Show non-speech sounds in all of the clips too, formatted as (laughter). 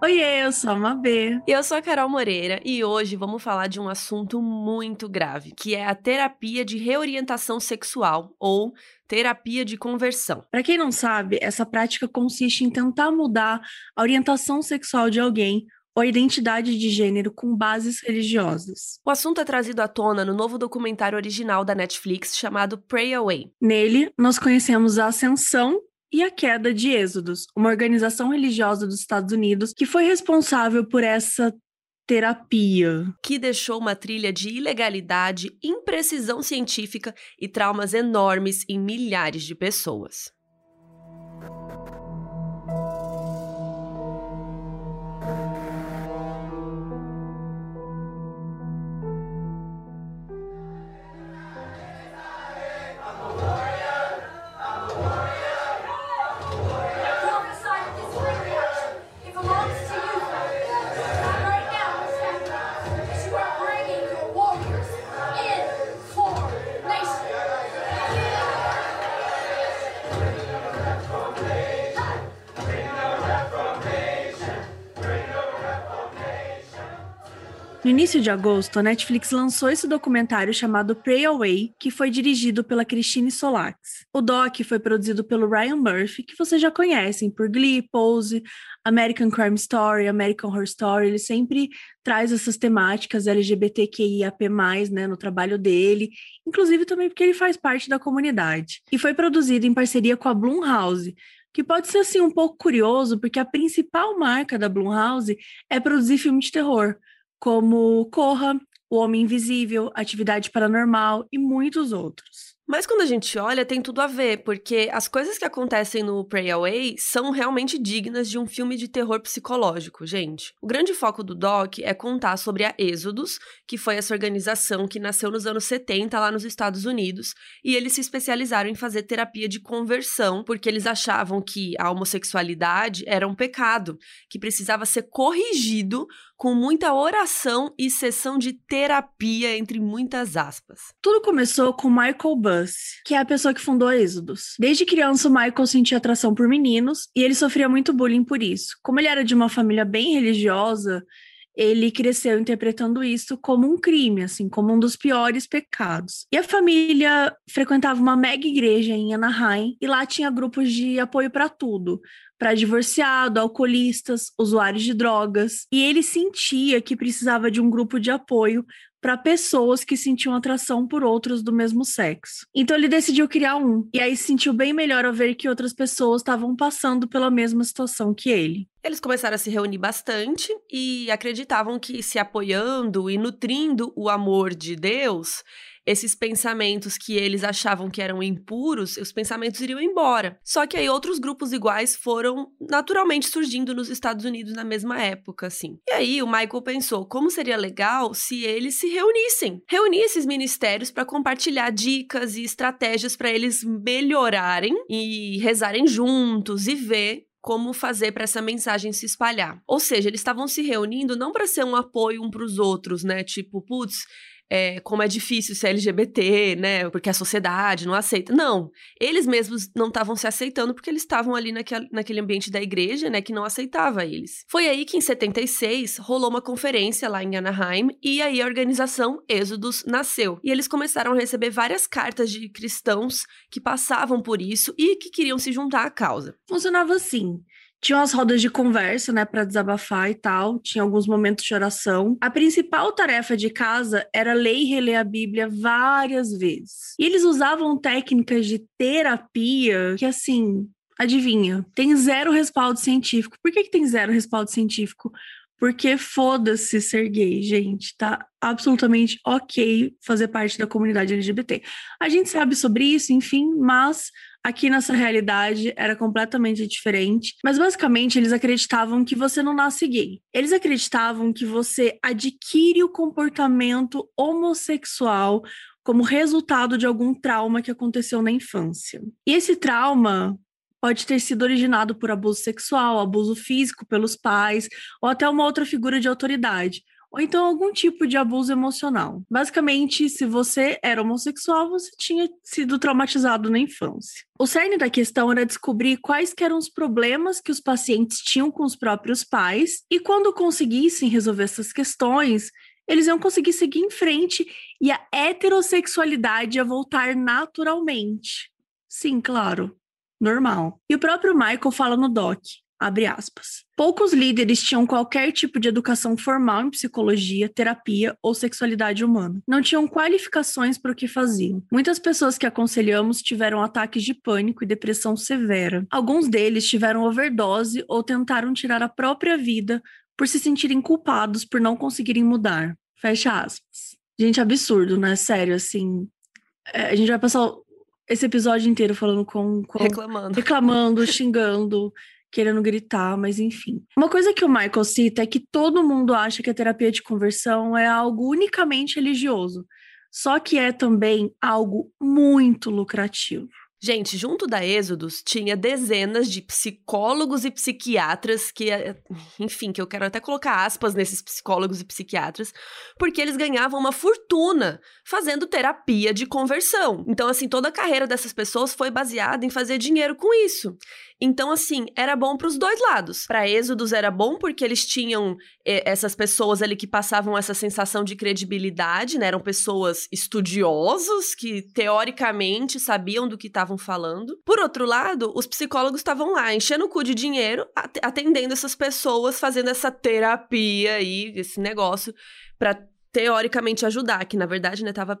Oiê, eu sou a Mabê. Eu sou a Carol Moreira e hoje vamos falar de um assunto muito grave, que é a terapia de reorientação sexual ou terapia de conversão. Para quem não sabe, essa prática consiste em tentar mudar a orientação sexual de alguém ou a identidade de gênero com bases religiosas. O assunto é trazido à tona no novo documentário original da Netflix chamado Pray Away. Nele, nós conhecemos a ascensão e a queda de Êxodos, uma organização religiosa dos Estados Unidos que foi responsável por essa terapia. Que deixou uma trilha de ilegalidade, imprecisão científica e traumas enormes em milhares de pessoas. No início de agosto, a Netflix lançou esse documentário chamado Pray Away, que foi dirigido pela Christine Solax. O doc foi produzido pelo Ryan Murphy, que vocês já conhecem por Glee, Pose, American Crime Story, American Horror Story. Ele sempre traz essas temáticas LGBTQIAP+, né, no trabalho dele, inclusive também porque ele faz parte da comunidade. E foi produzido em parceria com a Blumhouse, que pode ser assim um pouco curioso, porque a principal marca da Blumhouse é produzir filme de terror como Corra, O Homem Invisível, Atividade Paranormal e muitos outros. Mas quando a gente olha, tem tudo a ver, porque as coisas que acontecem no Pray Away são realmente dignas de um filme de terror psicológico, gente. O grande foco do doc é contar sobre a Êxodos, que foi essa organização que nasceu nos anos 70 lá nos Estados Unidos, e eles se especializaram em fazer terapia de conversão, porque eles achavam que a homossexualidade era um pecado, que precisava ser corrigido com muita oração e sessão de terapia, entre muitas aspas. Tudo começou com Michael Buss, que é a pessoa que fundou a Êxodos. Desde criança, o Michael sentia atração por meninos e ele sofria muito bullying por isso. Como ele era de uma família bem religiosa, ele cresceu interpretando isso como um crime, assim, como um dos piores pecados. E a família frequentava uma mega igreja em Anaheim e lá tinha grupos de apoio para tudo, para divorciado, alcoolistas, usuários de drogas. E ele sentia que precisava de um grupo de apoio para pessoas que sentiam atração por outros do mesmo sexo. Então ele decidiu criar um. E aí se sentiu bem melhor ao ver que outras pessoas estavam passando pela mesma situação que ele. Eles começaram a se reunir bastante e acreditavam que se apoiando e nutrindo o amor de Deus, esses pensamentos que eles achavam que eram impuros, os pensamentos iriam embora. Só que aí outros grupos iguais foram naturalmente surgindo nos Estados Unidos na mesma época, assim. E aí o Michael pensou como seria legal se eles se reunissem, reunir esses ministérios para compartilhar dicas e estratégias para eles melhorarem e rezarem juntos e ver como fazer para essa mensagem se espalhar. Ou seja, eles estavam se reunindo não para ser um apoio um para os outros, né? Tipo, putz, é, como é difícil ser LGBT, né? Porque a sociedade não aceita. Não, eles mesmos não estavam se aceitando porque eles estavam ali naquele, naquele ambiente da igreja, né? Que não aceitava eles. Foi aí que em 76 rolou uma conferência lá em Anaheim e aí a organização Êxodos nasceu. E eles começaram a receber várias cartas de cristãos que passavam por isso e que queriam se juntar à causa. Funcionava assim. Tinha umas rodas de conversa, né, para desabafar e tal. Tinha alguns momentos de oração. A principal tarefa de casa era ler e reler a Bíblia várias vezes. E eles usavam técnicas de terapia que, assim, adivinha, tem zero respaldo científico. Por que, que tem zero respaldo científico? Porque foda-se ser gay, gente. Tá absolutamente ok fazer parte da comunidade LGBT. A gente sabe sobre isso, enfim, mas Aqui nessa realidade era completamente diferente, mas basicamente eles acreditavam que você não nasce gay. Eles acreditavam que você adquire o comportamento homossexual como resultado de algum trauma que aconteceu na infância. E esse trauma pode ter sido originado por abuso sexual, abuso físico pelos pais ou até uma outra figura de autoridade, ou então algum tipo de abuso emocional. Basicamente, se você era homossexual, você tinha sido traumatizado na infância. O cerne da questão era descobrir quais eram os problemas que os pacientes tinham com os próprios pais e quando conseguissem resolver essas questões, eles iam conseguir seguir em frente e a heterossexualidade ia voltar naturalmente. Sim, claro, normal. E o próprio Michael fala no doc, abre aspas. Poucos líderes tinham qualquer tipo de educação formal em psicologia, terapia ou sexualidade humana. Não tinham qualificações para o que faziam. Muitas pessoas que aconselhamos tiveram ataques de pânico e depressão severa. Alguns deles tiveram overdose ou tentaram tirar a própria vida por se sentirem culpados por não conseguirem mudar. Fecha aspas. Gente, absurdo, né? Sério, assim. É, a gente vai passar esse episódio inteiro falando com. com reclamando. Reclamando, xingando, querendo gritar, mas enfim. Uma coisa que o Michael cita é que todo mundo acha que a terapia de conversão é algo unicamente religioso. Só que é também algo muito lucrativo. Gente, junto da Êxodos tinha dezenas de psicólogos e psiquiatras que, eh, enfim, que eu quero até colocar aspas nesses psicólogos e psiquiatras, porque eles ganhavam uma fortuna fazendo terapia de conversão. Então, assim, toda a carreira dessas pessoas foi baseada em fazer dinheiro com isso. Então, assim, era bom para os dois lados. Para Êxodos era bom porque eles tinham eh, essas pessoas ali que passavam essa sensação de credibilidade, né? Eram pessoas estudiosos que teoricamente sabiam do que estavam falando. Por outro lado, os psicólogos estavam lá enchendo o cu de dinheiro, atendendo essas pessoas, fazendo essa terapia aí, esse negócio para teoricamente ajudar, que na verdade, né, tava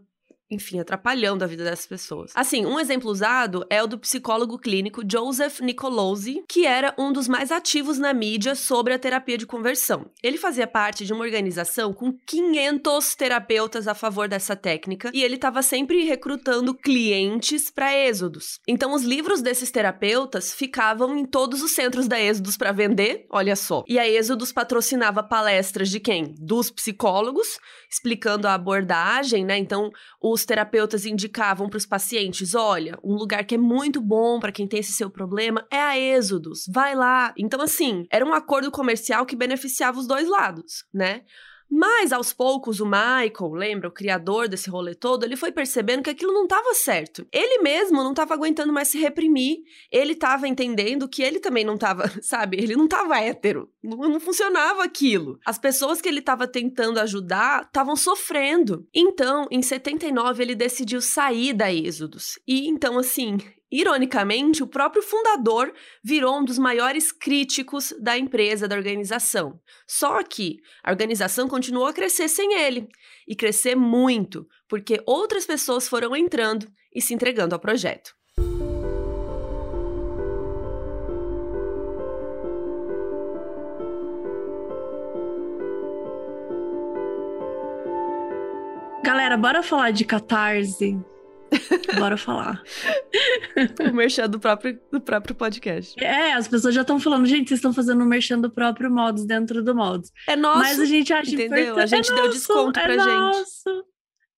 enfim, atrapalhando a vida dessas pessoas. Assim, um exemplo usado é o do psicólogo clínico Joseph Nicolosi, que era um dos mais ativos na mídia sobre a terapia de conversão. Ele fazia parte de uma organização com 500 terapeutas a favor dessa técnica e ele estava sempre recrutando clientes para Êxodos. Então, os livros desses terapeutas ficavam em todos os centros da Êxodos para vender, olha só. E a Êxodos patrocinava palestras de quem? Dos psicólogos, explicando a abordagem, né? Então, os terapeutas indicavam para os pacientes: olha, um lugar que é muito bom para quem tem esse seu problema é a Êxodos, vai lá. Então, assim, era um acordo comercial que beneficiava os dois lados, né? Mas aos poucos o Michael, lembra, o criador desse rolê todo, ele foi percebendo que aquilo não estava certo. Ele mesmo não estava aguentando mais se reprimir. Ele estava entendendo que ele também não estava, (laughs) sabe? Ele não estava hétero. Não, não, funcionava aquilo. As pessoas que ele estava tentando ajudar estavam sofrendo. Então, em 79, ele decidiu sair da Êxodos. E então, assim, Ironicamente, o próprio fundador virou um dos maiores críticos da empresa, da organização. Só que a organização continuou a crescer sem ele e crescer muito, porque outras pessoas foram entrando e se entregando ao projeto. Galera, bora falar de catarse. Bora falar. (laughs) o merchan do próprio, do próprio podcast. É, as pessoas já estão falando, gente, vocês estão fazendo o um merchan do próprio Modos dentro do Modos. É nosso. Mas a gente acha entendeu? Importante. A gente é deu nosso, desconto pra é gente. Nosso.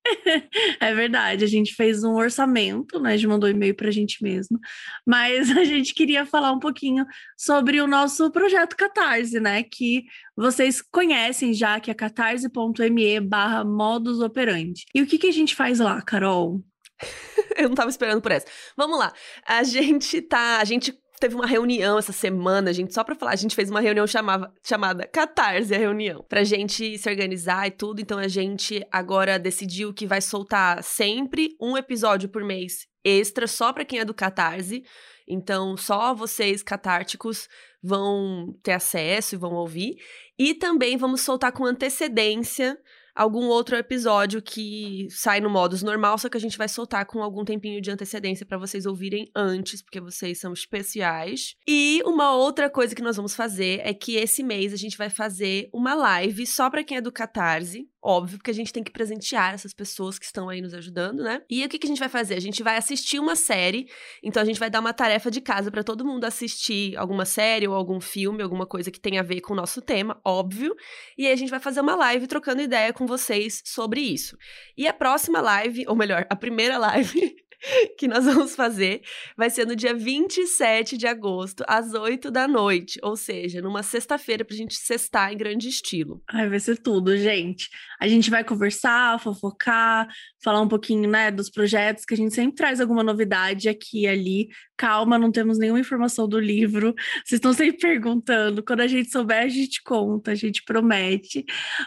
(laughs) É verdade, a gente fez um orçamento, né? A gente mandou e-mail para a gente mesmo, mas (laughs) a gente queria falar um pouquinho sobre o nosso projeto Catarse, né? Que vocês conhecem já, que é catarse.me barra modus operandi. E o que, que a gente faz lá, Carol? (laughs) Eu não tava esperando por essa. Vamos lá. A gente tá. A gente teve uma reunião essa semana, gente, só pra falar, a gente fez uma reunião chamava, chamada Catarse a reunião, pra gente se organizar e tudo. Então a gente agora decidiu que vai soltar sempre um episódio por mês extra só pra quem é do Catarse. Então, só vocês catárticos vão ter acesso e vão ouvir. E também vamos soltar com antecedência algum outro episódio que sai no modus normal, só que a gente vai soltar com algum tempinho de antecedência para vocês ouvirem antes, porque vocês são especiais. E uma outra coisa que nós vamos fazer é que esse mês a gente vai fazer uma live só para quem é do Catarse. Óbvio, porque a gente tem que presentear essas pessoas que estão aí nos ajudando, né? E o que, que a gente vai fazer? A gente vai assistir uma série, então a gente vai dar uma tarefa de casa para todo mundo assistir alguma série ou algum filme, alguma coisa que tenha a ver com o nosso tema, óbvio. E aí a gente vai fazer uma live trocando ideia com vocês sobre isso. E a próxima live, ou melhor, a primeira live (laughs) que nós vamos fazer vai ser no dia 27 de agosto, às 8 da noite. Ou seja, numa sexta-feira pra gente sextar em grande estilo. Ai, vai ser tudo, gente. A gente vai conversar, fofocar, falar um pouquinho, né, dos projetos, que a gente sempre traz alguma novidade aqui e ali. Calma, não temos nenhuma informação do livro. Vocês estão sempre perguntando. Quando a gente souber, a gente conta, a gente promete.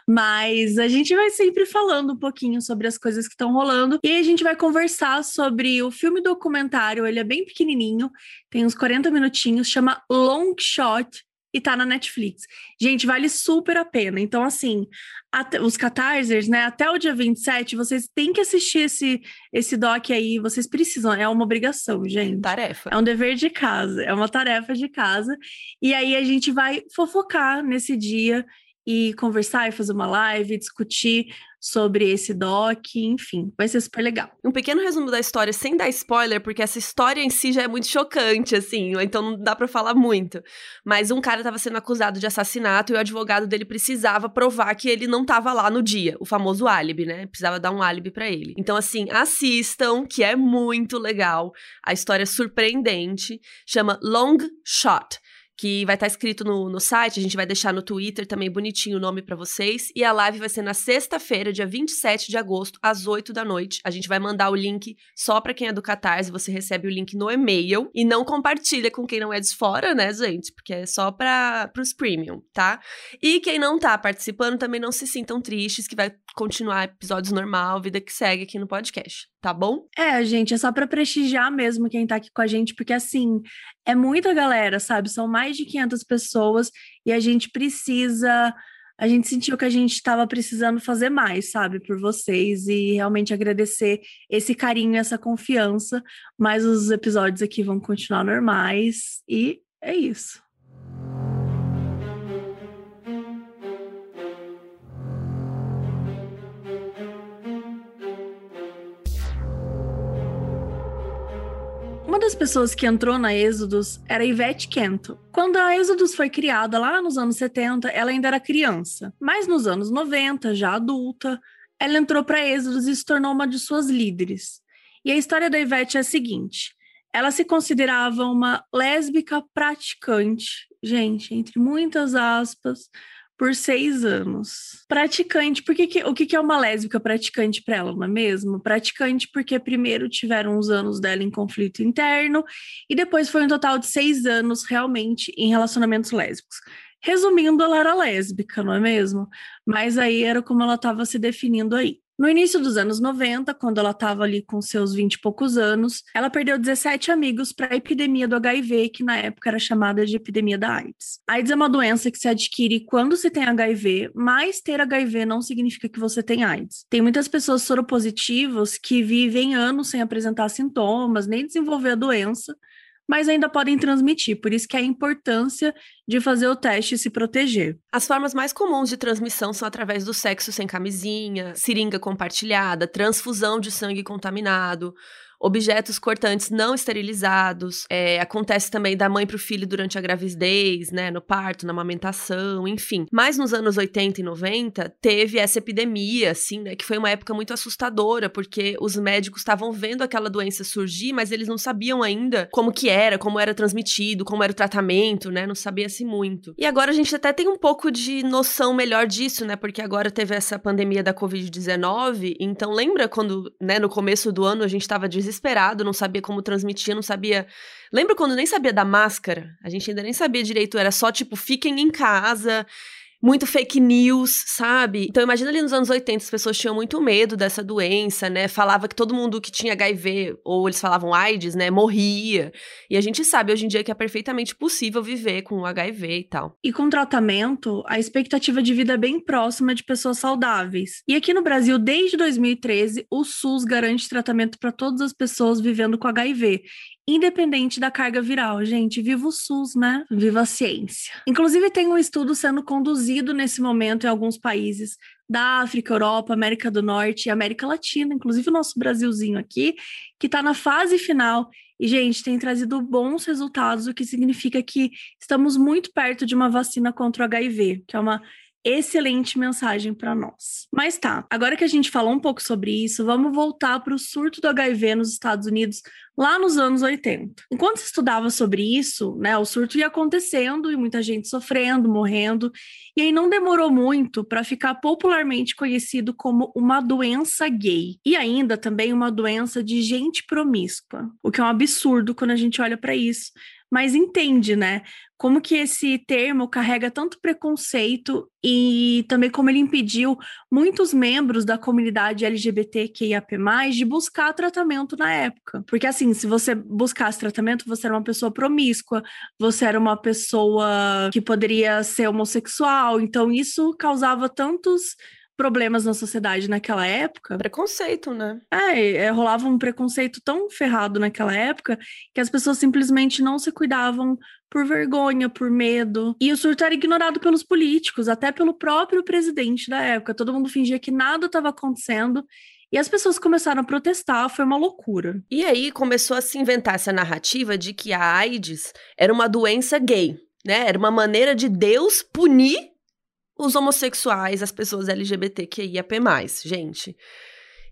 Mas a gente vai sempre falando um pouquinho sobre as coisas que estão rolando. E a gente vai conversar sobre o filme documentário. Ele é bem pequenininho, tem uns 40 minutinhos, chama Long Shot e tá na Netflix. Gente, vale super a pena. Então, assim, até, os Catarsers, né? Até o dia 27, vocês têm que assistir esse, esse doc aí. Vocês precisam, é uma obrigação, gente. Tarefa. É um dever de casa, é uma tarefa de casa. E aí a gente vai fofocar nesse dia e conversar e fazer uma live, discutir sobre esse doc, enfim, vai ser super legal. Um pequeno resumo da história, sem dar spoiler, porque essa história em si já é muito chocante, assim, então não dá para falar muito. Mas um cara estava sendo acusado de assassinato e o advogado dele precisava provar que ele não estava lá no dia, o famoso álibi, né? Precisava dar um álibi para ele. Então, assim, assistam, que é muito legal. A história é surpreendente, chama Long Shot que vai estar tá escrito no, no site, a gente vai deixar no Twitter também bonitinho o nome para vocês. E a live vai ser na sexta-feira, dia 27 de agosto, às 8 da noite. A gente vai mandar o link só para quem é do Catarse, você recebe o link no e-mail e não compartilha com quem não é de fora, né, gente? Porque é só para os premium, tá? E quem não tá participando também não se sintam tristes, que vai continuar episódios normal, vida que segue aqui no podcast, tá bom? É, gente, é só para prestigiar mesmo quem tá aqui com a gente, porque assim, é muita galera, sabe? São mais de 500 pessoas e a gente precisa. A gente sentiu que a gente estava precisando fazer mais, sabe, por vocês e realmente agradecer esse carinho, essa confiança. Mas os episódios aqui vão continuar normais e é isso. Uma das pessoas que entrou na Êxodos era Ivete Kento. Quando a Êxodos foi criada lá nos anos 70, ela ainda era criança. Mas nos anos 90, já adulta, ela entrou para Êxodos e se tornou uma de suas líderes. E a história da Ivete é a seguinte: ela se considerava uma lésbica praticante, gente, entre muitas aspas, por seis anos. Praticante, porque que, o que é uma lésbica praticante para ela, não é mesmo? Praticante porque primeiro tiveram uns anos dela em conflito interno e depois foi um total de seis anos realmente em relacionamentos lésbicos. Resumindo, ela era lésbica, não é mesmo? Mas aí era como ela estava se definindo aí. No início dos anos 90, quando ela estava ali com seus 20 e poucos anos, ela perdeu 17 amigos para a epidemia do HIV, que na época era chamada de epidemia da AIDS. A AIDS é uma doença que se adquire quando se tem HIV, mas ter HIV não significa que você tem AIDS. Tem muitas pessoas soropositivas que vivem anos sem apresentar sintomas, nem desenvolver a doença, mas ainda podem transmitir, por isso que é a importância de fazer o teste e se proteger. As formas mais comuns de transmissão são através do sexo sem camisinha, seringa compartilhada, transfusão de sangue contaminado, objetos cortantes não esterilizados. É, acontece também da mãe para o filho durante a gravidez, né, no parto, na amamentação, enfim. Mas nos anos 80 e 90 teve essa epidemia, assim, né, que foi uma época muito assustadora, porque os médicos estavam vendo aquela doença surgir, mas eles não sabiam ainda como que era, como era transmitido, como era o tratamento, né, não sabia-se muito. E agora a gente até tem um pouco de noção melhor disso, né, porque agora teve essa pandemia da Covid-19, então lembra quando, né, no começo do ano a gente estava desesperado desesperado, não sabia como transmitir, não sabia. Lembra quando nem sabia da máscara? A gente ainda nem sabia direito, era só tipo, fiquem em casa muito fake news, sabe? Então imagina ali nos anos 80, as pessoas tinham muito medo dessa doença, né? Falava que todo mundo que tinha HIV, ou eles falavam AIDS, né, morria. E a gente sabe hoje em dia que é perfeitamente possível viver com HIV e tal. E com tratamento, a expectativa de vida é bem próxima de pessoas saudáveis. E aqui no Brasil, desde 2013, o SUS garante tratamento para todas as pessoas vivendo com HIV independente da carga viral. Gente, viva o SUS, né? Viva a ciência. Inclusive, tem um estudo sendo conduzido nesse momento em alguns países da África, Europa, América do Norte e América Latina, inclusive o nosso Brasilzinho aqui, que está na fase final. E, gente, tem trazido bons resultados, o que significa que estamos muito perto de uma vacina contra o HIV, que é uma excelente mensagem para nós. Mas tá, agora que a gente falou um pouco sobre isso, vamos voltar para o surto do HIV nos Estados Unidos lá nos anos 80. Enquanto se estudava sobre isso, né, o surto ia acontecendo e muita gente sofrendo, morrendo, e aí não demorou muito para ficar popularmente conhecido como uma doença gay e ainda também uma doença de gente promíscua, o que é um absurdo quando a gente olha para isso, mas entende, né? Como que esse termo carrega tanto preconceito e também como ele impediu muitos membros da comunidade LGBTQIAP+, de buscar tratamento na época. Porque assim, se você buscasse tratamento, você era uma pessoa promíscua, você era uma pessoa que poderia ser homossexual, então isso causava tantos problemas na sociedade naquela época. Preconceito, né? É, é, rolava um preconceito tão ferrado naquela época que as pessoas simplesmente não se cuidavam por vergonha, por medo. E o surto era ignorado pelos políticos, até pelo próprio presidente da época. Todo mundo fingia que nada estava acontecendo. E as pessoas começaram a protestar, foi uma loucura. E aí começou a se inventar essa narrativa de que a AIDS era uma doença gay, né? Era uma maneira de Deus punir os homossexuais, as pessoas LGBTQIAP+, gente.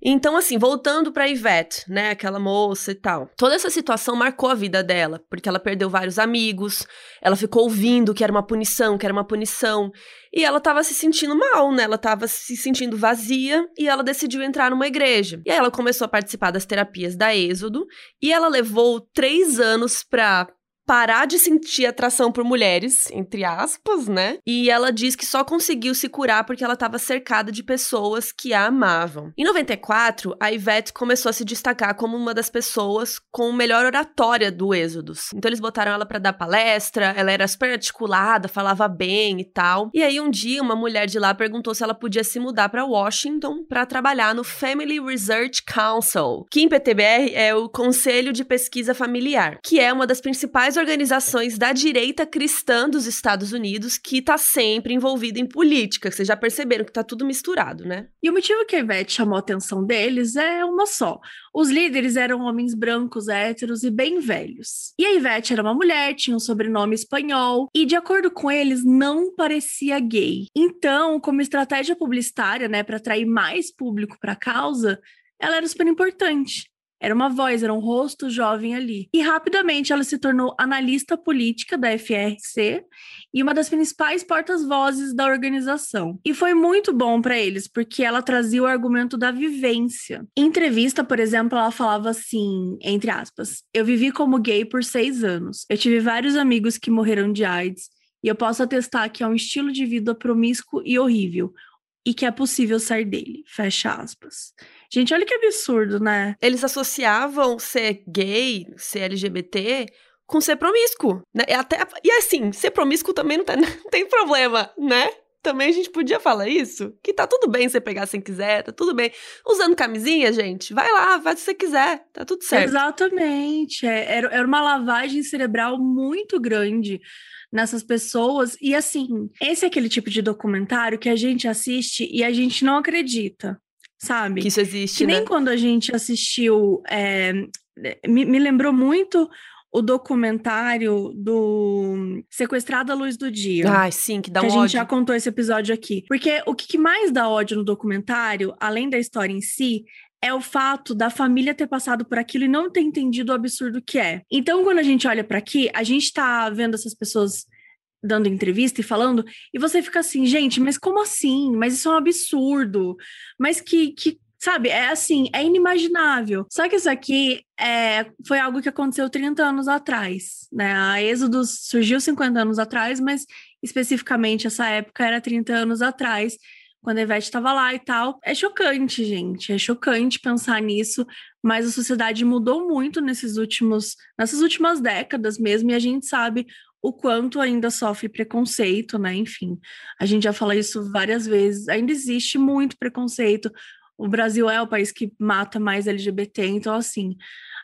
Então, assim, voltando pra Ivete, né, aquela moça e tal. Toda essa situação marcou a vida dela, porque ela perdeu vários amigos, ela ficou ouvindo que era uma punição, que era uma punição, e ela tava se sentindo mal, né? Ela tava se sentindo vazia e ela decidiu entrar numa igreja. E aí ela começou a participar das terapias da Êxodo, e ela levou três anos pra parar de sentir atração por mulheres, entre aspas, né? E ela diz que só conseguiu se curar porque ela estava cercada de pessoas que a amavam. Em 94, a Ivete começou a se destacar como uma das pessoas com melhor oratória do Êxodos. Então eles botaram ela para dar palestra, ela era super articulada, falava bem e tal. E aí um dia uma mulher de lá perguntou se ela podia se mudar para Washington para trabalhar no Family Research Council, que em PTBR é o Conselho de Pesquisa Familiar, que é uma das principais organizações da direita cristã dos Estados Unidos que está sempre envolvida em política. Vocês já perceberam que está tudo misturado, né? E o motivo que a Ivete chamou a atenção deles é uma só. Os líderes eram homens brancos, héteros e bem velhos. E a Ivete era uma mulher, tinha um sobrenome espanhol e, de acordo com eles, não parecia gay. Então, como estratégia publicitária, né, para atrair mais público para a causa, ela era super importante. Era uma voz, era um rosto jovem ali. E rapidamente ela se tornou analista política da FRC e uma das principais portas-vozes da organização. E foi muito bom para eles, porque ela trazia o argumento da vivência. Em entrevista, por exemplo, ela falava assim, entre aspas, eu vivi como gay por seis anos. Eu tive vários amigos que morreram de AIDS. E eu posso atestar que é um estilo de vida promíscuo e horrível, e que é possível sair dele. Fecha aspas. Gente, olha que absurdo, né? Eles associavam ser gay, ser LGBT com ser promíscuo, né? E, até, e assim, ser promíscuo também não, tá, (laughs) não tem problema, né? Também a gente podia falar isso, que tá tudo bem você pegar sem quiser, tá tudo bem. Usando camisinha, gente, vai lá, vai se você quiser, tá tudo certo. Exatamente, é, era, era uma lavagem cerebral muito grande nessas pessoas. E assim, esse é aquele tipo de documentário que a gente assiste e a gente não acredita, sabe? Que isso existe. Que né? nem quando a gente assistiu. É, me, me lembrou muito o documentário do Sequestrado à Luz do Dia. Ai, sim, que dá que um a gente ódio. já contou esse episódio aqui. Porque o que mais dá ódio no documentário, além da história em si, é o fato da família ter passado por aquilo e não ter entendido o absurdo que é. Então, quando a gente olha para aqui, a gente tá vendo essas pessoas dando entrevista e falando, e você fica assim, gente, mas como assim? Mas isso é um absurdo. Mas que, que sabe, é assim, é inimaginável. Só que isso aqui é, foi algo que aconteceu 30 anos atrás, né? A Êxodo surgiu 50 anos atrás, mas especificamente essa época era 30 anos atrás quando a Ivete estava lá e tal. É chocante, gente. É chocante pensar nisso, mas a sociedade mudou muito nesses últimos, nessas últimas décadas mesmo, e a gente sabe o quanto ainda sofre preconceito, né? Enfim, a gente já fala isso várias vezes. Ainda existe muito preconceito. O Brasil é o país que mata mais LGBT, então assim,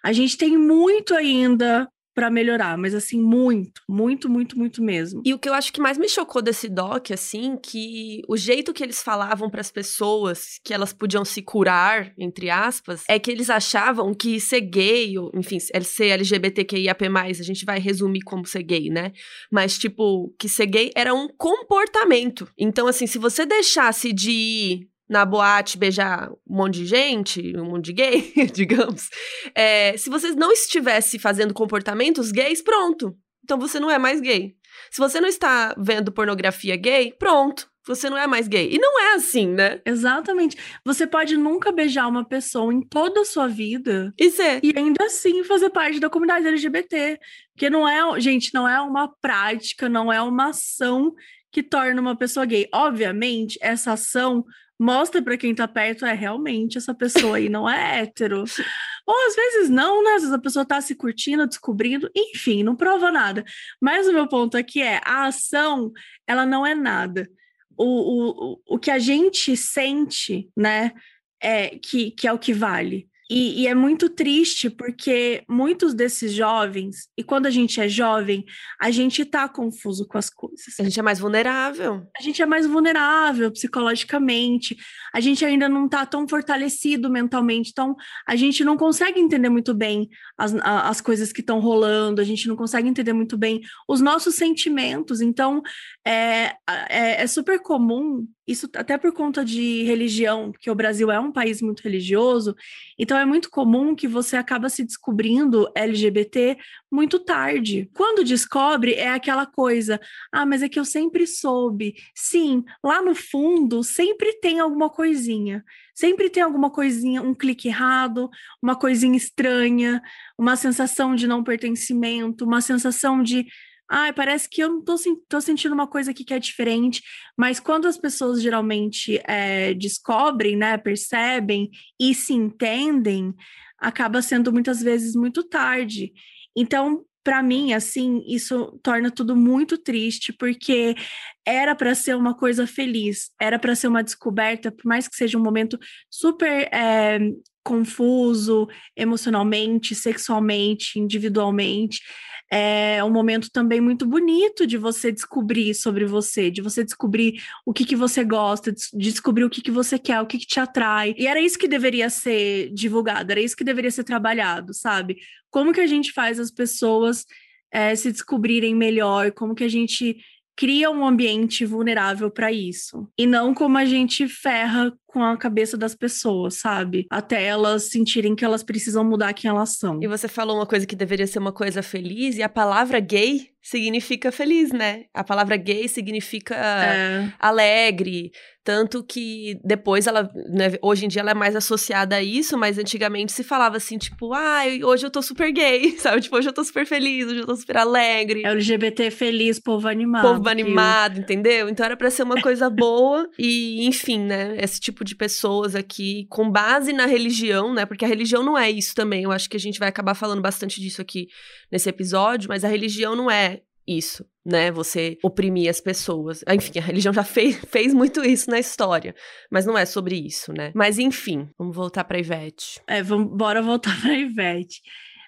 a gente tem muito ainda para melhorar, mas assim, muito, muito, muito, muito mesmo. E o que eu acho que mais me chocou desse doc, assim, que o jeito que eles falavam para as pessoas que elas podiam se curar, entre aspas, é que eles achavam que ser gay, ou, enfim, ser LGBTQIAP+, a gente vai resumir como ser gay, né? Mas, tipo, que ser gay era um comportamento. Então, assim, se você deixasse de ir na boate beijar um monte de gente, um monte de gay, (laughs) digamos, é, se você não estivesse fazendo comportamentos gays, pronto. Então você não é mais gay. Se você não está vendo pornografia gay, pronto. Você não é mais gay. E não é assim, né? Exatamente. Você pode nunca beijar uma pessoa em toda a sua vida. Isso é. E ainda assim fazer parte da comunidade LGBT. Porque não é, gente, não é uma prática, não é uma ação que torna uma pessoa gay. Obviamente, essa ação mostra para quem tá perto, é realmente essa pessoa aí não é hétero. Ou às vezes não, né? Às vezes a pessoa tá se curtindo, descobrindo, enfim, não prova nada. Mas o meu ponto aqui é: a ação, ela não é nada. O, o, o que a gente sente, né, é que, que é o que vale. E, e, é muito triste porque muitos desses jovens, e quando a gente é jovem, a gente tá confuso com as coisas. A gente é mais vulnerável. A gente é mais vulnerável psicologicamente, a gente ainda não tá tão fortalecido mentalmente, então a gente não consegue entender muito bem as, as coisas que estão rolando, a gente não consegue entender muito bem os nossos sentimentos. Então é, é, é super comum isso até por conta de religião, porque o Brasil é um país muito religioso, então é muito comum que você acaba se descobrindo LGBT muito tarde. Quando descobre, é aquela coisa, ah, mas é que eu sempre soube. Sim, lá no fundo sempre tem alguma coisinha. Sempre tem alguma coisinha, um clique errado, uma coisinha estranha, uma sensação de não pertencimento, uma sensação de ai, parece que eu não tô, tô, sentindo uma coisa aqui que é diferente, mas quando as pessoas geralmente é, descobrem, né, percebem e se entendem, acaba sendo muitas vezes muito tarde. Então, para mim, assim, isso torna tudo muito triste, porque era para ser uma coisa feliz, era para ser uma descoberta, por mais que seja um momento super é, confuso emocionalmente, sexualmente, individualmente é um momento também muito bonito de você descobrir sobre você, de você descobrir o que, que você gosta, de descobrir o que, que você quer, o que, que te atrai. E era isso que deveria ser divulgado, era isso que deveria ser trabalhado, sabe? Como que a gente faz as pessoas é, se descobrirem melhor, como que a gente cria um ambiente vulnerável para isso. E não como a gente ferra com a cabeça das pessoas, sabe? Até elas sentirem que elas precisam mudar quem elas são. E você falou uma coisa que deveria ser uma coisa feliz, e a palavra gay significa feliz, né? A palavra gay significa é. alegre, tanto que depois ela, né, hoje em dia ela é mais associada a isso, mas antigamente se falava assim, tipo, ah, hoje eu tô super gay, (laughs) sabe? Tipo, hoje eu tô super feliz, hoje eu tô super alegre. É LGBT feliz, povo animado. Povo animado, entendeu? Então era para ser uma coisa boa e, enfim, né, esse tipo de pessoas aqui com base na religião, né? Porque a religião não é isso também. Eu acho que a gente vai acabar falando bastante disso aqui nesse episódio, mas a religião não é isso, né? Você oprimir as pessoas. Enfim, a religião já fez, (laughs) fez muito isso na história, mas não é sobre isso, né? Mas enfim, vamos voltar para Ivete. É, vamos bora voltar (laughs) para Ivete.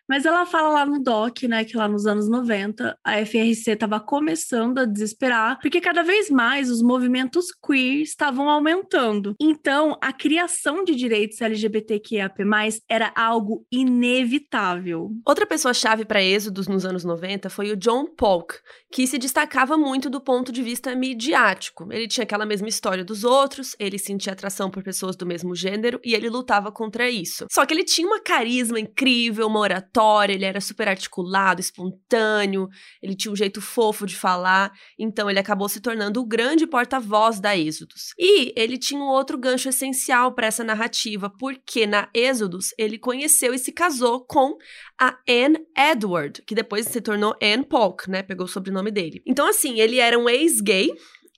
Mas ela fala lá no doc, né, que lá nos anos 90 a FRC estava começando a desesperar, porque cada vez mais os movimentos queer estavam aumentando. Então, a criação de direitos LGBTQIAP+, era algo inevitável. Outra pessoa-chave para êxodos nos anos 90 foi o John Polk, que se destacava muito do ponto de vista midiático. Ele tinha aquela mesma história dos outros, ele sentia atração por pessoas do mesmo gênero e ele lutava contra isso. Só que ele tinha uma carisma incrível, uma oratória oratória, ele era super articulado, espontâneo, ele tinha um jeito fofo de falar, então ele acabou se tornando o grande porta-voz da Êxodos. E ele tinha um outro gancho essencial para essa narrativa, porque na Êxodos ele conheceu e se casou com a Anne Edward, que depois se tornou Anne Polk, né? Pegou o sobrenome dele. Então, assim, ele era um ex-gay,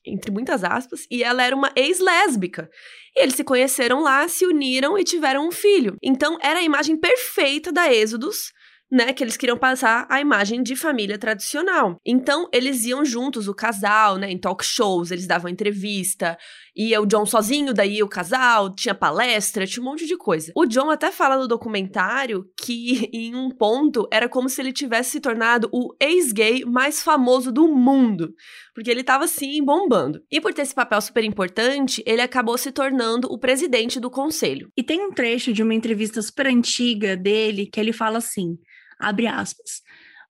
entre muitas aspas, e ela era uma ex-lésbica. E eles se conheceram lá, se uniram e tiveram um filho. Então era a imagem perfeita da Êxodos né, que eles queriam passar a imagem de família tradicional. Então, eles iam juntos, o casal, né, em talk shows, eles davam entrevista, ia o John sozinho, daí o casal, tinha palestra, tinha um monte de coisa. O John até fala no documentário que, (laughs) em um ponto, era como se ele tivesse se tornado o ex-gay mais famoso do mundo, porque ele tava, assim, bombando. E por ter esse papel super importante, ele acabou se tornando o presidente do conselho. E tem um trecho de uma entrevista super antiga dele que ele fala assim, abre aspas,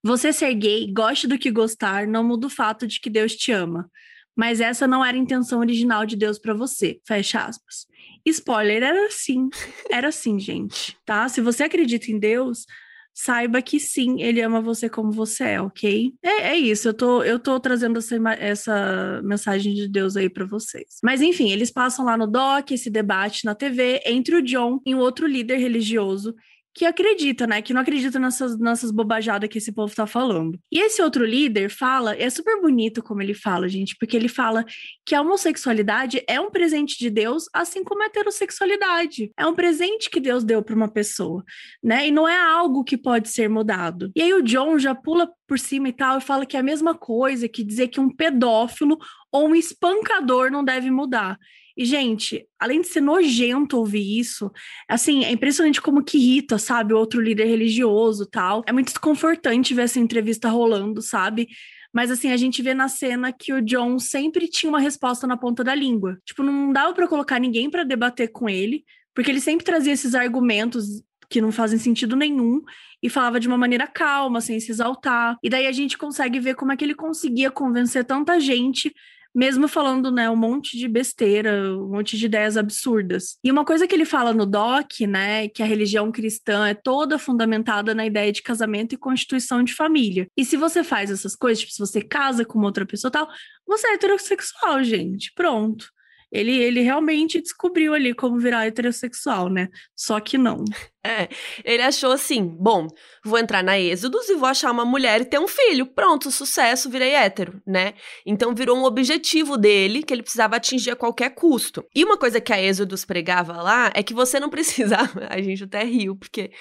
você ser gay, goste do que gostar, não muda o fato de que Deus te ama mas essa não era a intenção original de Deus para você. Fecha aspas. Spoiler, era assim. Era assim, gente, tá? Se você acredita em Deus, saiba que sim, ele ama você como você é, ok? É, é isso, eu tô, eu tô trazendo essa, essa mensagem de Deus aí para vocês. Mas enfim, eles passam lá no doc, esse debate na TV entre o John e um outro líder religioso que acredita, né? Que não acredita nessas, nessas bobajadas que esse povo tá falando. E esse outro líder fala, é super bonito como ele fala, gente, porque ele fala que a homossexualidade é um presente de Deus, assim como a heterossexualidade. É um presente que Deus deu para uma pessoa, né? E não é algo que pode ser mudado. E aí o John já pula por cima e tal e fala que é a mesma coisa que dizer que um pedófilo ou um espancador não deve mudar. E, gente, além de ser nojento ouvir isso, assim, é impressionante como que irrita, sabe? O outro líder religioso tal. É muito desconfortante ver essa entrevista rolando, sabe? Mas assim, a gente vê na cena que o John sempre tinha uma resposta na ponta da língua. Tipo, não dava para colocar ninguém para debater com ele, porque ele sempre trazia esses argumentos que não fazem sentido nenhum e falava de uma maneira calma, sem se exaltar. E daí a gente consegue ver como é que ele conseguia convencer tanta gente mesmo falando, né, um monte de besteira, um monte de ideias absurdas. E uma coisa que ele fala no doc, né, que a religião cristã é toda fundamentada na ideia de casamento e constituição de família. E se você faz essas coisas, tipo, se você casa com outra pessoa tal, você é heterossexual, gente. Pronto. Ele, ele realmente descobriu ali como virar heterossexual, né? Só que não. (laughs) É, ele achou assim: bom, vou entrar na Êxodos e vou achar uma mulher e ter um filho. Pronto, sucesso, virei hétero, né? Então virou um objetivo dele que ele precisava atingir a qualquer custo. E uma coisa que a Êxodos pregava lá é que você não precisava. (laughs) A gente até riu, porque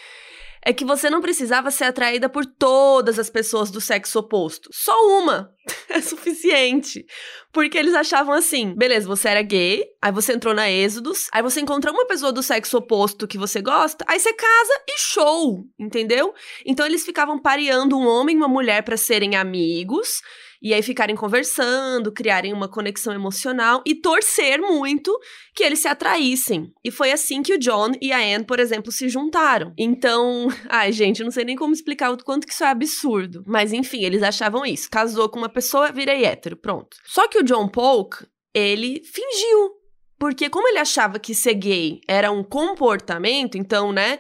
é que você não precisava ser atraída por todas as pessoas do sexo oposto. Só uma (laughs) é suficiente. Porque eles achavam assim: beleza, você era gay, aí você entrou na Êxodos, aí você encontra uma pessoa do sexo oposto que você gosta, aí você casa e show, entendeu? Então eles ficavam pareando um homem e uma mulher para serem amigos e aí ficarem conversando, criarem uma conexão emocional e torcer muito que eles se atraíssem. E foi assim que o John e a Anne, por exemplo, se juntaram. Então, (laughs) ai, gente, não sei nem como explicar o quanto que isso é absurdo. Mas enfim, eles achavam isso. Casou com uma pessoa, virei hétero, pronto. Só que o John Polk, ele fingiu. Porque como ele achava que ser gay era um comportamento, então, né,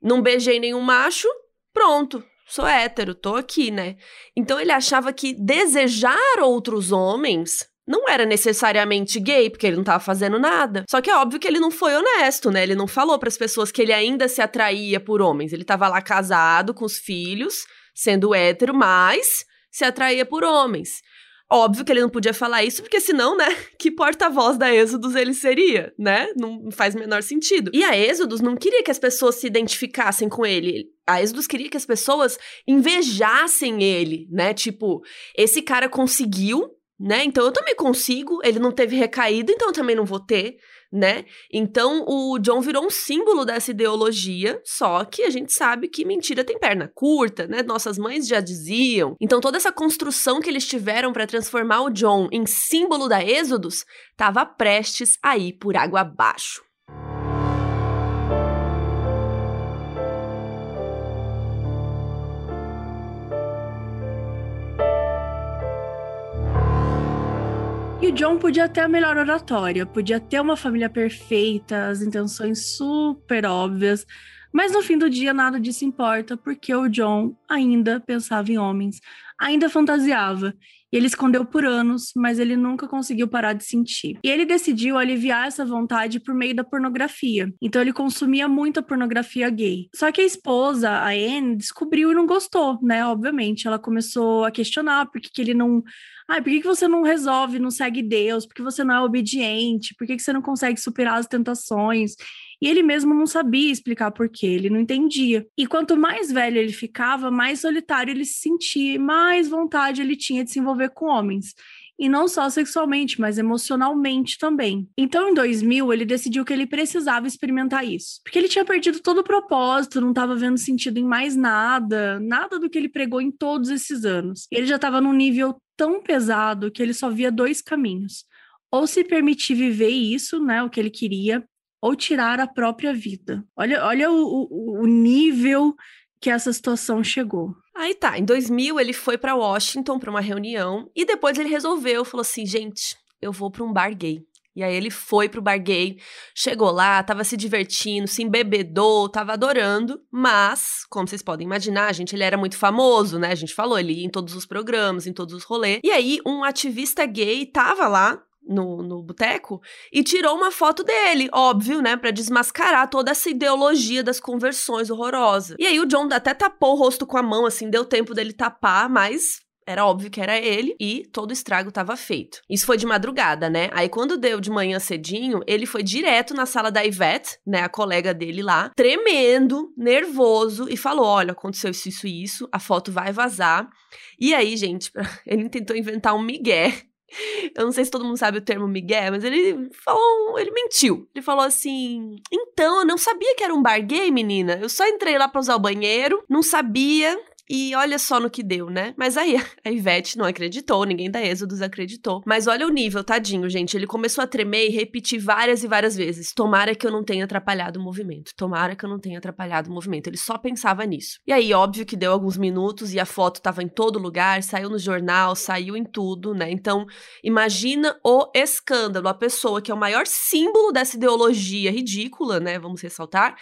não beijei nenhum macho, pronto, sou hétero, tô aqui, né? Então ele achava que desejar outros homens não era necessariamente gay, porque ele não tava fazendo nada. Só que é óbvio que ele não foi honesto, né? Ele não falou para as pessoas que ele ainda se atraía por homens. Ele tava lá casado com os filhos, sendo hétero, mas se atraía por homens. Óbvio que ele não podia falar isso, porque senão, né, (laughs) que porta-voz da Êxodos ele seria, né? Não faz o menor sentido. E a Êxodos não queria que as pessoas se identificassem com ele. A Êxodos queria que as pessoas invejassem ele, né? Tipo, esse cara conseguiu, né? Então eu também consigo, ele não teve recaída, então eu também não vou ter né? Então o John virou um símbolo dessa ideologia, só que a gente sabe que mentira tem perna curta, né? Nossas mães já diziam. Então toda essa construção que eles tiveram para transformar o John em símbolo da Êxodos estava prestes a ir por água abaixo. O John podia ter a melhor oratória, podia ter uma família perfeita, as intenções super óbvias, mas no fim do dia nada disso importa, porque o John ainda pensava em homens, ainda fantasiava. E ele escondeu por anos, mas ele nunca conseguiu parar de sentir. E ele decidiu aliviar essa vontade por meio da pornografia. Então ele consumia muita pornografia gay. Só que a esposa, a Anne, descobriu e não gostou, né? Obviamente. Ela começou a questionar por que, que ele não. Ai, por que, que você não resolve, não segue Deus? Por que você não é obediente? Por que, que você não consegue superar as tentações? E ele mesmo não sabia explicar por quê, ele não entendia. E quanto mais velho ele ficava, mais solitário ele se sentia, mais vontade ele tinha de se envolver com homens. E não só sexualmente, mas emocionalmente também. Então, em 2000, ele decidiu que ele precisava experimentar isso. Porque ele tinha perdido todo o propósito, não estava vendo sentido em mais nada, nada do que ele pregou em todos esses anos. Ele já estava num nível tão pesado que ele só via dois caminhos. Ou se permitir viver isso, né, o que ele queria, ou tirar a própria vida. Olha, olha o, o, o nível que essa situação chegou. Aí tá, em 2000 ele foi para Washington para uma reunião e depois ele resolveu, falou assim, gente, eu vou para um bar gay. E aí ele foi pro bar gay, chegou lá, tava se divertindo, se embebedou, tava adorando, mas, como vocês podem imaginar, gente, ele era muito famoso, né? A gente falou, ele em todos os programas, em todos os rolês. E aí um ativista gay tava lá no, no boteco e tirou uma foto dele, óbvio, né, para desmascarar toda essa ideologia das conversões horrorosa. E aí o John até tapou o rosto com a mão, assim, deu tempo dele tapar, mas era óbvio que era ele e todo o estrago estava feito. Isso foi de madrugada, né? Aí quando deu de manhã cedinho, ele foi direto na sala da Ivete, né, a colega dele lá, tremendo, nervoso e falou: "Olha, aconteceu isso isso isso, a foto vai vazar". E aí, gente, (laughs) ele tentou inventar um migué eu não sei se todo mundo sabe o termo Miguel, mas ele falou, ele mentiu. Ele falou assim: "Então, eu não sabia que era um bar gay, menina. Eu só entrei lá para usar o banheiro, não sabia e olha só no que deu, né? Mas aí (laughs) a Ivete não acreditou, ninguém da Êxodos acreditou. Mas olha o nível, tadinho, gente. Ele começou a tremer e repetir várias e várias vezes: Tomara que eu não tenha atrapalhado o movimento. Tomara que eu não tenha atrapalhado o movimento. Ele só pensava nisso. E aí, óbvio que deu alguns minutos e a foto tava em todo lugar, saiu no jornal, saiu em tudo, né? Então, imagina o escândalo. A pessoa que é o maior símbolo dessa ideologia ridícula, né? Vamos ressaltar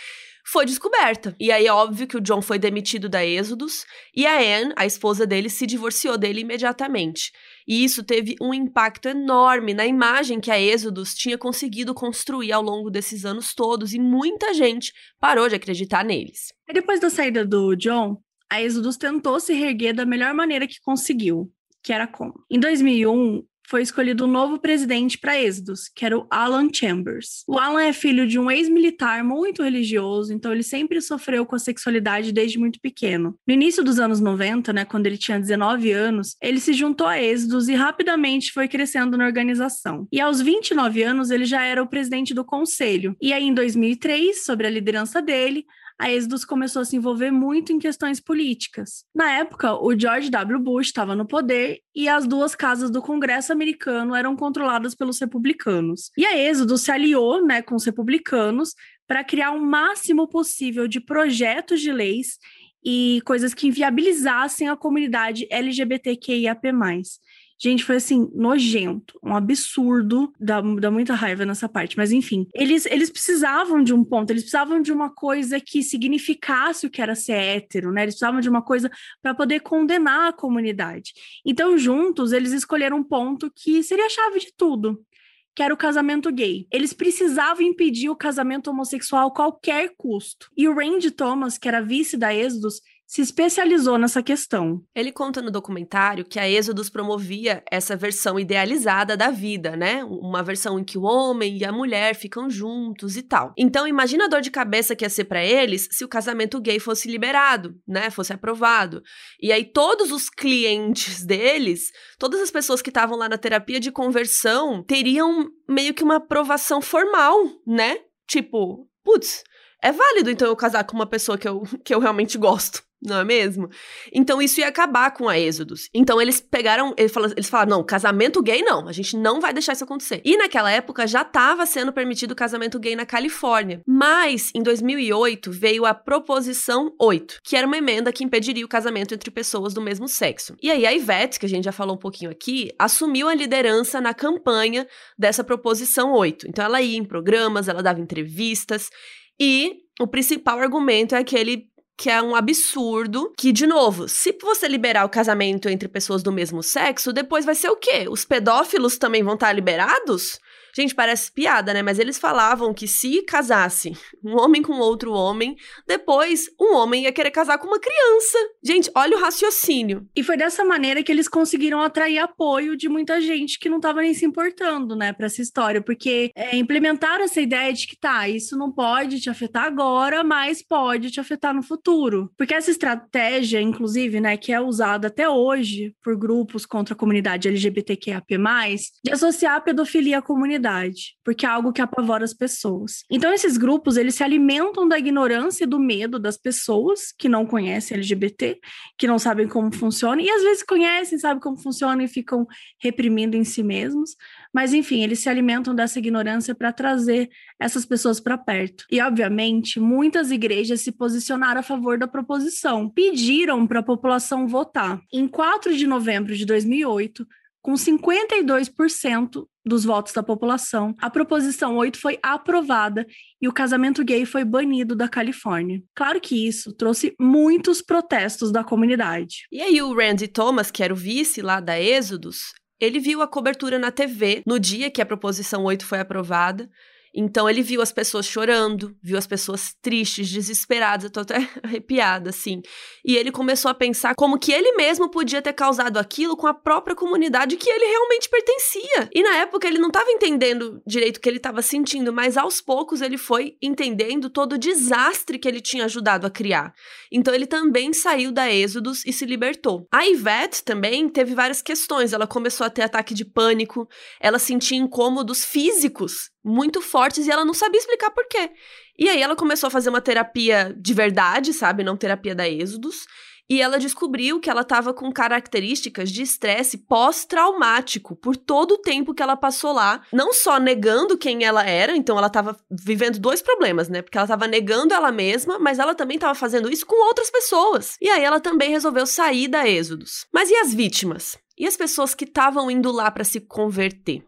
foi descoberta. E aí, óbvio que o John foi demitido da Êxodos e a Anne, a esposa dele, se divorciou dele imediatamente. E isso teve um impacto enorme na imagem que a Êxodos tinha conseguido construir ao longo desses anos todos e muita gente parou de acreditar neles. E depois da saída do John, a Êxodos tentou se reerguer da melhor maneira que conseguiu, que era como? Em 2001, foi escolhido um novo presidente para Êxodos, que era o Alan Chambers. O Alan é filho de um ex-militar muito religioso, então ele sempre sofreu com a sexualidade desde muito pequeno. No início dos anos 90, né, quando ele tinha 19 anos, ele se juntou a Êxodos e rapidamente foi crescendo na organização. E aos 29 anos, ele já era o presidente do conselho. E aí, em 2003, sobre a liderança dele, a Exodus começou a se envolver muito em questões políticas. Na época, o George W. Bush estava no poder e as duas casas do Congresso americano eram controladas pelos republicanos. E a Exodus se aliou né, com os republicanos para criar o máximo possível de projetos de leis e coisas que inviabilizassem a comunidade LGBTQIAP+. Gente, foi assim, nojento, um absurdo, dá, dá muita raiva nessa parte, mas enfim. Eles, eles precisavam de um ponto, eles precisavam de uma coisa que significasse o que era ser hétero, né? Eles precisavam de uma coisa para poder condenar a comunidade. Então, juntos, eles escolheram um ponto que seria a chave de tudo, que era o casamento gay. Eles precisavam impedir o casamento homossexual a qualquer custo. E o Randy Thomas, que era vice da Exodus, se especializou nessa questão. Ele conta no documentário que a Êxodos promovia essa versão idealizada da vida, né? Uma versão em que o homem e a mulher ficam juntos e tal. Então, imagina a dor de cabeça que ia ser para eles se o casamento gay fosse liberado, né? Fosse aprovado. E aí todos os clientes deles, todas as pessoas que estavam lá na terapia de conversão, teriam meio que uma aprovação formal, né? Tipo, putz, é válido então eu casar com uma pessoa que eu, que eu realmente gosto não é mesmo? Então isso ia acabar com a Êxodos. Então eles pegaram, eles falaram, eles falaram, não, casamento gay não, a gente não vai deixar isso acontecer. E naquela época já estava sendo permitido casamento gay na Califórnia. Mas em 2008 veio a Proposição 8, que era uma emenda que impediria o casamento entre pessoas do mesmo sexo. E aí a Ivete, que a gente já falou um pouquinho aqui, assumiu a liderança na campanha dessa Proposição 8. Então ela ia em programas, ela dava entrevistas e o principal argumento é aquele que é um absurdo. Que, de novo, se você liberar o casamento entre pessoas do mesmo sexo, depois vai ser o quê? Os pedófilos também vão estar liberados? Gente, parece piada, né? Mas eles falavam que se casasse um homem com outro homem, depois um homem ia querer casar com uma criança. Gente, olha o raciocínio. E foi dessa maneira que eles conseguiram atrair apoio de muita gente que não estava nem se importando, né, para essa história, porque é, implementaram essa ideia de que tá, isso não pode te afetar agora, mas pode te afetar no futuro. Porque essa estratégia, inclusive, né, que é usada até hoje por grupos contra a comunidade LGBTQIAP+, de associar a pedofilia à comunidade, porque é algo que apavora as pessoas. Então, esses grupos, eles se alimentam da ignorância e do medo das pessoas que não conhecem LGBT, que não sabem como funciona, e às vezes conhecem, sabem como funciona e ficam reprimindo em si mesmos. Mas, enfim, eles se alimentam dessa ignorância para trazer essas pessoas para perto. E, obviamente, muitas igrejas se posicionaram a favor da proposição, pediram para a população votar. Em 4 de novembro de 2008, com 52% dos votos da população, a proposição 8 foi aprovada e o casamento gay foi banido da Califórnia. Claro que isso trouxe muitos protestos da comunidade. E aí o Randy Thomas, que era o vice lá da Êxodos, ele viu a cobertura na TV no dia que a proposição 8 foi aprovada então ele viu as pessoas chorando, viu as pessoas tristes, desesperadas, eu tô até (laughs) arrepiada, assim. E ele começou a pensar como que ele mesmo podia ter causado aquilo com a própria comunidade que ele realmente pertencia. E na época ele não estava entendendo direito o que ele estava sentindo, mas aos poucos ele foi entendendo todo o desastre que ele tinha ajudado a criar. Então ele também saiu da Êxodos e se libertou. A Ivete também teve várias questões. Ela começou a ter ataque de pânico, ela sentia incômodos físicos muito fortes e ela não sabia explicar por quê. E aí ela começou a fazer uma terapia de verdade, sabe? Não terapia da Êxodos. E ela descobriu que ela estava com características de estresse pós-traumático por todo o tempo que ela passou lá, não só negando quem ela era, então ela estava vivendo dois problemas, né? Porque ela estava negando ela mesma, mas ela também estava fazendo isso com outras pessoas. E aí ela também resolveu sair da Êxodos. Mas e as vítimas? E as pessoas que estavam indo lá para se converter?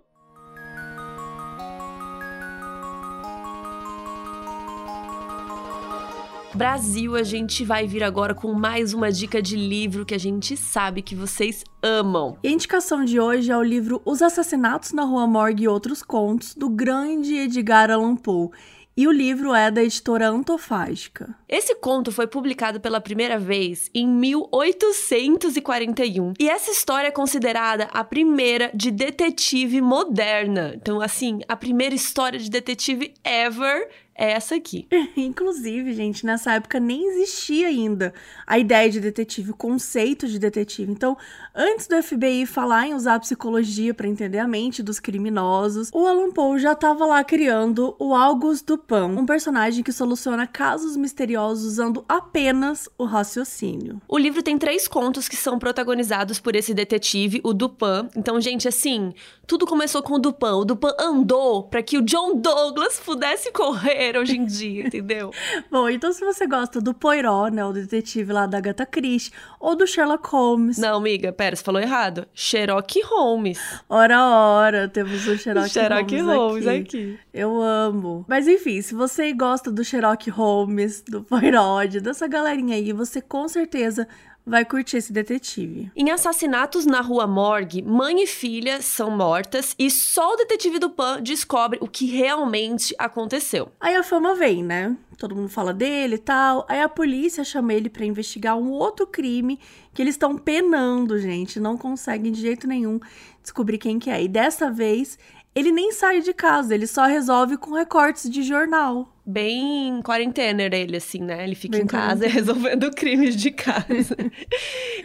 Brasil, a gente vai vir agora com mais uma dica de livro que a gente sabe que vocês amam. E a indicação de hoje é o livro Os Assassinatos na Rua Morgue e Outros Contos, do grande Edgar Allan Poe. E o livro é da editora Antofágica. Esse conto foi publicado pela primeira vez em 1841. E essa história é considerada a primeira de detetive moderna. Então, assim, a primeira história de detetive ever é essa aqui. (laughs) Inclusive, gente, nessa época nem existia ainda a ideia de detetive, o conceito de detetive. Então, antes do FBI falar em usar a psicologia para entender a mente dos criminosos, o Alan Poe já estava lá criando o August Dupin, um personagem que soluciona casos misteriosos usando apenas o raciocínio. O livro tem três contos que são protagonizados por esse detetive, o Dupin. Então, gente, assim, tudo começou com o Dupin. O Dupin andou para que o John Douglas pudesse correr hoje em dia, entendeu? (laughs) Bom, então se você gosta do Poirot, né, o detetive lá da Agatha Christie, ou do Sherlock Holmes... Não, amiga, pera, você falou errado. Sherlock Holmes. Ora, ora, temos o Sherlock, Sherlock Holmes, Holmes aqui. aqui. Eu amo. Mas enfim, se você gosta do Sherlock Holmes, do Poirot, dessa galerinha aí, você com certeza vai curtir esse detetive. Em assassinatos na rua Morgue, mãe e filha são mortas e só o detetive do Pan descobre o que realmente aconteceu. Aí a fama vem, né? Todo mundo fala dele e tal. Aí a polícia chama ele para investigar um outro crime que eles estão penando, gente. Não conseguem de jeito nenhum descobrir quem que é. E dessa vez ele nem sai de casa, ele só resolve com recortes de jornal bem quarentena ele, assim, né? Ele fica bem em casa (laughs) resolvendo crimes de casa.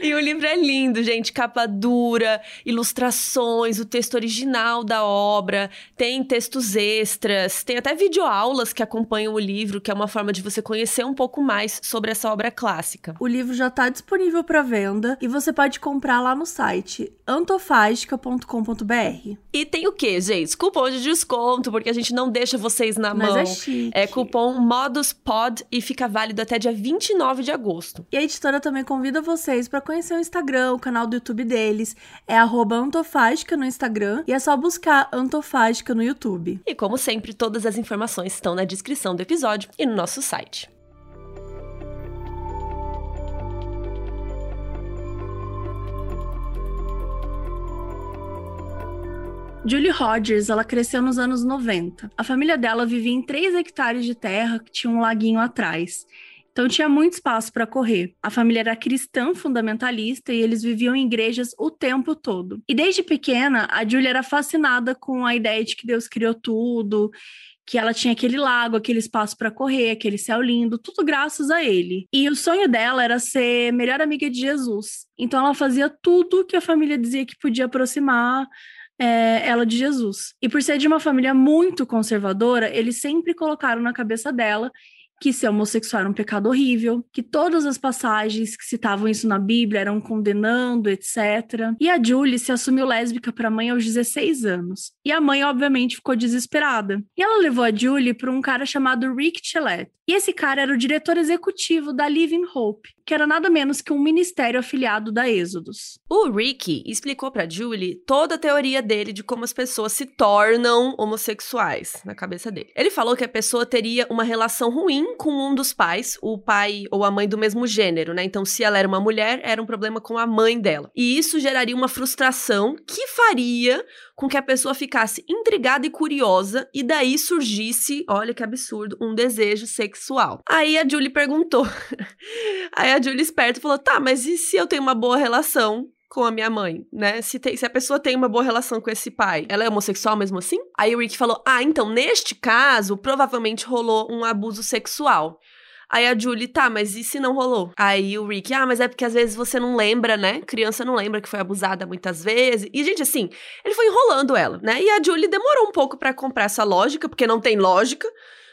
e o livro é lindo, gente. Capa dura, ilustrações, o texto original da obra, tem textos extras, tem até videoaulas que acompanham o livro, que é uma forma de você conhecer um pouco mais sobre essa obra clássica. O livro já está disponível para venda e você pode comprar lá no site antofágica.com.br. E tem o que, gente? Cupom de desconto, porque a gente não deixa vocês na Mas mão. É chique. É cupom MODUSPOD e fica válido até dia 29 de agosto. E a editora também convida vocês para conhecer o Instagram, o canal do YouTube deles. É antofágica no Instagram e é só buscar Antofágica no YouTube. E como sempre, todas as informações estão na descrição do episódio e no nosso site. Julie Rogers, ela cresceu nos anos 90. A família dela vivia em 3 hectares de terra que tinha um laguinho atrás. Então tinha muito espaço para correr. A família era cristã fundamentalista e eles viviam em igrejas o tempo todo. E desde pequena, a Julie era fascinada com a ideia de que Deus criou tudo, que ela tinha aquele lago, aquele espaço para correr, aquele céu lindo, tudo graças a ele. E o sonho dela era ser melhor amiga de Jesus. Então ela fazia tudo que a família dizia que podia aproximar é, ela de Jesus. E por ser de uma família muito conservadora, eles sempre colocaram na cabeça dela que ser homossexual era um pecado horrível, que todas as passagens que citavam isso na Bíblia eram condenando, etc. E a Julie se assumiu lésbica para a mãe aos 16 anos. E a mãe, obviamente, ficou desesperada. E ela levou a Julie para um cara chamado Rick Chelette. E esse cara era o diretor executivo da Living Hope, que era nada menos que um ministério afiliado da Êxodos. O Ricky explicou para Julie toda a teoria dele de como as pessoas se tornam homossexuais na cabeça dele. Ele falou que a pessoa teria uma relação ruim com um dos pais, o pai ou a mãe do mesmo gênero, né? Então, se ela era uma mulher, era um problema com a mãe dela. E isso geraria uma frustração que faria com que a pessoa ficasse intrigada e curiosa e daí surgisse, olha que absurdo, um desejo sexual. Aí a Julie perguntou. (laughs) Aí a Julie esperta falou: "Tá, mas e se eu tenho uma boa relação com a minha mãe, né? Se, tem, se, a pessoa tem uma boa relação com esse pai, ela é homossexual mesmo assim? Aí o Rick falou: Ah, então, neste caso, provavelmente rolou um abuso sexual. Aí a Julie, tá, mas e se não rolou? Aí o Rick, ah, mas é porque às vezes você não lembra, né? Criança não lembra que foi abusada muitas vezes. E, gente, assim, ele foi enrolando ela, né? E a Julie demorou um pouco para comprar essa lógica, porque não tem lógica.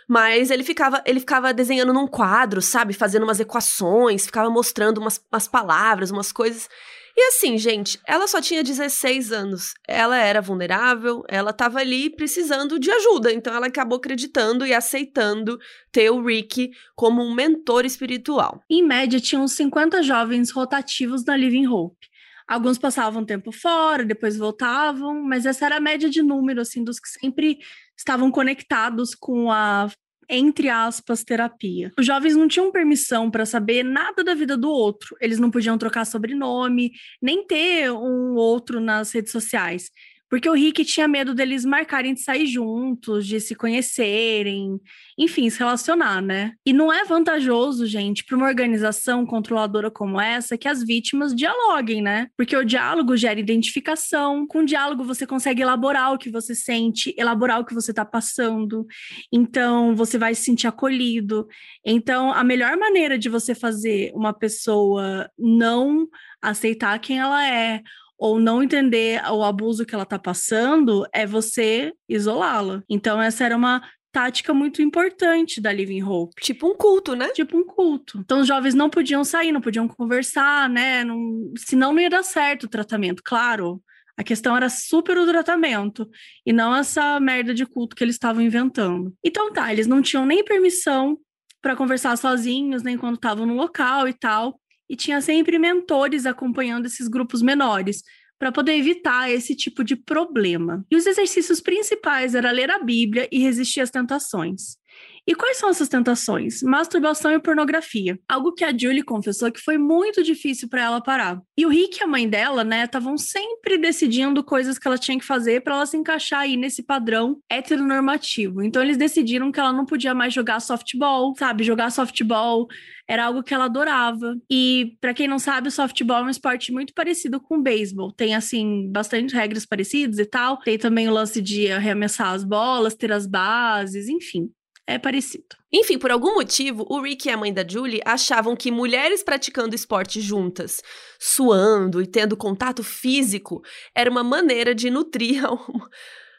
Mas ele ficava, ele ficava desenhando num quadro, sabe? Fazendo umas equações, ficava mostrando umas, umas palavras, umas coisas. E assim, gente, ela só tinha 16 anos. Ela era vulnerável, ela estava ali precisando de ajuda. Então ela acabou acreditando e aceitando ter o Rick como um mentor espiritual. Em média, tinham 50 jovens rotativos na Living Hope. Alguns passavam tempo fora, depois voltavam, mas essa era a média de número, assim, dos que sempre estavam conectados com a entre aspas, terapia. Os jovens não tinham permissão para saber nada da vida do outro. Eles não podiam trocar sobrenome, nem ter um outro nas redes sociais. Porque o Rick tinha medo deles marcarem de sair juntos, de se conhecerem, enfim, se relacionar, né? E não é vantajoso, gente, para uma organização controladora como essa que as vítimas dialoguem, né? Porque o diálogo gera identificação, com o diálogo você consegue elaborar o que você sente, elaborar o que você está passando. Então, você vai se sentir acolhido. Então, a melhor maneira de você fazer uma pessoa não aceitar quem ela é ou não entender o abuso que ela está passando, é você isolá-la. Então, essa era uma tática muito importante da Living Hope. Tipo um culto, né? Tipo um culto. Então os jovens não podiam sair, não podiam conversar, né? Não... Senão não ia dar certo o tratamento, claro. A questão era super o tratamento e não essa merda de culto que eles estavam inventando. Então tá, eles não tinham nem permissão para conversar sozinhos, nem quando estavam no local e tal e tinha sempre mentores acompanhando esses grupos menores para poder evitar esse tipo de problema. E os exercícios principais era ler a Bíblia e resistir às tentações. E quais são essas tentações? Masturbação e pornografia. Algo que a Julie confessou que foi muito difícil para ela parar. E o Rick e a mãe dela, né, estavam sempre decidindo coisas que ela tinha que fazer para ela se encaixar aí nesse padrão heteronormativo. Então eles decidiram que ela não podia mais jogar softball, sabe? Jogar softball era algo que ela adorava. E para quem não sabe, o softball é um esporte muito parecido com o beisebol. Tem assim bastante regras parecidas e tal. Tem também o lance de arremessar as bolas, ter as bases, enfim é parecido. Enfim, por algum motivo, o Rick e a mãe da Julie achavam que mulheres praticando esporte juntas, suando e tendo contato físico, era uma maneira de nutrir (laughs) a,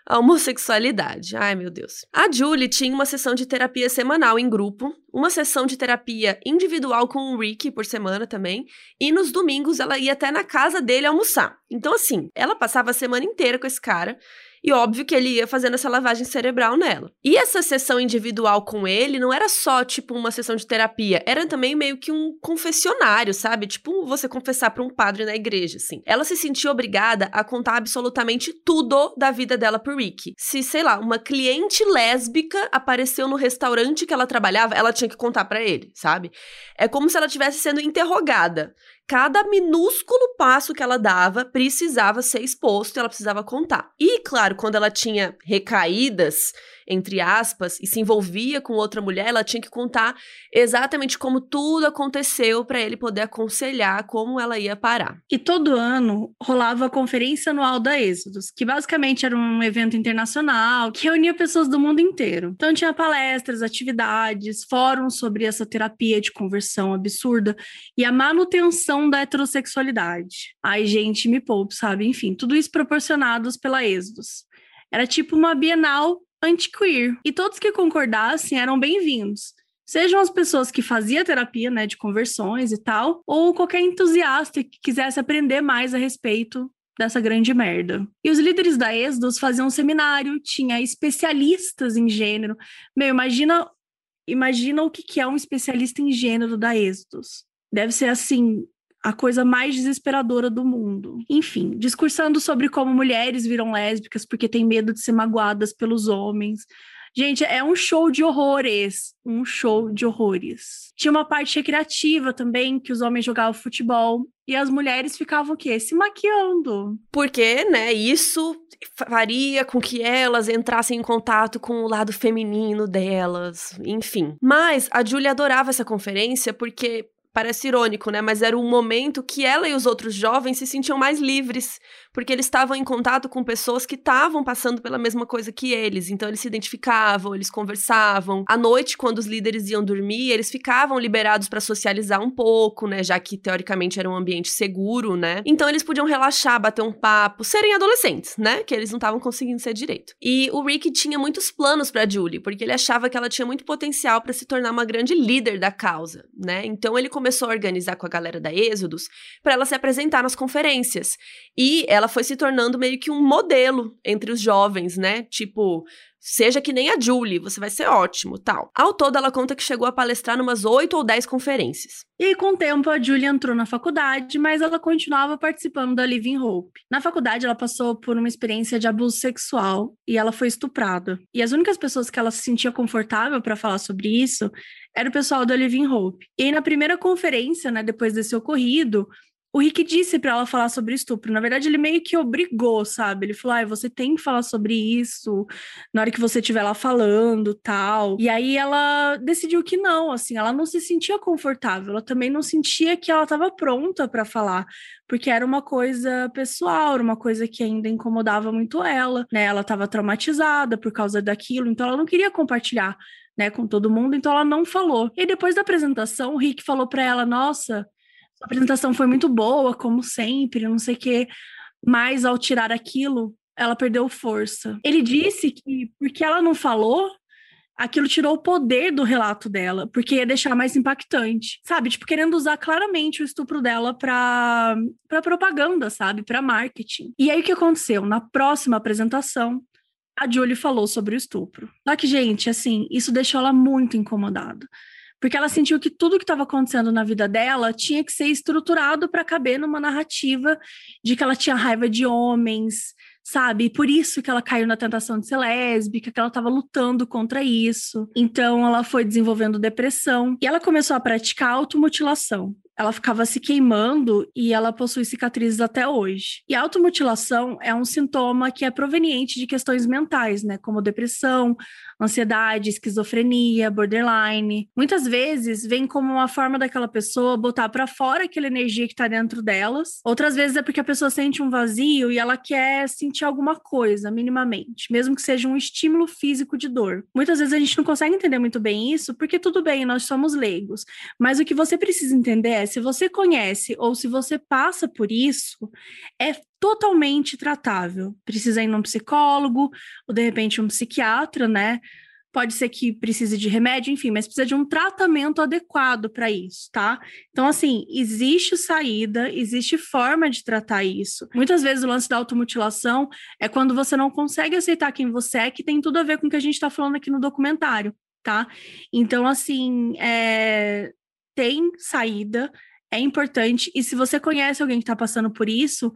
a homossexualidade. Ai, meu Deus. A Julie tinha uma sessão de terapia semanal em grupo, uma sessão de terapia individual com o Rick por semana também, e nos domingos ela ia até na casa dele almoçar. Então, assim, ela passava a semana inteira com esse cara e óbvio que ele ia fazendo essa lavagem cerebral nela. E essa sessão individual com ele não era só, tipo, uma sessão de terapia, era também meio que um confessionário, sabe? Tipo, você confessar para um padre na igreja, assim. Ela se sentiu obrigada a contar absolutamente tudo da vida dela pro Rick. Se, sei lá, uma cliente lésbica apareceu no restaurante que ela trabalhava, ela tinha que contar para ele, sabe? É como se ela estivesse sendo interrogada. Cada minúsculo passo que ela dava precisava ser exposto ela precisava contar. E, claro, quando ela tinha recaídas, entre aspas, e se envolvia com outra mulher, ela tinha que contar exatamente como tudo aconteceu para ele poder aconselhar como ela ia parar. E todo ano rolava a Conferência Anual da Êxodos, que basicamente era um evento internacional que reunia pessoas do mundo inteiro. Então tinha palestras, atividades, fóruns sobre essa terapia de conversão absurda e a manutenção da heterossexualidade. Ai, gente, me poupe, sabe? Enfim, tudo isso proporcionados pela Êxodos. Era tipo uma Bienal anti-queer. E todos que concordassem eram bem-vindos. Sejam as pessoas que faziam terapia, né, de conversões e tal, ou qualquer entusiasta que quisesse aprender mais a respeito dessa grande merda. E os líderes da Êxodos faziam um seminário, tinha especialistas em gênero. Meu, imagina, imagina o que é um especialista em gênero da Êxodos. Deve ser assim, a coisa mais desesperadora do mundo. Enfim, discursando sobre como mulheres viram lésbicas porque têm medo de ser magoadas pelos homens. Gente, é um show de horrores. Um show de horrores. Tinha uma parte recreativa também, que os homens jogavam futebol. E as mulheres ficavam o quê? Se maquiando. Porque, né, isso faria com que elas entrassem em contato com o lado feminino delas, enfim. Mas a Julia adorava essa conferência porque parece irônico, né? Mas era um momento que ela e os outros jovens se sentiam mais livres, porque eles estavam em contato com pessoas que estavam passando pela mesma coisa que eles. Então eles se identificavam, eles conversavam. À noite, quando os líderes iam dormir, eles ficavam liberados para socializar um pouco, né? Já que teoricamente era um ambiente seguro, né? Então eles podiam relaxar, bater um papo, serem adolescentes, né? Que eles não estavam conseguindo ser direito. E o Rick tinha muitos planos para Julie, porque ele achava que ela tinha muito potencial para se tornar uma grande líder da causa, né? Então ele começou a organizar com a galera da Êxodos para ela se apresentar nas conferências. E ela foi se tornando meio que um modelo entre os jovens, né? Tipo, Seja que nem a Julie, você vai ser ótimo, tal. Ao todo, ela conta que chegou a palestrar numas oito ou dez conferências. E com o tempo, a Julie entrou na faculdade, mas ela continuava participando da Living Hope. Na faculdade, ela passou por uma experiência de abuso sexual e ela foi estuprada. E as únicas pessoas que ela se sentia confortável para falar sobre isso era o pessoal da Living Hope. E aí, na primeira conferência, né, depois desse ocorrido, o Rick disse para ela falar sobre estupro. Na verdade, ele meio que obrigou, sabe? Ele falou: ah, você tem que falar sobre isso na hora que você estiver lá falando, tal. E aí ela decidiu que não, assim, ela não se sentia confortável. Ela também não sentia que ela estava pronta para falar, porque era uma coisa pessoal, era uma coisa que ainda incomodava muito ela, né? Ela estava traumatizada por causa daquilo, então ela não queria compartilhar. Né, com todo mundo, então ela não falou. E depois da apresentação, o Rick falou para ela: Nossa, a apresentação foi muito boa, como sempre, não sei o quê. Mas ao tirar aquilo, ela perdeu força. Ele disse que porque ela não falou, aquilo tirou o poder do relato dela, porque ia deixar mais impactante, sabe? Tipo, querendo usar claramente o estupro dela para para propaganda, sabe? Para marketing. E aí o que aconteceu? Na próxima apresentação, a Julie falou sobre o estupro. Só que, gente, assim, isso deixou ela muito incomodada porque ela sentiu que tudo que estava acontecendo na vida dela tinha que ser estruturado para caber numa narrativa de que ela tinha raiva de homens, sabe? Por isso que ela caiu na tentação de ser lésbica, que ela estava lutando contra isso. Então ela foi desenvolvendo depressão e ela começou a praticar automutilação ela ficava se queimando e ela possui cicatrizes até hoje. E a automutilação é um sintoma que é proveniente de questões mentais, né, como depressão, ansiedade, esquizofrenia, borderline. Muitas vezes vem como uma forma daquela pessoa botar para fora aquela energia que está dentro delas. Outras vezes é porque a pessoa sente um vazio e ela quer sentir alguma coisa, minimamente, mesmo que seja um estímulo físico de dor. Muitas vezes a gente não consegue entender muito bem isso, porque tudo bem, nós somos leigos, mas o que você precisa entender é se você conhece ou se você passa por isso, é totalmente tratável. Precisa ir num psicólogo, ou de repente um psiquiatra, né? Pode ser que precise de remédio, enfim, mas precisa de um tratamento adequado para isso, tá? Então, assim, existe saída, existe forma de tratar isso. Muitas vezes o lance da automutilação é quando você não consegue aceitar quem você é, que tem tudo a ver com o que a gente está falando aqui no documentário, tá? Então, assim, é... tem saída, é importante, e se você conhece alguém que está passando por isso,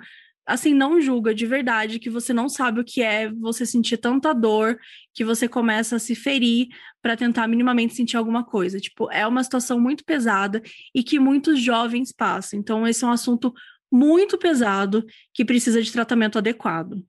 assim, não julga de verdade que você não sabe o que é você sentir tanta dor, que você começa a se ferir para tentar minimamente sentir alguma coisa. Tipo, é uma situação muito pesada e que muitos jovens passam. Então, esse é um assunto muito pesado que precisa de tratamento adequado.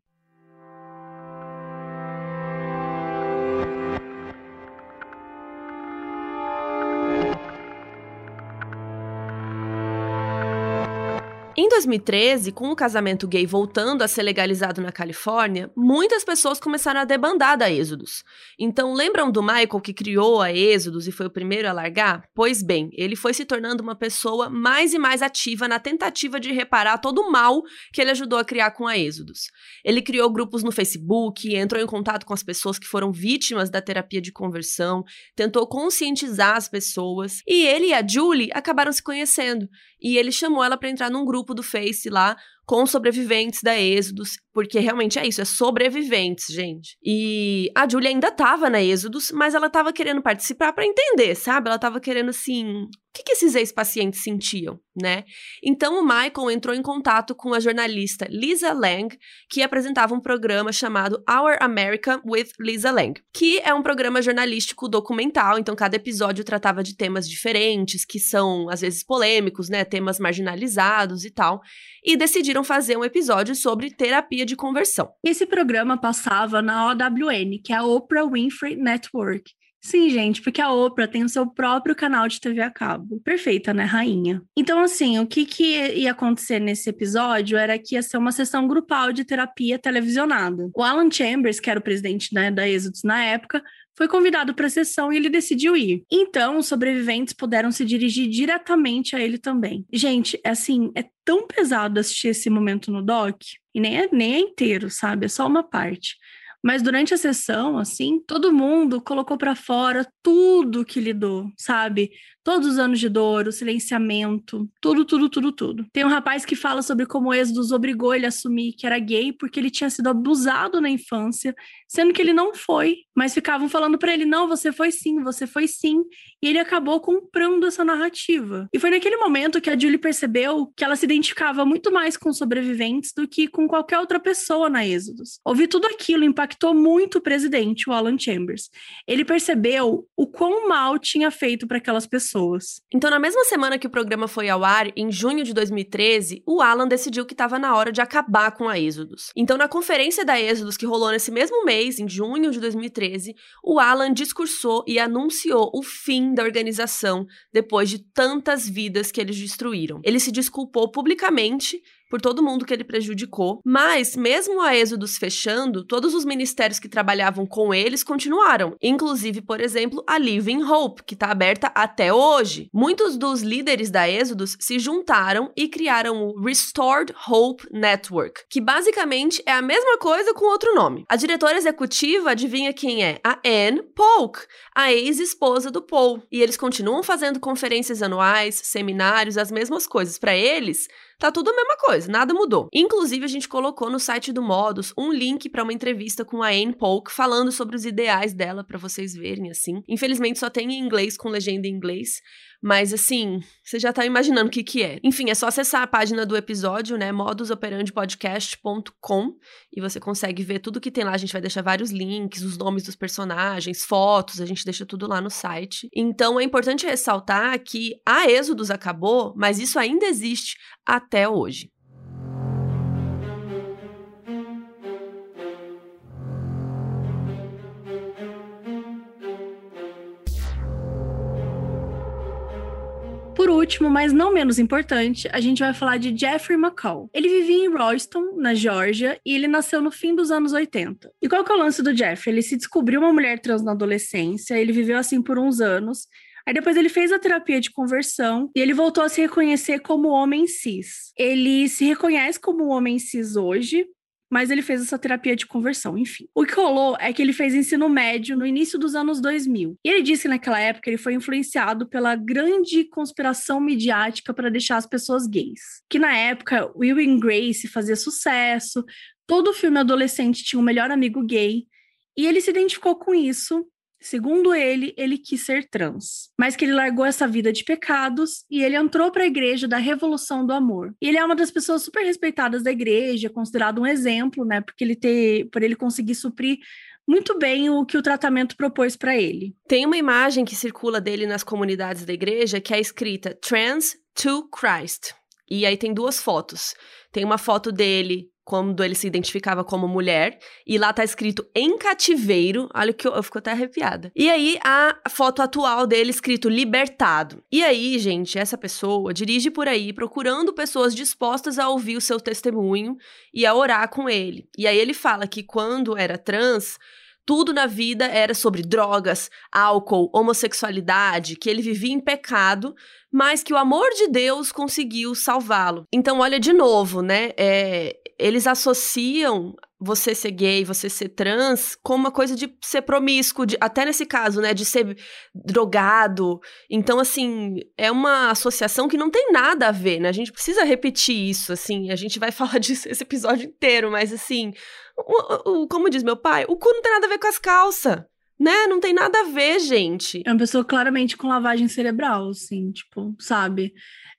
2013, com o casamento gay voltando a ser legalizado na Califórnia, muitas pessoas começaram a debandar da Êxodos. Então, lembram do Michael que criou a Êxodos e foi o primeiro a largar? Pois bem, ele foi se tornando uma pessoa mais e mais ativa na tentativa de reparar todo o mal que ele ajudou a criar com a Êxodos. Ele criou grupos no Facebook, entrou em contato com as pessoas que foram vítimas da terapia de conversão, tentou conscientizar as pessoas, e ele e a Julie acabaram se conhecendo. E ele chamou ela para entrar num grupo do Face lá com sobreviventes da Êxodos, porque realmente é isso, é sobreviventes, gente. E a Julia ainda tava na Êxodos, mas ela tava querendo participar para entender, sabe? Ela tava querendo assim, que, que esses ex-pacientes sentiam, né? Então o Michael entrou em contato com a jornalista Lisa Lang, que apresentava um programa chamado Our America with Lisa Lang, que é um programa jornalístico documental, então cada episódio tratava de temas diferentes, que são às vezes polêmicos, né, temas marginalizados e tal, e decidiram fazer um episódio sobre terapia de conversão. Esse programa passava na OWN, que é a Oprah Winfrey Network. Sim, gente, porque a Oprah tem o seu próprio canal de TV a cabo. Perfeita, né, rainha? Então, assim, o que, que ia acontecer nesse episódio era que ia ser uma sessão grupal de terapia televisionada. O Alan Chambers, que era o presidente né, da Exodus na época, foi convidado para a sessão e ele decidiu ir. Então, os sobreviventes puderam se dirigir diretamente a ele também. Gente, é assim, é tão pesado assistir esse momento no doc, e nem é, nem é inteiro, sabe? É só uma parte. Mas durante a sessão, assim, todo mundo colocou para fora tudo que lidou, sabe? Todos os anos de dor, o silenciamento, tudo, tudo, tudo, tudo. Tem um rapaz que fala sobre como o Êxodos obrigou ele a assumir que era gay porque ele tinha sido abusado na infância, sendo que ele não foi, mas ficavam falando para ele: não, você foi sim, você foi sim. E ele acabou comprando essa narrativa. E foi naquele momento que a Julie percebeu que ela se identificava muito mais com sobreviventes do que com qualquer outra pessoa na Êxodos. Ouvir tudo aquilo impactou muito o presidente, o Alan Chambers. Ele percebeu o quão mal tinha feito para aquelas pessoas pessoas. Então, na mesma semana que o programa foi ao ar, em junho de 2013, o Alan decidiu que estava na hora de acabar com a Êxodos. Então, na conferência da Êxodos que rolou nesse mesmo mês, em junho de 2013, o Alan discursou e anunciou o fim da organização depois de tantas vidas que eles destruíram. Ele se desculpou publicamente por todo mundo que ele prejudicou. Mas, mesmo a Êxodos fechando, todos os ministérios que trabalhavam com eles continuaram. Inclusive, por exemplo, a Living Hope, que está aberta até hoje. Muitos dos líderes da Êxodos se juntaram e criaram o Restored Hope Network, que basicamente é a mesma coisa com outro nome. A diretora executiva, adivinha quem é? A Anne Polk, a ex-esposa do Paul. E eles continuam fazendo conferências anuais, seminários, as mesmas coisas. Para eles, tá tudo a mesma coisa, nada mudou. Inclusive, a gente colocou no site do Modus um link para uma entrevista com a Anne Polk falando sobre os ideais dela para vocês verem assim. Infelizmente só tem em inglês com legenda em inglês, mas assim, você já tá imaginando o que que é. Enfim, é só acessar a página do episódio, né, modusoperandipodcast.com e você consegue ver tudo que tem lá. A gente vai deixar vários links, os nomes dos personagens, fotos, a gente deixa tudo lá no site. Então é importante ressaltar que a Êxodos acabou, mas isso ainda existe até hoje. Por último, mas não menos importante, a gente vai falar de Jeffrey McCall. Ele vivia em Royston, na Geórgia, e ele nasceu no fim dos anos 80. E qual que é o lance do Jeffrey? Ele se descobriu uma mulher trans na adolescência, ele viveu assim por uns anos, Aí depois ele fez a terapia de conversão e ele voltou a se reconhecer como homem cis. Ele se reconhece como homem cis hoje, mas ele fez essa terapia de conversão, enfim. O que rolou é que ele fez ensino médio no início dos anos 2000. E ele disse que naquela época ele foi influenciado pela grande conspiração midiática para deixar as pessoas gays. Que na época Will and Grace fazia sucesso, todo filme adolescente tinha um melhor amigo gay, e ele se identificou com isso Segundo ele, ele quis ser trans, mas que ele largou essa vida de pecados e ele entrou para a igreja da Revolução do Amor. E ele é uma das pessoas super respeitadas da igreja, considerado um exemplo, né, porque ele ter, por ele conseguir suprir muito bem o que o tratamento propôs para ele. Tem uma imagem que circula dele nas comunidades da igreja que é escrita Trans to Christ. E aí tem duas fotos. Tem uma foto dele quando ele se identificava como mulher, e lá tá escrito em cativeiro. Olha que eu, eu fico até arrepiada. E aí a foto atual dele escrito libertado. E aí, gente, essa pessoa dirige por aí procurando pessoas dispostas a ouvir o seu testemunho e a orar com ele. E aí ele fala que quando era trans, tudo na vida era sobre drogas, álcool, homossexualidade, que ele vivia em pecado, mas que o amor de Deus conseguiu salvá-lo. Então, olha de novo, né? É, eles associam você ser gay, você ser trans, com uma coisa de ser promíscuo, de, até nesse caso, né, de ser drogado. Então, assim, é uma associação que não tem nada a ver, né? A gente precisa repetir isso, assim, a gente vai (laughs) falar disso esse episódio inteiro, mas assim, o, o, como diz meu pai, o cu não tem nada a ver com as calças. Né? Não tem nada a ver, gente. É uma pessoa claramente com lavagem cerebral, assim, tipo, sabe?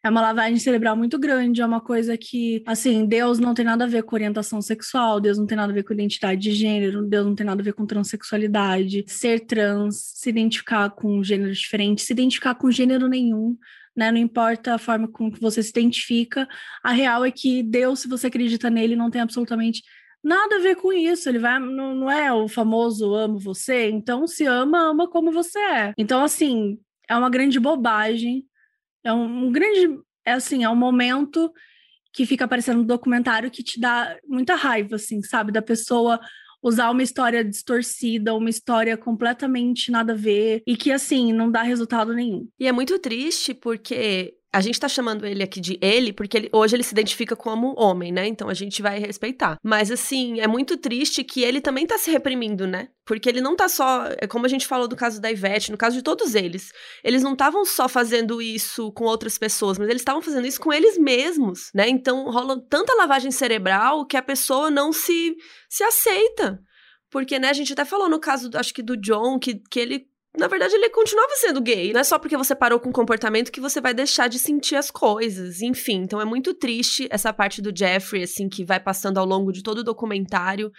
É uma lavagem cerebral muito grande, é uma coisa que, assim, Deus não tem nada a ver com orientação sexual, Deus não tem nada a ver com identidade de gênero, Deus não tem nada a ver com transexualidade, ser trans, se identificar com um gênero diferente, se identificar com gênero nenhum. Né? Não importa a forma com que você se identifica, a real é que Deus, se você acredita nele, não tem absolutamente nada a ver com isso. Ele vai, não, não é o famoso amo você, então se ama, ama como você é. Então, assim, é uma grande bobagem é um, um grande, é assim, é um momento que fica aparecendo no documentário que te dá muita raiva, assim, sabe? Da pessoa usar uma história distorcida, uma história completamente nada a ver e que, assim, não dá resultado nenhum. E é muito triste porque a gente tá chamando ele aqui de ele porque ele, hoje ele se identifica como homem, né? Então a gente vai respeitar. Mas assim, é muito triste que ele também tá se reprimindo, né? Porque ele não tá só, é como a gente falou do caso da Ivete, no caso de todos eles. Eles não estavam só fazendo isso com outras pessoas, mas eles estavam fazendo isso com eles mesmos, né? Então rola tanta lavagem cerebral que a pessoa não se se aceita. Porque, né, a gente até falou no caso, acho que do John, que, que ele na verdade, ele continuava sendo gay. Não é só porque você parou com o comportamento que você vai deixar de sentir as coisas. Enfim, então é muito triste essa parte do Jeffrey, assim, que vai passando ao longo de todo o documentário.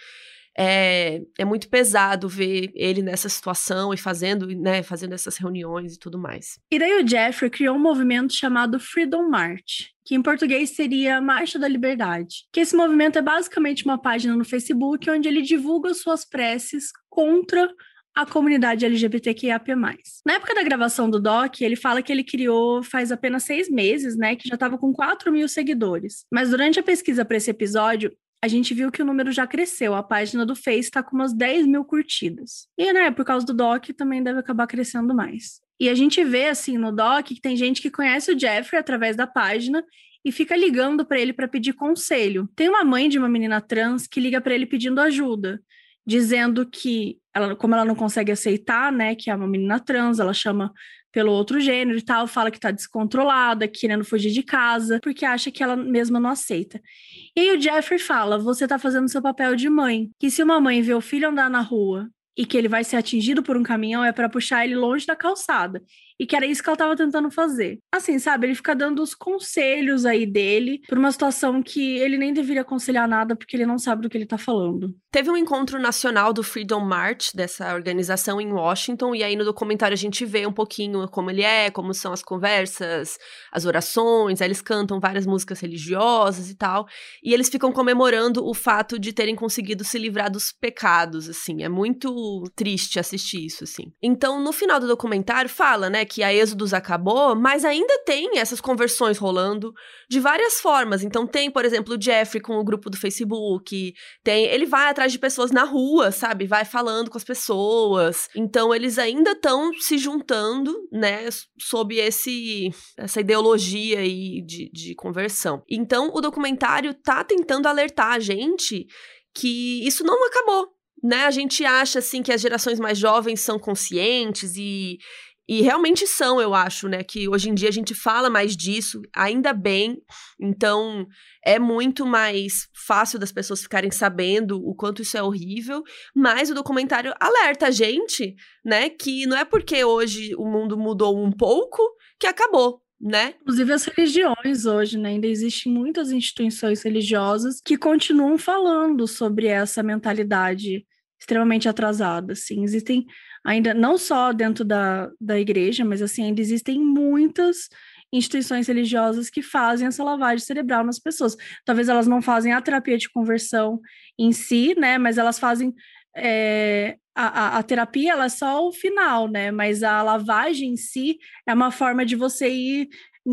É, é muito pesado ver ele nessa situação e fazendo, né, fazendo essas reuniões e tudo mais. E daí o Jeffrey criou um movimento chamado Freedom March, que em português seria Marcha da Liberdade. Que esse movimento é basicamente uma página no Facebook onde ele divulga suas preces contra a comunidade LGBTQIAP+. Na época da gravação do doc, ele fala que ele criou faz apenas seis meses, né, que já estava com 4 mil seguidores. Mas durante a pesquisa para esse episódio, a gente viu que o número já cresceu. A página do Face está com umas 10 mil curtidas. E, né, por causa do doc, também deve acabar crescendo mais. E a gente vê, assim, no doc, que tem gente que conhece o Jeffrey através da página e fica ligando para ele para pedir conselho. Tem uma mãe de uma menina trans que liga para ele pedindo ajuda dizendo que, ela, como ela não consegue aceitar, né, que é uma menina trans, ela chama pelo outro gênero e tal, fala que tá descontrolada, querendo fugir de casa, porque acha que ela mesma não aceita. E aí o Jeffrey fala: você tá fazendo seu papel de mãe, que se uma mãe vê o filho andar na rua e que ele vai ser atingido por um caminhão é para puxar ele longe da calçada e que era isso que ela estava tentando fazer. Assim, sabe, ele fica dando os conselhos aí dele por uma situação que ele nem deveria aconselhar nada porque ele não sabe do que ele tá falando. Teve um encontro nacional do Freedom March, dessa organização em Washington, e aí no documentário a gente vê um pouquinho como ele é, como são as conversas, as orações, eles cantam várias músicas religiosas e tal, e eles ficam comemorando o fato de terem conseguido se livrar dos pecados, assim, é muito triste assistir isso, assim. Então, no final do documentário fala, né, que a Êxodos acabou, mas ainda tem essas conversões rolando de várias formas. Então tem, por exemplo, o Jeffrey com o grupo do Facebook, tem, ele vai atrás de pessoas na rua, sabe? Vai falando com as pessoas. Então eles ainda estão se juntando, né, sob esse essa ideologia aí de, de conversão. Então o documentário tá tentando alertar a gente que isso não acabou, né? A gente acha assim que as gerações mais jovens são conscientes e, E realmente são, eu acho, né? Que hoje em dia a gente fala mais disso, ainda bem. Então, é muito mais fácil das pessoas ficarem sabendo o quanto isso é horrível. Mas o documentário alerta a gente, né? Que não é porque hoje o mundo mudou um pouco que acabou né? Inclusive as religiões hoje, né? Ainda existem muitas instituições religiosas que continuam falando sobre essa mentalidade extremamente atrasada, assim. Existem ainda, não só dentro da, da igreja, mas assim, ainda existem muitas instituições religiosas que fazem essa lavagem cerebral nas pessoas. Talvez elas não fazem a terapia de conversão em si, né? Mas elas fazem é, a, a, a, terapia ela é só o final, né? Mas a lavagem em si é uma forma de você ir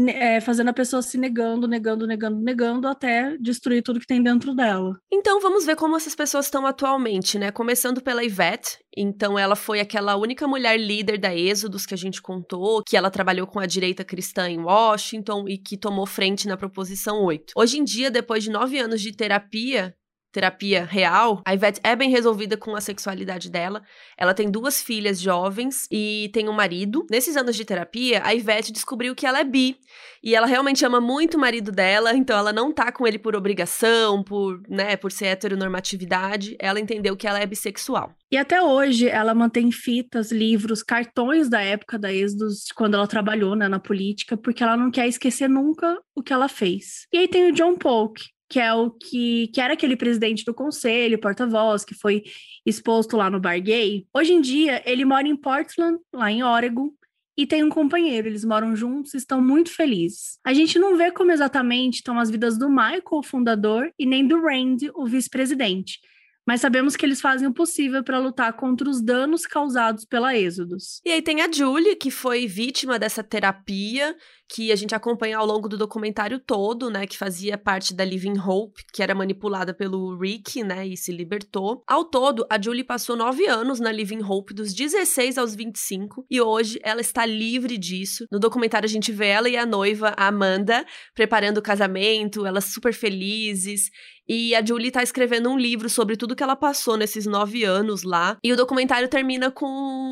é, fazendo a pessoa se negando, negando, negando, negando, até destruir tudo que tem dentro dela. Então vamos ver como essas pessoas estão atualmente, né? Começando pela Ivete. Então ela foi aquela única mulher líder da Êxodos que a gente contou, que ela trabalhou com a direita cristã em Washington e que tomou frente na Proposição 8. Hoje em dia, depois de nove anos de terapia, terapia real, a Ivete é bem resolvida com a sexualidade dela. Ela tem duas filhas jovens e tem um marido. Nesses anos de terapia, a Ivete descobriu que ela é bi. E ela realmente ama muito o marido dela, então ela não tá com ele por obrigação, por, né, por ser heteronormatividade. Ela entendeu que ela é bissexual. E até hoje ela mantém fitas, livros, cartões da época da Êxodos, quando ela trabalhou né, na política, porque ela não quer esquecer nunca o que ela fez. E aí tem o John Polk, que é o que, que era aquele presidente do conselho, porta-voz, que foi exposto lá no bar gay. Hoje em dia, ele mora em Portland, lá em Oregon, e tem um companheiro. Eles moram juntos e estão muito felizes. A gente não vê como exatamente estão as vidas do Michael, o fundador, e nem do Randy, o vice-presidente mas sabemos que eles fazem o possível para lutar contra os danos causados pela Êxodos. E aí tem a Julie, que foi vítima dessa terapia, que a gente acompanha ao longo do documentário todo, né, que fazia parte da Living Hope, que era manipulada pelo Rick, né, e se libertou. Ao todo, a Julie passou nove anos na Living Hope, dos 16 aos 25, e hoje ela está livre disso. No documentário a gente vê ela e a noiva, a Amanda, preparando o casamento, elas super felizes, e a Julie tá escrevendo um livro sobre tudo que ela passou nesses nove anos lá. E o documentário termina com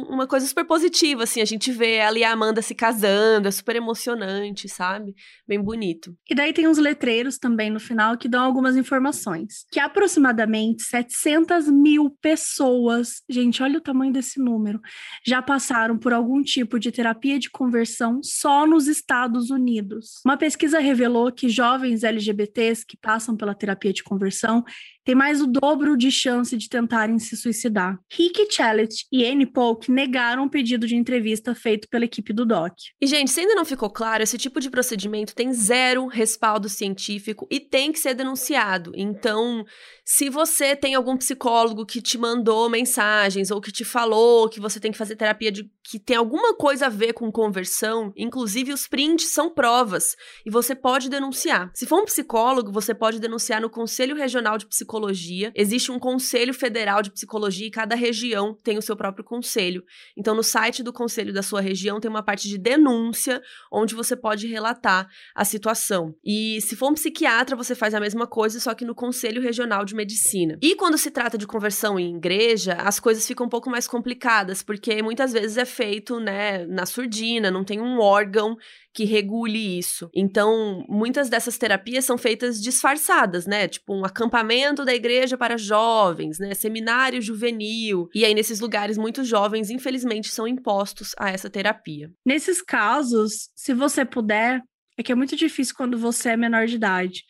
uma coisa super positiva, assim. A gente vê ela e a Amanda se casando, é super emocionante, sabe? Bem bonito. E daí tem uns letreiros também no final que dão algumas informações. Que aproximadamente 700 mil pessoas, gente, olha o tamanho desse número, já passaram por algum tipo de terapia de conversão só nos Estados Unidos. Uma pesquisa revelou que jovens LGBTs que passam pela terapia de conversão tem mais o dobro de chance de tentarem se suicidar. Rick Challet e Annie Polk negaram o pedido de entrevista feito pela equipe do DOC. E, gente, se ainda não ficou claro, esse tipo de procedimento tem zero respaldo científico e tem que ser denunciado. Então, se você tem algum psicólogo que te mandou mensagens ou que te falou que você tem que fazer terapia de que tem alguma coisa a ver com conversão, inclusive os prints são provas e você pode denunciar. Se for um psicólogo, você pode denunciar no Conselho Regional de Psicologia psicologia. Existe um Conselho Federal de Psicologia e cada região tem o seu próprio conselho. Então, no site do conselho da sua região tem uma parte de denúncia, onde você pode relatar a situação. E se for um psiquiatra, você faz a mesma coisa, só que no Conselho Regional de Medicina. E quando se trata de conversão em igreja, as coisas ficam um pouco mais complicadas, porque muitas vezes é feito, né, na surdina, não tem um órgão que regule isso. Então, muitas dessas terapias são feitas disfarçadas, né? Tipo um acampamento da igreja para jovens, né? Seminário juvenil. E aí, nesses lugares, muitos jovens, infelizmente, são impostos a essa terapia. Nesses casos, se você puder, é que é muito difícil quando você é menor de idade,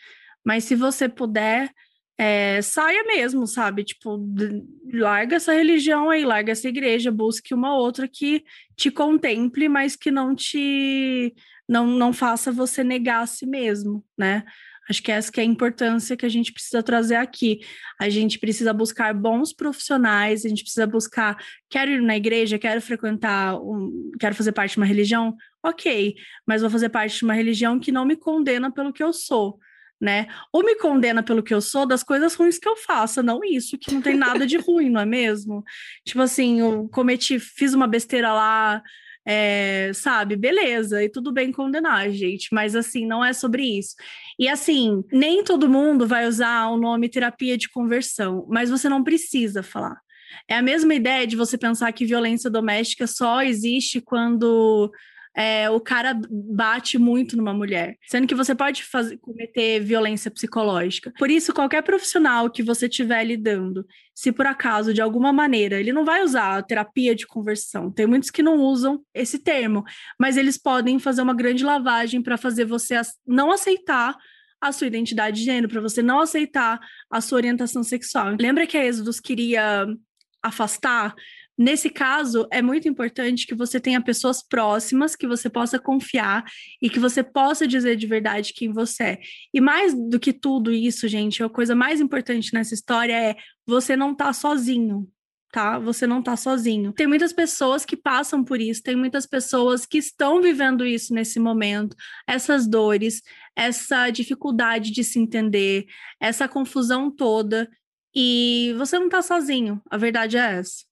mas se você puder, é, saia mesmo, sabe? Tipo, larga essa religião aí, larga essa igreja, busque uma outra que te contemple, mas que não te não, não faça você negar a si mesmo, né? Acho que essa que é a importância que a gente precisa trazer aqui. A gente precisa buscar bons profissionais, a gente precisa buscar, quero ir na igreja, quero frequentar, um, quero fazer parte de uma religião, ok, mas vou fazer parte de uma religião que não me condena pelo que eu sou, né? Ou me condena pelo que eu sou das coisas ruins que eu faço, não isso, que não tem nada de ruim, não é mesmo? Tipo assim, eu cometi, fiz uma besteira lá, é, sabe, beleza, e tudo bem condenar, gente, mas assim, não é sobre isso. E assim, nem todo mundo vai usar o nome terapia de conversão, mas você não precisa falar. É a mesma ideia de você pensar que violência doméstica só existe quando é, o cara bate muito numa mulher, sendo que você pode fazer, cometer violência psicológica. Por isso, qualquer profissional que você estiver lidando, se por acaso, de alguma maneira, ele não vai usar terapia de conversão, tem muitos que não usam esse termo, mas eles podem fazer uma grande lavagem para fazer você não aceitar a sua identidade de gênero, para você não aceitar a sua orientação sexual. Lembra que a Êxodos queria afastar Nesse caso, é muito importante que você tenha pessoas próximas que você possa confiar e que você possa dizer de verdade quem você é. E mais do que tudo isso, gente, a coisa mais importante nessa história é você não tá sozinho, tá? Você não tá sozinho. Tem muitas pessoas que passam por isso, tem muitas pessoas que estão vivendo isso nesse momento, essas dores, essa dificuldade de se entender, essa confusão toda. E você não tá sozinho, a verdade é essa.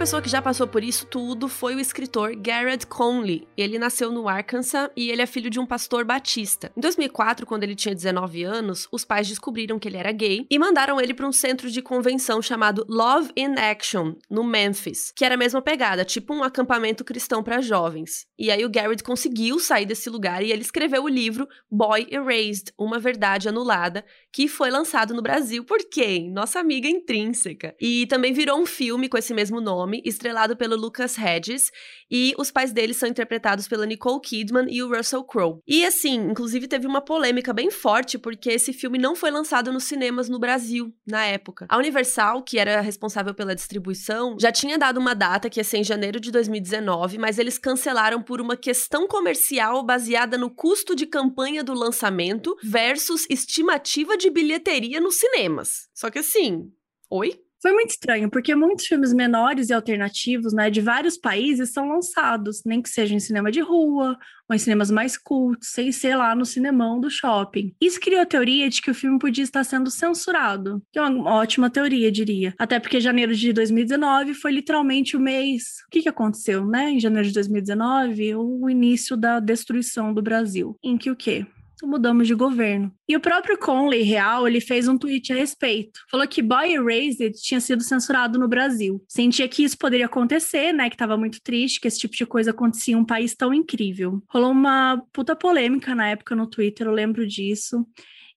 Pessoa que já passou por isso tudo foi o escritor Garrett Conley. Ele nasceu no Arkansas e ele é filho de um pastor batista. Em 2004, quando ele tinha 19 anos, os pais descobriram que ele era gay e mandaram ele para um centro de convenção chamado Love in Action, no Memphis, que era a mesma pegada, tipo um acampamento cristão para jovens. E aí o Garrett conseguiu sair desse lugar e ele escreveu o livro Boy Erased, Uma Verdade Anulada, que foi lançado no Brasil por quem? Nossa amiga intrínseca. E também virou um filme com esse mesmo nome Estrelado pelo Lucas Hedges, e os pais dele são interpretados pela Nicole Kidman e o Russell Crowe. E assim, inclusive teve uma polêmica bem forte porque esse filme não foi lançado nos cinemas no Brasil na época. A Universal, que era responsável pela distribuição, já tinha dado uma data que ia ser em janeiro de 2019, mas eles cancelaram por uma questão comercial baseada no custo de campanha do lançamento versus estimativa de bilheteria nos cinemas. Só que assim, oi? Foi muito estranho, porque muitos filmes menores e alternativos, né, de vários países são lançados, nem que seja em cinema de rua, ou em cinemas mais cultos, sem ser lá no cinemão do shopping. Isso criou a teoria de que o filme podia estar sendo censurado, que é uma ótima teoria, diria. Até porque janeiro de 2019 foi literalmente o mês. O que, que aconteceu, né? Em janeiro de 2019, o início da destruição do Brasil. Em que o quê? Mudamos de governo. E o próprio Conley Real, ele fez um tweet a respeito. Falou que Boy Erased tinha sido censurado no Brasil. Sentia que isso poderia acontecer, né? Que estava muito triste que esse tipo de coisa acontecia em um país tão incrível. Rolou uma puta polêmica na época no Twitter, eu lembro disso.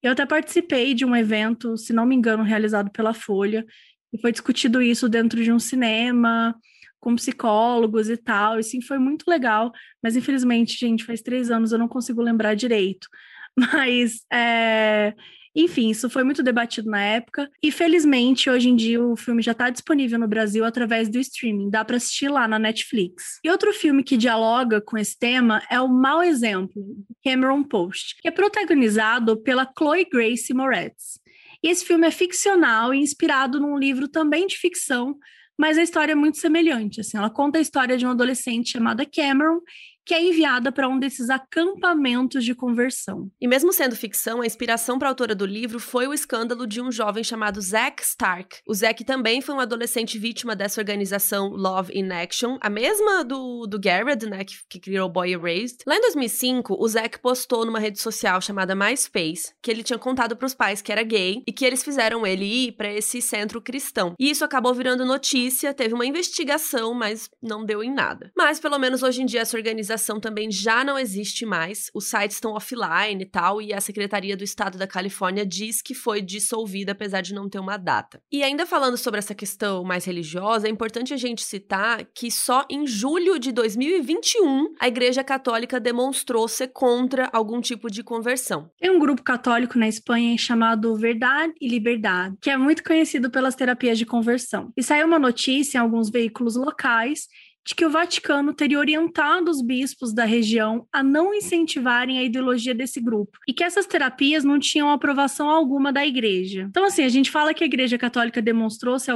Eu até participei de um evento, se não me engano, realizado pela Folha, e foi discutido isso dentro de um cinema, com psicólogos e tal, e sim, foi muito legal, mas infelizmente, gente, faz três anos eu não consigo lembrar direito. (laughs) Mas, é, enfim, isso foi muito debatido na época. E felizmente, hoje em dia, o filme já está disponível no Brasil através do streaming. Dá para assistir lá na Netflix. E outro filme que dialoga com esse tema é o Mau Exemplo, Cameron Post, que é protagonizado pela Chloe Grace Moretz. E esse filme é ficcional e inspirado num livro também de ficção, mas a história é muito semelhante. Assim, ela conta a história de uma adolescente chamada Cameron que é enviada para um desses acampamentos de conversão. E mesmo sendo ficção, a inspiração para a autora do livro foi o escândalo de um jovem chamado Zack Stark. O Zack também foi um adolescente vítima dessa organização Love in Action, a mesma do, do Garrett, né, que, que criou Boy Erased. Lá em 2005, o Zack postou numa rede social chamada MySpace que ele tinha contado para os pais que era gay e que eles fizeram ele ir para esse centro cristão. E isso acabou virando notícia, teve uma investigação, mas não deu em nada. Mas pelo menos hoje em dia essa organização organização também já não existe mais, os sites estão offline e tal, e a Secretaria do Estado da Califórnia diz que foi dissolvida, apesar de não ter uma data. E ainda falando sobre essa questão mais religiosa, é importante a gente citar que só em julho de 2021 a Igreja Católica demonstrou ser contra algum tipo de conversão. Tem um grupo católico na Espanha chamado Verdade e Liberdade, que é muito conhecido pelas terapias de conversão. E saiu uma notícia em alguns veículos locais de que o Vaticano teria orientado os bispos da região a não incentivarem a ideologia desse grupo e que essas terapias não tinham aprovação alguma da igreja. Então, assim, a gente fala que a igreja católica demonstrou-se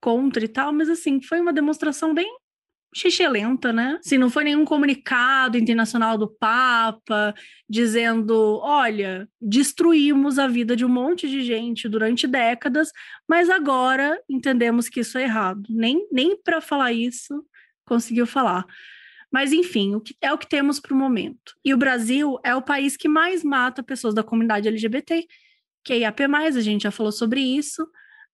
contra e tal, mas, assim, foi uma demonstração bem lenta, né? Se não foi nenhum comunicado internacional do Papa dizendo, olha, destruímos a vida de um monte de gente durante décadas, mas agora entendemos que isso é errado. Nem, nem para falar isso conseguiu falar. Mas, enfim, o que, é o que temos para o momento. E o Brasil é o país que mais mata pessoas da comunidade LGBT, que é IAP, a gente já falou sobre isso.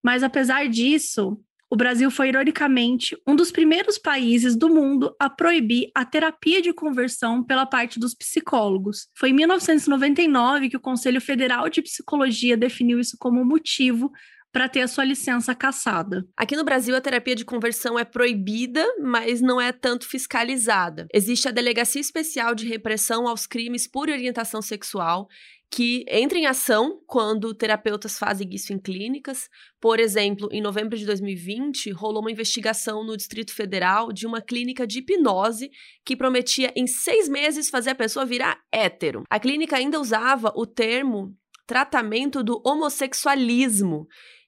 Mas, apesar disso, o Brasil foi, ironicamente, um dos primeiros países do mundo a proibir a terapia de conversão pela parte dos psicólogos. Foi em 1999 que o Conselho Federal de Psicologia definiu isso como motivo para ter a sua licença cassada. Aqui no Brasil, a terapia de conversão é proibida, mas não é tanto fiscalizada. Existe a Delegacia Especial de Repressão aos Crimes por Orientação Sexual, que entra em ação quando terapeutas fazem isso em clínicas. Por exemplo, em novembro de 2020, rolou uma investigação no Distrito Federal de uma clínica de hipnose que prometia em seis meses fazer a pessoa virar hétero. A clínica ainda usava o termo tratamento do homossexualismo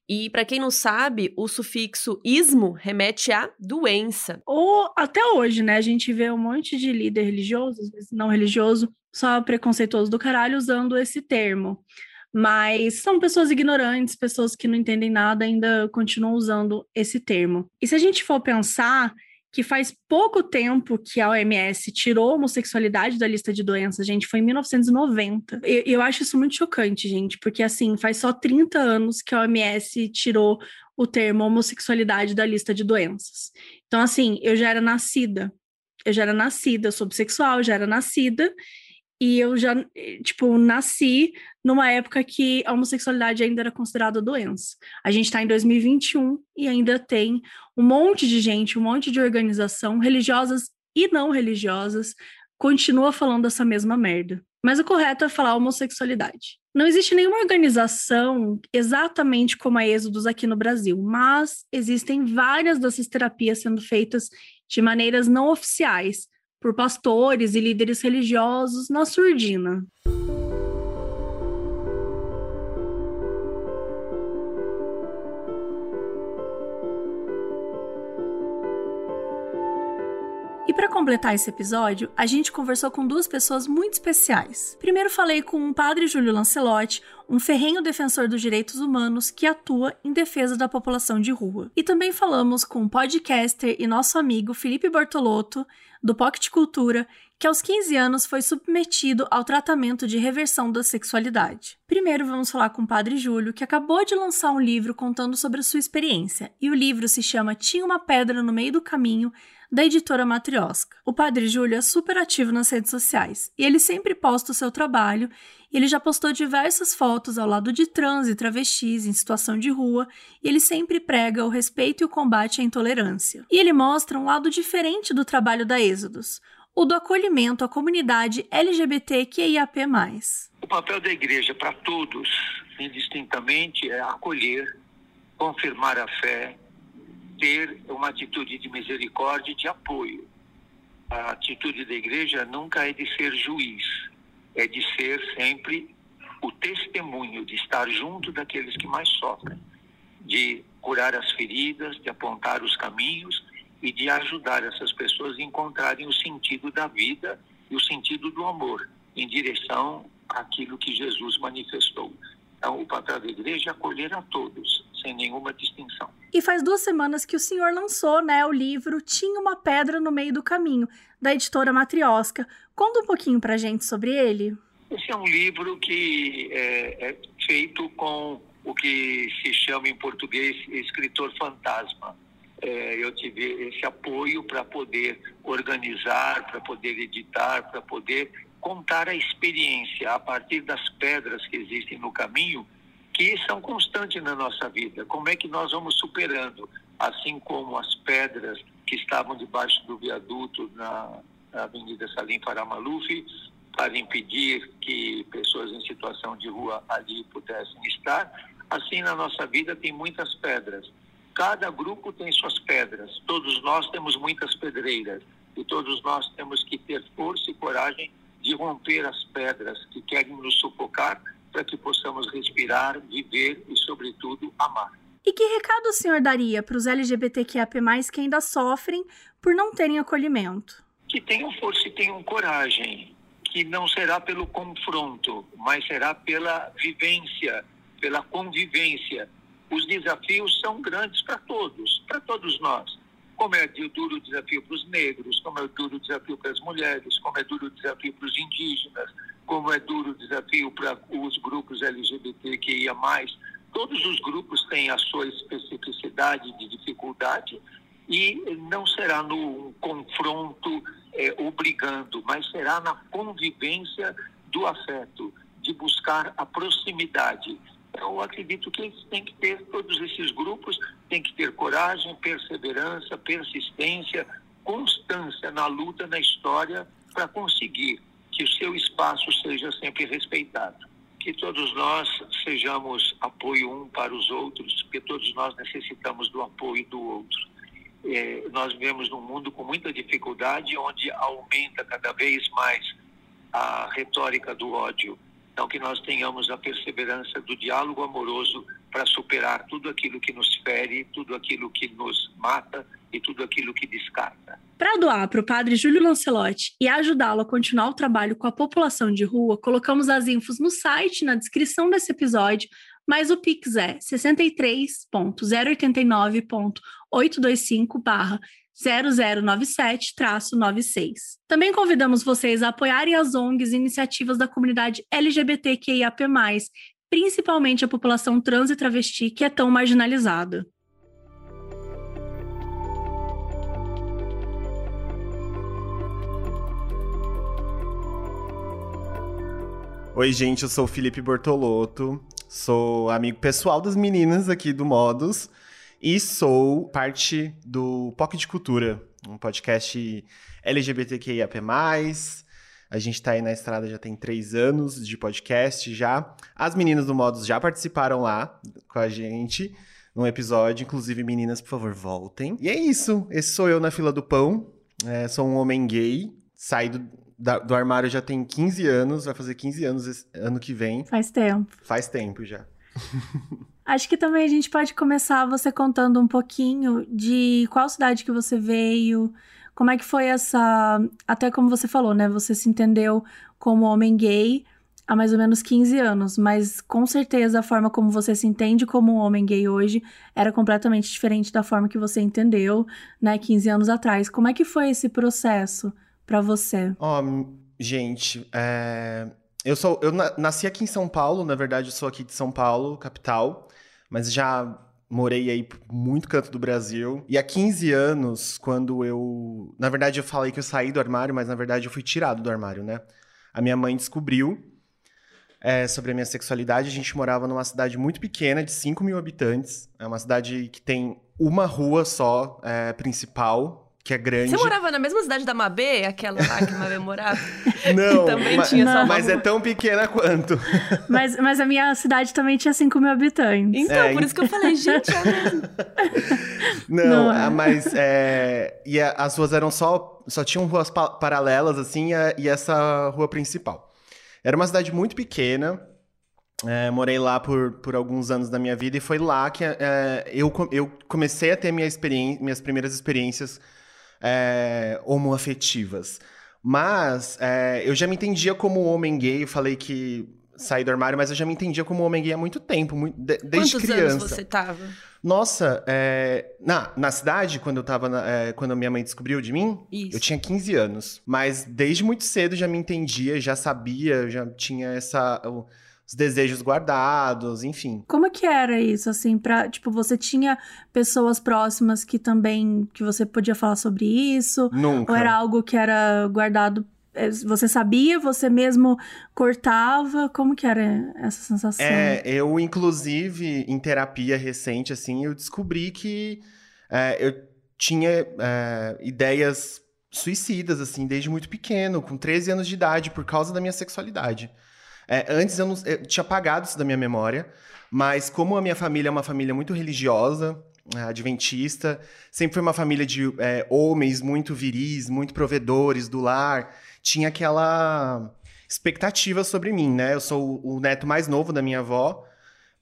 e para quem não sabe, o sufixo ismo remete a doença. Ou até hoje, né? A gente vê um monte de líder religioso, às vezes não religioso, só preconceituoso do caralho usando esse termo. Mas são pessoas ignorantes, pessoas que não entendem nada, ainda continuam usando esse termo. E se a gente for pensar, que faz pouco tempo que a OMS tirou a homossexualidade da lista de doenças, gente, foi em 1990. Eu, eu acho isso muito chocante, gente, porque assim, faz só 30 anos que a OMS tirou o termo homossexualidade da lista de doenças. Então, assim, eu já era nascida, eu já era nascida, eu sou bissexual, já era nascida, e eu já, tipo, nasci numa época que a homossexualidade ainda era considerada doença. A gente está em 2021 e ainda tem um monte de gente, um monte de organização, religiosas e não religiosas, continua falando essa mesma merda. Mas o correto é falar homossexualidade. Não existe nenhuma organização exatamente como a Êxodos aqui no Brasil, mas existem várias dessas terapias sendo feitas de maneiras não oficiais, por pastores e líderes religiosos na surdina. Completar esse episódio, a gente conversou com duas pessoas muito especiais. Primeiro falei com o padre Júlio Lancelotti, um ferrenho defensor dos direitos humanos que atua em defesa da população de rua. E também falamos com o podcaster e nosso amigo Felipe Bortolotto, do Pocket Cultura, que aos 15 anos foi submetido ao tratamento de reversão da sexualidade. Primeiro vamos falar com o Padre Júlio, que acabou de lançar um livro contando sobre a sua experiência, e o livro se chama Tinha uma Pedra no Meio do Caminho, da editora Matriosca. O Padre Júlio é super ativo nas redes sociais e ele sempre posta o seu trabalho. Ele já postou diversas fotos ao lado de trans e travestis em situação de rua, e ele sempre prega o respeito e o combate à intolerância. E ele mostra um lado diferente do trabalho da Êxodos, o do acolhimento à comunidade LGBTQIAP+. O papel da igreja para todos, indistintamente, é acolher, confirmar a fé, ter uma atitude de misericórdia e de apoio. A atitude da igreja nunca é de ser juiz, é de ser sempre o testemunho, de estar junto daqueles que mais sofrem, de curar as feridas, de apontar os caminhos e de ajudar essas pessoas a encontrarem o sentido da vida e o sentido do amor em direção àquilo que Jesus manifestou. Então, o papel da igreja é acolher a todos, sem nenhuma distinção. E faz duas semanas que o senhor lançou né, o livro Tinha uma Pedra no Meio do Caminho, da editora Matriosca. Conta um pouquinho para gente sobre ele. Esse é um livro que é, é feito com o que se chama em português escritor fantasma. É, eu tive esse apoio para poder organizar, para poder editar, para poder contar a experiência a partir das pedras que existem no caminho, que são constantes na nossa vida. Como é que nós vamos superando, assim como as pedras que estavam debaixo do viaduto na, Avenida Salim Faramaluf, para impedir que pessoas em situação de rua ali pudessem estar. Assim, na nossa vida tem muitas pedras. Cada grupo tem suas pedras. Todos nós temos muitas pedreiras. E todos nós temos que ter força e coragem de romper as pedras que querem nos sufocar para que possamos respirar, viver e, sobretudo, amar. E que recado o senhor daria para os LGBTQIAP+, que ainda sofrem por não terem acolhimento? Que tenham força e tenham coragem, que não será pelo confronto, mas será pela vivência, pela convivência. Os desafios são grandes para todos, para todos nós. Como é duro o desafio para os negros, como é duro o desafio para as mulheres, como é duro o desafio para os indígenas, como é duro o desafio para os grupos LGBTQIA+. Todos os grupos têm a sua especificidade de dificuldade e não será no confronto é, obrigando, mas será na convivência do afeto, de buscar a proximidade. Eu acredito que eles têm que ter, todos esses grupos têm que ter coragem, perseverança, persistência, constância na luta, na história, para conseguir que o seu espaço seja sempre respeitado. Que todos nós sejamos apoio um para os outros, porque todos nós necessitamos do apoio do outro é, nós vivemos num mundo com muita dificuldade, onde aumenta cada vez mais a retórica do ódio. Então, que nós tenhamos a perseverança do diálogo amoroso para superar tudo aquilo que nos fere, tudo aquilo que nos mata e tudo aquilo que descarta. Para doar para o padre Júlio Lancelotti e ajudá-lo a continuar o trabalho com a população de rua, colocamos as infos no site, na descrição desse episódio, mas o Pix é 63.089.825 barra 0097-96. Também convidamos vocês a apoiarem as ONGs e iniciativas da comunidade LGBTQIAP+, principalmente a população trans e travesti que é tão marginalizada. Oi, gente, eu sou o Felipe Bortolotto, sou amigo pessoal das meninas aqui do Modus e sou parte do POC de Cultura, um podcast LGBTQIAP+. A gente tá aí na estrada já tem três anos de podcast já. As meninas do Modus já participaram lá com a gente num episódio. Inclusive, meninas, por favor, voltem. E é isso. Esse sou eu na fila do pão. É, sou um homem gay, saído da, do armário já tem 15 anos, vai fazer 15 anos esse, ano que vem. Faz tempo. Faz tempo já. (laughs) Acho que também a gente pode começar você contando um pouquinho de qual cidade que você veio, como é que foi essa. Até como você falou, né? Você se entendeu como homem gay há mais ou menos 15 anos, mas com certeza a forma como você se entende como um homem gay hoje era completamente diferente da forma que você entendeu, né, 15 anos atrás. Como é que foi esse processo? para você? Ó, oh, gente, é... eu sou eu nasci aqui em São Paulo, na verdade eu sou aqui de São Paulo, capital, mas já morei aí muito canto do Brasil. E há 15 anos, quando eu, na verdade eu falei que eu saí do armário, mas na verdade eu fui tirado do armário, né? A minha mãe descobriu é, sobre a minha sexualidade. A gente morava numa cidade muito pequena, de 5 mil habitantes. É uma cidade que tem uma rua só é, principal, que é grande. Você morava na mesma cidade da Mabê, aquela lá que a Mabê morava? (laughs) Não, (laughs) também mas, tinha não. mas é tão pequena quanto. (laughs) Mas, mas a minha cidade também tinha 5 mil habitantes. Então, é, por isso que eu falei, gente, é mesmo. Não, não é. mas é, e a, as ruas eram só, só tinham ruas pa paralelas, assim, a, e essa rua principal. Era uma cidade muito pequena, é, morei lá por, por alguns anos da minha vida e foi lá que é, eu, eu comecei a ter minha minhas primeiras experiências é, homoafetivas. Mas é, eu já me entendia como homem gay, eu falei que saí do armário, mas eu já me entendia como homem gay há muito tempo, muito, de, desde Quantos criança. Anos você tava? Nossa, é, na, na cidade, quando eu tava na, é, quando a minha mãe descobriu de mim, Isso. eu tinha 15 anos. Mas desde muito cedo já me entendia, já sabia, já tinha essa os desejos guardados, enfim. Como que era isso, assim, pra, tipo, você tinha pessoas próximas que também, que você podia falar sobre isso? Nunca. Ou era algo que era guardado é, você sabia, você mesmo cortava? Como que era essa sensação? É, eu, inclusive, em terapia recente, assim, eu descobri que é, eu tinha é, ideias suicidas, assim, desde muito pequeno, com 13 anos de idade, por causa da minha sexualidade. É, antes eu, não, eu tinha apagado isso da minha memória, mas como a minha família é uma família muito religiosa, é, adventista, sempre foi uma família de é, homens muito viris, muito provedores do lar, tinha aquela expectativa sobre mim, né? Eu sou o neto mais novo da minha avó,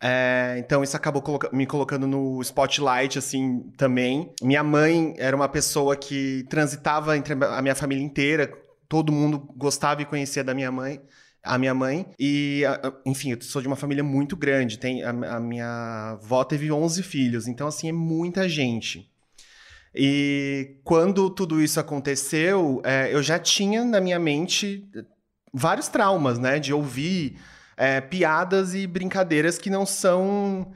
É, então isso acabou coloca me colocando no spotlight, assim, também. Minha mãe era uma pessoa que transitava entre a minha família inteira. Todo mundo gostava e conhecia da minha mãe a minha mãe. E, enfim, eu sou de uma família muito grande. Tem, a, a, minha avó teve 11 filhos, então, assim, é muita gente. E quando tudo isso aconteceu, é, eu já tinha na minha mente vários traumas, né? De ouvir é, piadas e brincadeiras que não são.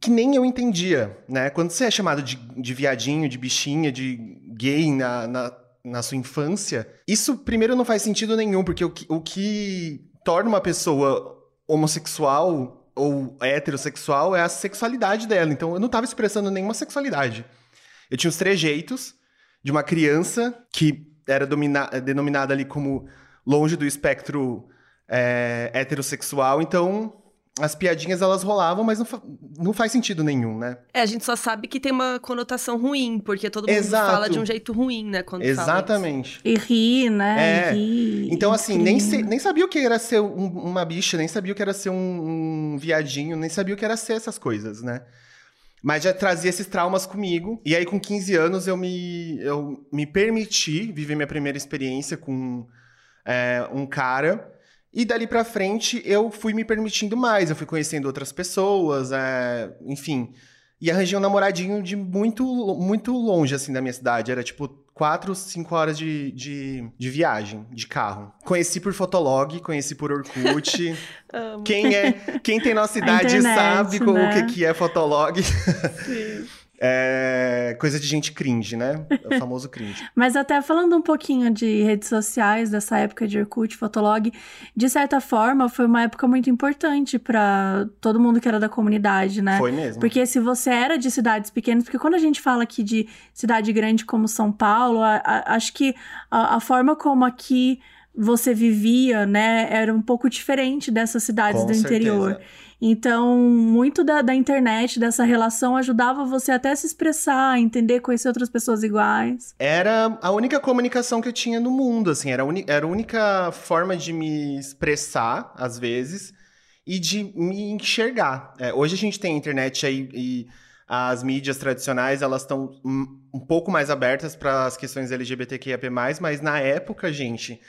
que nem eu entendia, né? Quando você é chamado de, de viadinho, de bichinha, de gay na, na na sua infância, isso primeiro não faz sentido nenhum, porque o que, o que torna uma pessoa homossexual ou heterossexual é a sexualidade dela. Então eu não estava expressando nenhuma sexualidade. Eu tinha os trejeitos de uma criança que era denominada ali como longe do espectro é, heterossexual, então as piadinhas elas rolavam, mas não, fa não faz sentido nenhum, né? É, a gente só sabe que tem uma conotação ruim, porque todo mundo Exato. fala de um jeito ruim, né? Quando Exatamente. E ri, né? É. E ri, então, assim, nem, se, nem sabia o que era ser um, uma bicha, nem sabia o que era ser um, um viadinho, nem sabia o que era ser essas coisas, né? Mas já trazia esses traumas comigo. E aí, com 15 anos, eu me, eu me permiti viver minha primeira experiência com é, um cara e dali pra frente eu fui me permitindo mais, eu fui conhecendo outras pessoas, é, enfim. E arranjei um namoradinho de muito, muito longe, assim, da minha cidade. Era tipo quatro, cinco horas de, de, de viagem, de carro. Conheci por Fotolog, conheci por Orkut. (laughs) quem, é, quem tem nossa idade internet, sabe né? o que, que é Fotolog. Sim. (laughs) É coisa de gente cringe, né? É o famoso cringe. (laughs) Mas até falando um pouquinho de redes sociais, dessa época de Orkut, Fotolog, de certa forma foi uma época muito importante para todo mundo que era da comunidade, né? Foi mesmo. Porque se você era de cidades pequenas, porque quando a gente fala aqui de cidade grande como São Paulo, a, a, acho que a, a forma como aqui você vivia, né, era um pouco diferente dessas cidades Com do certeza. interior. Então, muito da, da internet, dessa relação, ajudava você até a se expressar, entender, conhecer outras pessoas iguais. Era a única comunicação que eu tinha no mundo, assim, era a, era a única forma de me expressar, às vezes, e de me enxergar. É, hoje a gente tem internet aí e as mídias tradicionais, elas estão um pouco mais abertas para as questões LGBTQIAP+, mas na época, gente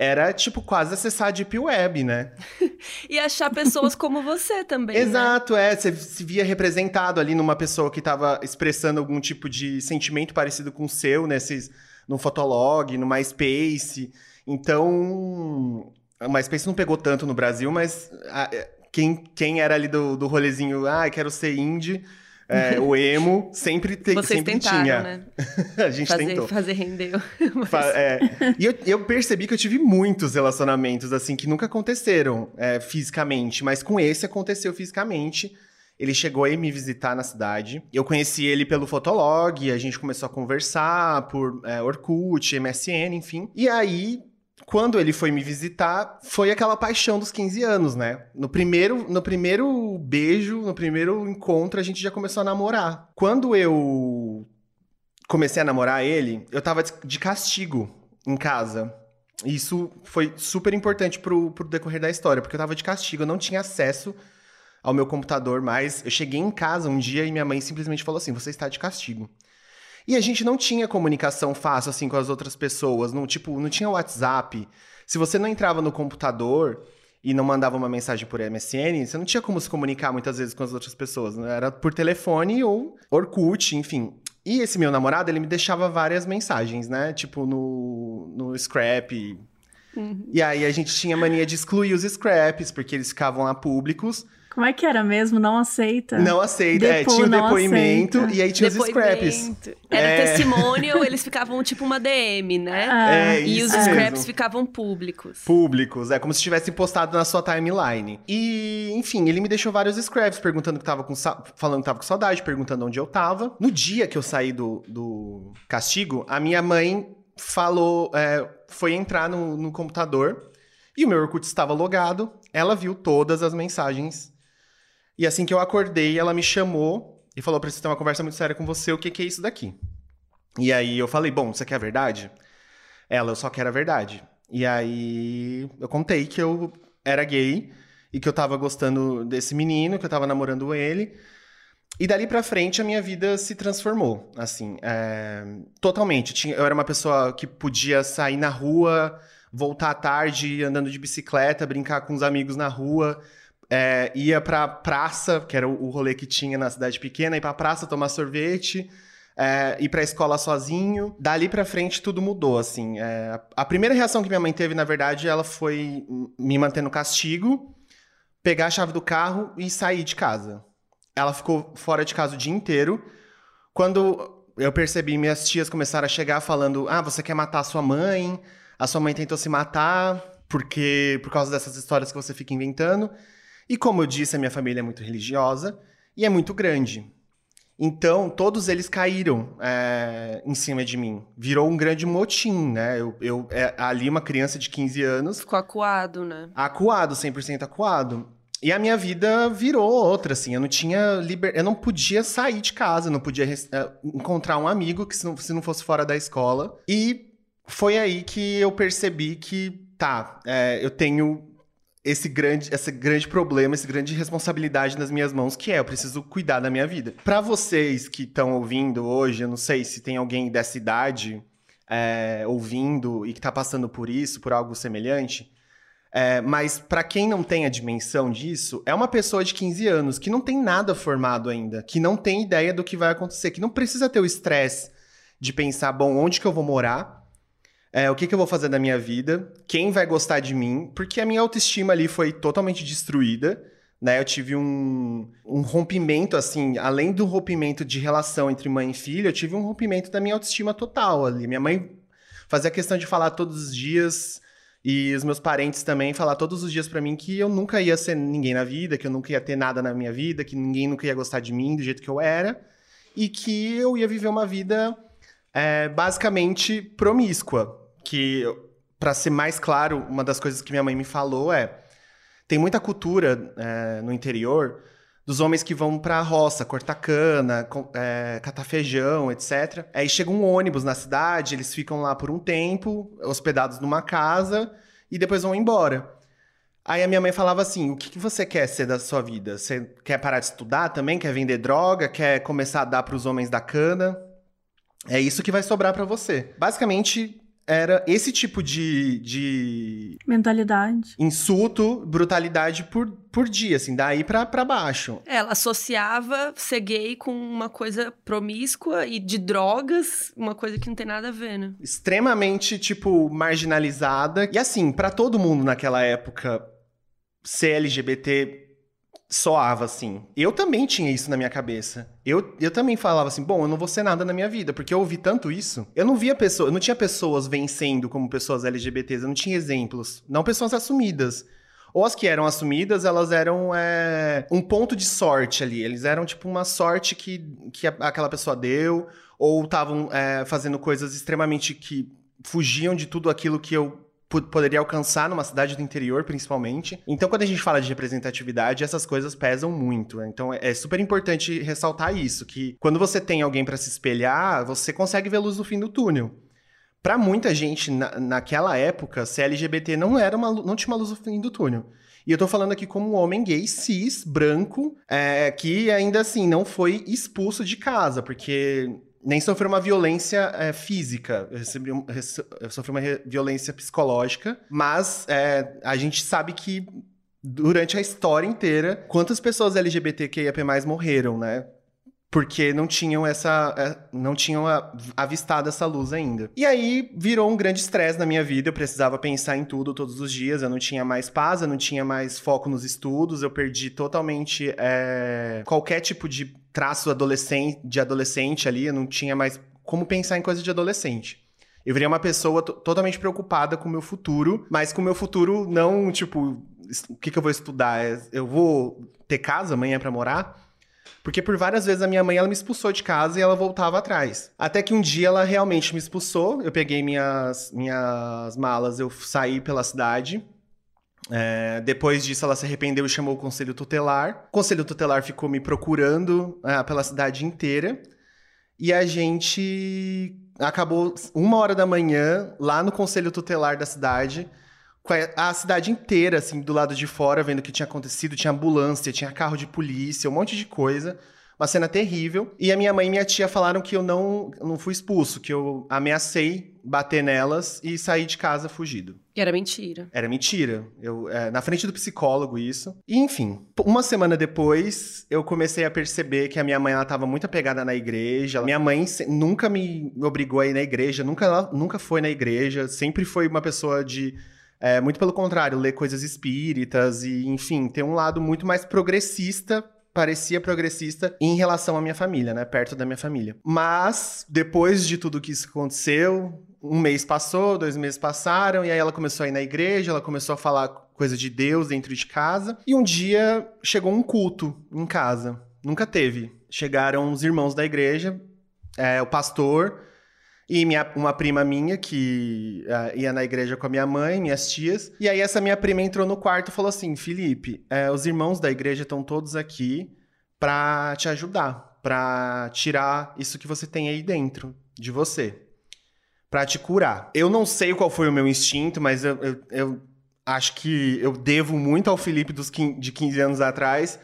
era tipo quase acessar a Deep Web, né? (laughs) e achar pessoas como você também. Né? Exato, né? é. Você se via representado ali numa pessoa que estava expressando algum tipo de sentimento parecido com o seu, nesses, no Fotolog, no MySpace. Então. O MySpace não pegou tanto no Brasil, mas a, quem, quem era ali do, do rolezinho, ah, quero ser indie é, o emo sempre, te, Vocês sempre tentaram, tinha. Né? (laughs) a gente fazer, tentou. Fazer render. (laughs) Mas... É, e eu, eu, percebi que eu tive muitos relacionamentos, assim, que nunca aconteceram é, fisicamente, mas com esse aconteceu fisicamente. Ele chegou a me visitar na cidade. Eu conheci ele pelo Fotolog, a gente começou a conversar por é, Orkut, MSN, enfim. E aí quando ele foi me visitar, foi aquela paixão dos 15 anos, né? No primeiro, no primeiro beijo, no primeiro encontro, a gente já começou a namorar. Quando eu comecei a namorar ele, eu tava de castigo em casa. Isso foi super importante pro, pro decorrer da história, porque eu tava de castigo, eu não tinha acesso ao meu computador mais. Eu cheguei em casa um dia e minha mãe simplesmente falou assim: você está de castigo. E a gente não tinha comunicação fácil assim com as outras pessoas, não, tipo, não tinha WhatsApp. Se você não entrava no computador e não mandava uma mensagem por MSN, você não tinha como se comunicar muitas vezes com as outras pessoas, né? Era por telefone ou Orkut, enfim. E esse meu namorado, ele me deixava várias mensagens, né? Tipo no, no Scrap. Uhum. E aí a gente tinha mania de excluir os scraps, porque eles ficavam lá públicos. Como é que era mesmo? Não aceita? Não aceita. é, tinha o um depoimento aceita. e aí tinha depoimento. os scraps. Era é. testimonial, eles ficavam tipo uma DM, né? Ah, é, e os mesmo. scraps ficavam públicos. Públicos, é como se tivesse postado na sua timeline. E, enfim, ele me deixou vários scraps perguntando que tava com falando que tava com saudade, perguntando onde eu tava. No dia que eu saí do, do castigo, a minha mãe falou, é, foi entrar no, no computador e o meu Orkut estava logado. Ela viu todas as mensagens e assim que eu acordei, ela me chamou e falou: preciso ter uma conversa muito séria com você, o que, que é isso daqui? E aí eu falei: bom, você quer a verdade? Ela, eu só quero a verdade. E aí eu contei que eu era gay e que eu tava gostando desse menino, que eu tava namorando ele. E dali pra frente a minha vida se transformou, assim, é, totalmente. Eu, era uma pessoa que podia sair na rua, voltar à tarde andando de bicicleta, brincar com os amigos na rua, é, ia pra praça, que era o, rolê que tinha na cidade pequena, ir pra praça tomar sorvete, é, ir pra escola sozinho. Dali pra frente tudo mudou, assim. É, a primeira reação que minha mãe teve, na verdade, ela foi me manter no castigo, pegar a chave do carro e sair de casa. Ela ficou fora de casa o dia inteiro. Quando eu percebi, minhas tias começaram a chegar falando: Ah, você quer matar a sua mãe? A sua mãe tentou se matar porque por causa dessas histórias que você fica inventando. E como eu disse, a minha família é muito religiosa e é muito grande. Então, todos eles caíram é, em cima de mim. Virou um grande motim, né? Eu, eu é, ali, uma criança de 15 anos. Ficou acuado, né? Acuado, 100% acuado. E a minha vida virou outra, assim. Eu não tinha liber... Eu não podia sair de casa, não podia é, encontrar um amigo que se não, se não fosse fora da escola. E foi aí que eu percebi que, tá, é, eu tenho esse grande, esse grande problema, essa grande responsabilidade nas minhas mãos, que é eu preciso cuidar da minha vida. Para vocês que estão ouvindo hoje, eu não sei se tem alguém dessa idade é, ouvindo e que está passando por isso, por algo semelhante. É, mas para quem não tem a dimensão disso, é uma pessoa de 15 anos que não tem nada formado ainda, que não tem ideia do que vai acontecer, que não precisa ter o estresse de pensar, bom, onde que eu vou morar? É, o que, que eu vou fazer da minha vida, quem vai gostar de mim, porque a minha autoestima ali foi totalmente destruída, né? Eu tive um, um rompimento, assim, além do rompimento de relação entre mãe e filha, eu tive um rompimento da minha autoestima total ali. Minha mãe fazia questão de falar todos os dias, e os meus parentes também falar todos os dias para mim que eu nunca ia ser ninguém na vida, que eu nunca ia ter nada na minha vida, que ninguém nunca ia gostar de mim do jeito que eu era, e que eu ia viver uma vida é, basicamente promíscua que, para ser mais claro, uma das coisas que minha mãe me falou é: tem muita cultura é, no interior dos homens que vão pra roça, cortar cana, é, catar feijão, etc. Aí chega um ônibus na cidade, eles ficam lá por um tempo, hospedados numa casa, e depois vão embora. Aí a minha mãe falava assim: o que, que você quer ser da sua vida? Você quer parar de estudar também? Quer vender droga? Quer começar a dar para os homens da cana? É isso que vai sobrar para você. Basicamente, era esse tipo de, de mentalidade, insulto, brutalidade por, por dia, assim, daí pra, pra baixo. É, ela associava ser gay com uma coisa promíscua e de drogas, uma coisa que não tem nada a ver, né? Extremamente, tipo, marginalizada. E assim, para todo mundo naquela época, ser LGBT soava assim. Eu também tinha isso na minha cabeça. Eu, eu também falava assim, bom, eu não vou ser nada na minha vida, porque eu ouvi tanto isso. Eu não via pessoas, eu não tinha pessoas vencendo como pessoas LGBTs, eu não tinha exemplos. Não pessoas assumidas. Ou as que eram assumidas, elas eram é, um ponto de sorte ali. Eles eram tipo uma sorte que, que aquela pessoa deu, ou estavam é, fazendo coisas extremamente que fugiam de tudo aquilo que eu poderia alcançar numa cidade do interior, principalmente. Então, quando a gente fala de representatividade, essas coisas pesam muito. Então, é super importante ressaltar isso, que quando você tem alguém para se espelhar, você consegue ver luz no fim do túnel. Para muita gente na, naquela época, ser LGBT não era uma, não tinha uma luz no fim do túnel. E eu tô falando aqui como um homem gay, cis, branco, é, que ainda assim não foi expulso de casa, porque nem sofreu uma violência é, física, eu, sofri uma violência psicológica, mas é, a gente sabe que durante a história inteira, quantas pessoas LGBTQIAP+, morreram, né? Porque não tinham essa. É, não tinham avistado essa luz ainda. E aí virou um grande estresse na minha vida. Eu precisava pensar em tudo todos os dias. Eu não tinha mais paz, eu não tinha mais foco nos estudos. Eu perdi totalmente é, qualquer tipo de traço adolescente, de adolescente ali, eu não tinha mais como pensar em coisa de adolescente. Eu virei uma pessoa totalmente preocupada com o meu futuro, mas com o meu futuro não, tipo, o que, que eu vou estudar? É, eu vou ter casa amanhã para morar? Porque por várias vezes a minha mãe ela me expulsou de casa e ela voltava atrás. Até que um dia ela realmente me expulsou. Eu peguei minhas, minhas malas, eu saí pela cidade. É, depois disso, ela se arrependeu e chamou o conselho tutelar. O conselho tutelar ficou me procurando é, pela cidade inteira. E a gente acabou uma hora da manhã lá no conselho tutelar da cidade a, cidade inteira, assim, do lado de fora, vendo o que tinha acontecido. Tinha ambulância, tinha carro de polícia, um monte de coisa. Uma cena terrível. E a minha mãe e minha tia falaram que eu não, não fui expulso, que eu ameacei bater nelas e sair de casa fugido. E era mentira. Era mentira. Eu, é, na frente do psicólogo, isso. E, enfim, uma semana depois, eu comecei a perceber que a minha mãe, ela tava muito apegada na igreja. Minha mãe nunca me obrigou a ir na igreja, nunca, nunca foi na igreja. Sempre foi uma pessoa de... é, muito pelo contrário, ler coisas espíritas e, enfim, ter um lado muito mais progressista parecia progressista em relação à minha família, né? Perto da minha família. Mas, depois de tudo que isso aconteceu, um mês passou, dois meses passaram, e aí ela começou a ir na igreja, ela começou a falar coisa de Deus dentro de casa. E um dia chegou um culto em casa. Nunca teve. Chegaram os irmãos da igreja, é, o pastor e minha, uma prima minha que ah, ia na igreja com a minha mãe, minhas tias. E aí essa minha prima entrou no quarto e falou assim: Felipe, é, os irmãos da igreja estão todos aqui pra te ajudar, pra tirar isso que você tem aí dentro de você, pra te curar. Eu não sei qual foi o meu instinto, mas eu, eu, eu acho que eu devo muito ao Felipe dos, quin- de 15 anos atrás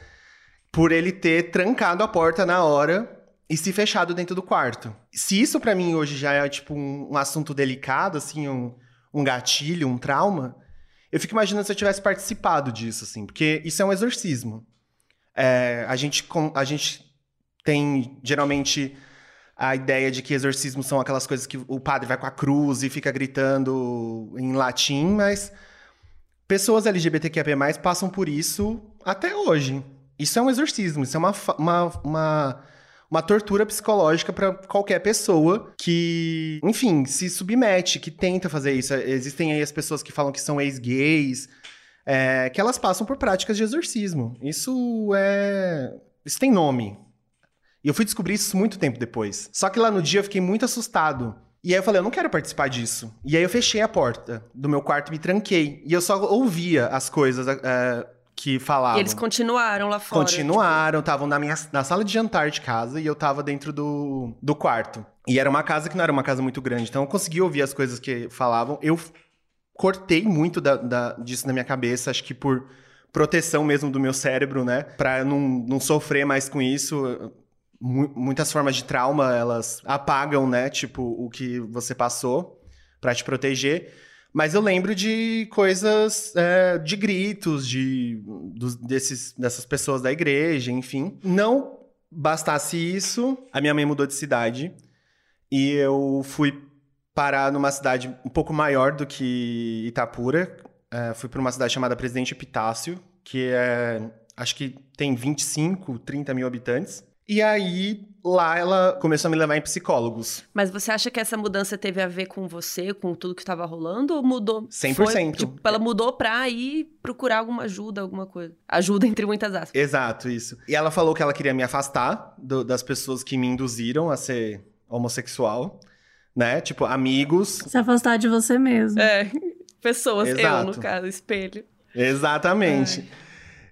por ele ter trancado a porta na hora e se fechado dentro do quarto. Se isso pra mim hoje já é tipo um, um assunto delicado, assim, um, um gatilho, um trauma, eu fico imaginando se eu tivesse participado disso, assim, porque isso é um exorcismo. É, a, gente, a gente tem geralmente a ideia de que exorcismos são aquelas coisas que o padre vai com a cruz e fica gritando em latim, mas pessoas LGBTQIA+, passam por isso até hoje. Isso é um exorcismo, isso é uma, uma, uma, uma tortura psicológica para qualquer pessoa que, enfim, se submete, que tenta fazer isso. Existem aí as pessoas que falam que são ex-gays, é, que elas passam por práticas de exorcismo. Isso é. Isso tem nome. E eu fui descobrir isso muito tempo depois. Só que lá no dia eu fiquei muito assustado. E aí eu falei, eu não quero participar disso. E aí eu fechei a porta do meu quarto me tranquei. E eu só ouvia as coisas é, que falavam. E eles continuaram lá fora. Continuaram, estavam na minha na sala de jantar de casa e eu tava dentro do, do quarto. E era uma casa que não era uma casa muito grande, então eu consegui ouvir as coisas que falavam. Eu cortei muito da, da- disso na minha cabeça, acho que por proteção mesmo do meu cérebro, né? Pra eu não, não sofrer mais com isso. Mu- muitas formas de trauma, elas apagam, né? Tipo, o que você passou pra te proteger. Mas eu lembro de coisas, é, de gritos, de dos- desses, dessas pessoas da igreja, enfim. Não bastasse isso, a minha mãe mudou de cidade e eu fui parar numa cidade um pouco maior do que Itapura. É, fui para uma cidade chamada Presidente Epitácio, que é, acho que tem 25, 30 mil habitantes. E aí, lá ela começou a me levar em psicólogos. Mas você acha que essa mudança teve a ver com você, com tudo que estava rolando? Ou mudou? 100%. Foi, tipo, ela mudou pra ir procurar alguma ajuda, alguma coisa. Ajuda (laughs) entre muitas aspas. Exato, isso. E ela falou que ela queria me afastar do- das pessoas que me induziram a ser homossexual, né? Tipo, amigos. Se afastar de você mesmo. É, pessoas, eu Exato. no caso, espelho. Exatamente.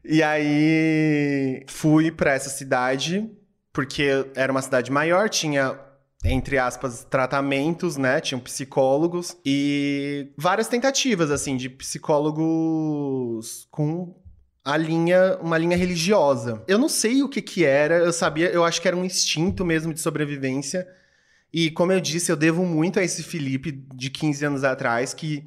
E aí fui pra essa cidade, porque era uma cidade maior, tinha, entre aspas, tratamentos, né? Tinham psicólogos e várias tentativas, assim, de psicólogos com a linha, uma linha religiosa. Eu não sei o que que era, eu sabia, eu acho que era um instinto mesmo de sobrevivência. E como eu disse, eu devo muito a esse Felipe de 15 anos atrás, que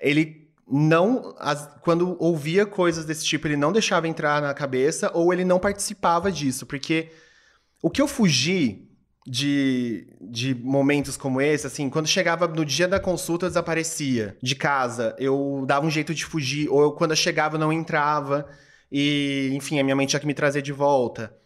ele não. as- quando ouvia coisas desse tipo, ele não deixava entrar na cabeça ou ele não participava disso. Porque o que eu fugi de, de momentos como esse, assim, quando chegava no dia da consulta, eu desaparecia de casa. Eu dava um jeito de fugir, ou eu, quando eu chegava, eu não entrava. E, enfim, a minha mãe tinha que me trazer de volta.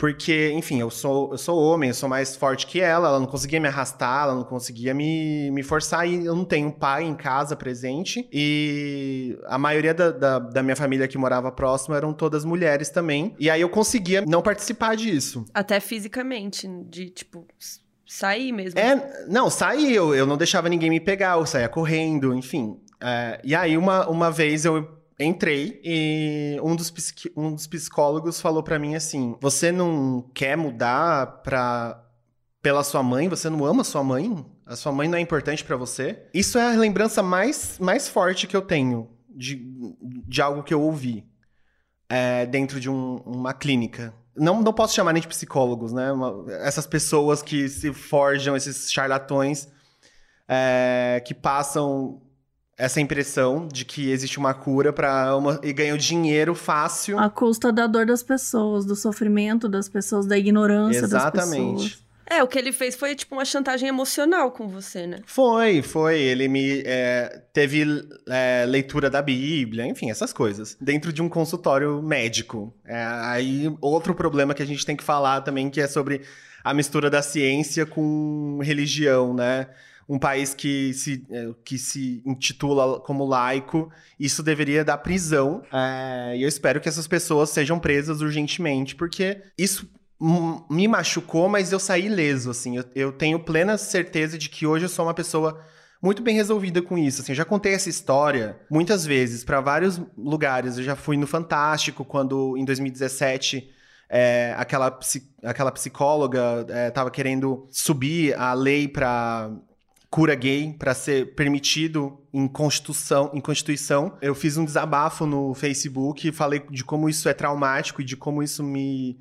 Porque, enfim, eu sou, eu sou homem, eu sou mais forte que ela, ela não conseguia me arrastar, ela não conseguia me, me forçar, e eu não tenho pai em casa presente. E a maioria da, da, da minha família que morava próximo eram todas mulheres também. E aí eu conseguia não participar disso. Até fisicamente, de, tipo, sair mesmo. É, não, saí, eu, eu não deixava ninguém me pegar, eu saía correndo, enfim. É, e aí, uma, uma vez eu entrei e um dos, um dos psicólogos falou pra mim assim: Você não quer mudar pra, pela sua mãe? Você não ama sua mãe? A sua mãe não é importante para você? Isso é a lembrança mais, mais forte que eu tenho de, de algo que eu ouvi é, dentro de um, uma clínica. Não, não posso chamar nem de psicólogos, né? Uma, essas pessoas que se forjam, esses charlatões é, que passam essa impressão de que existe uma cura para uma e ganham dinheiro fácil. A custa da dor das pessoas, do sofrimento das pessoas, da ignorância Exatamente. das pessoas. É, o que ele fez foi tipo uma chantagem emocional com você, né? Foi, foi. Ele me é, teve é, leitura da Bíblia, enfim, essas coisas. Dentro de um consultório médico. É, aí, outro problema que a gente tem que falar também, que é sobre a mistura da ciência com religião, né? Um país que se, é, que se intitula como laico, isso deveria dar prisão. É, e eu espero que essas pessoas sejam presas urgentemente, porque isso me machucou, mas eu saí ileso, assim. Eu, eu, tenho plena certeza de que hoje eu sou uma pessoa muito bem resolvida com isso. Assim, eu já contei essa história muitas vezes para vários lugares. Eu já fui no Fantástico quando, em 2017, é, aquela, aquela psicóloga estava é, querendo subir a lei para cura gay para ser permitido em constituição, em constituição. Eu fiz um desabafo no Facebook, falei de como isso é traumático e de como isso me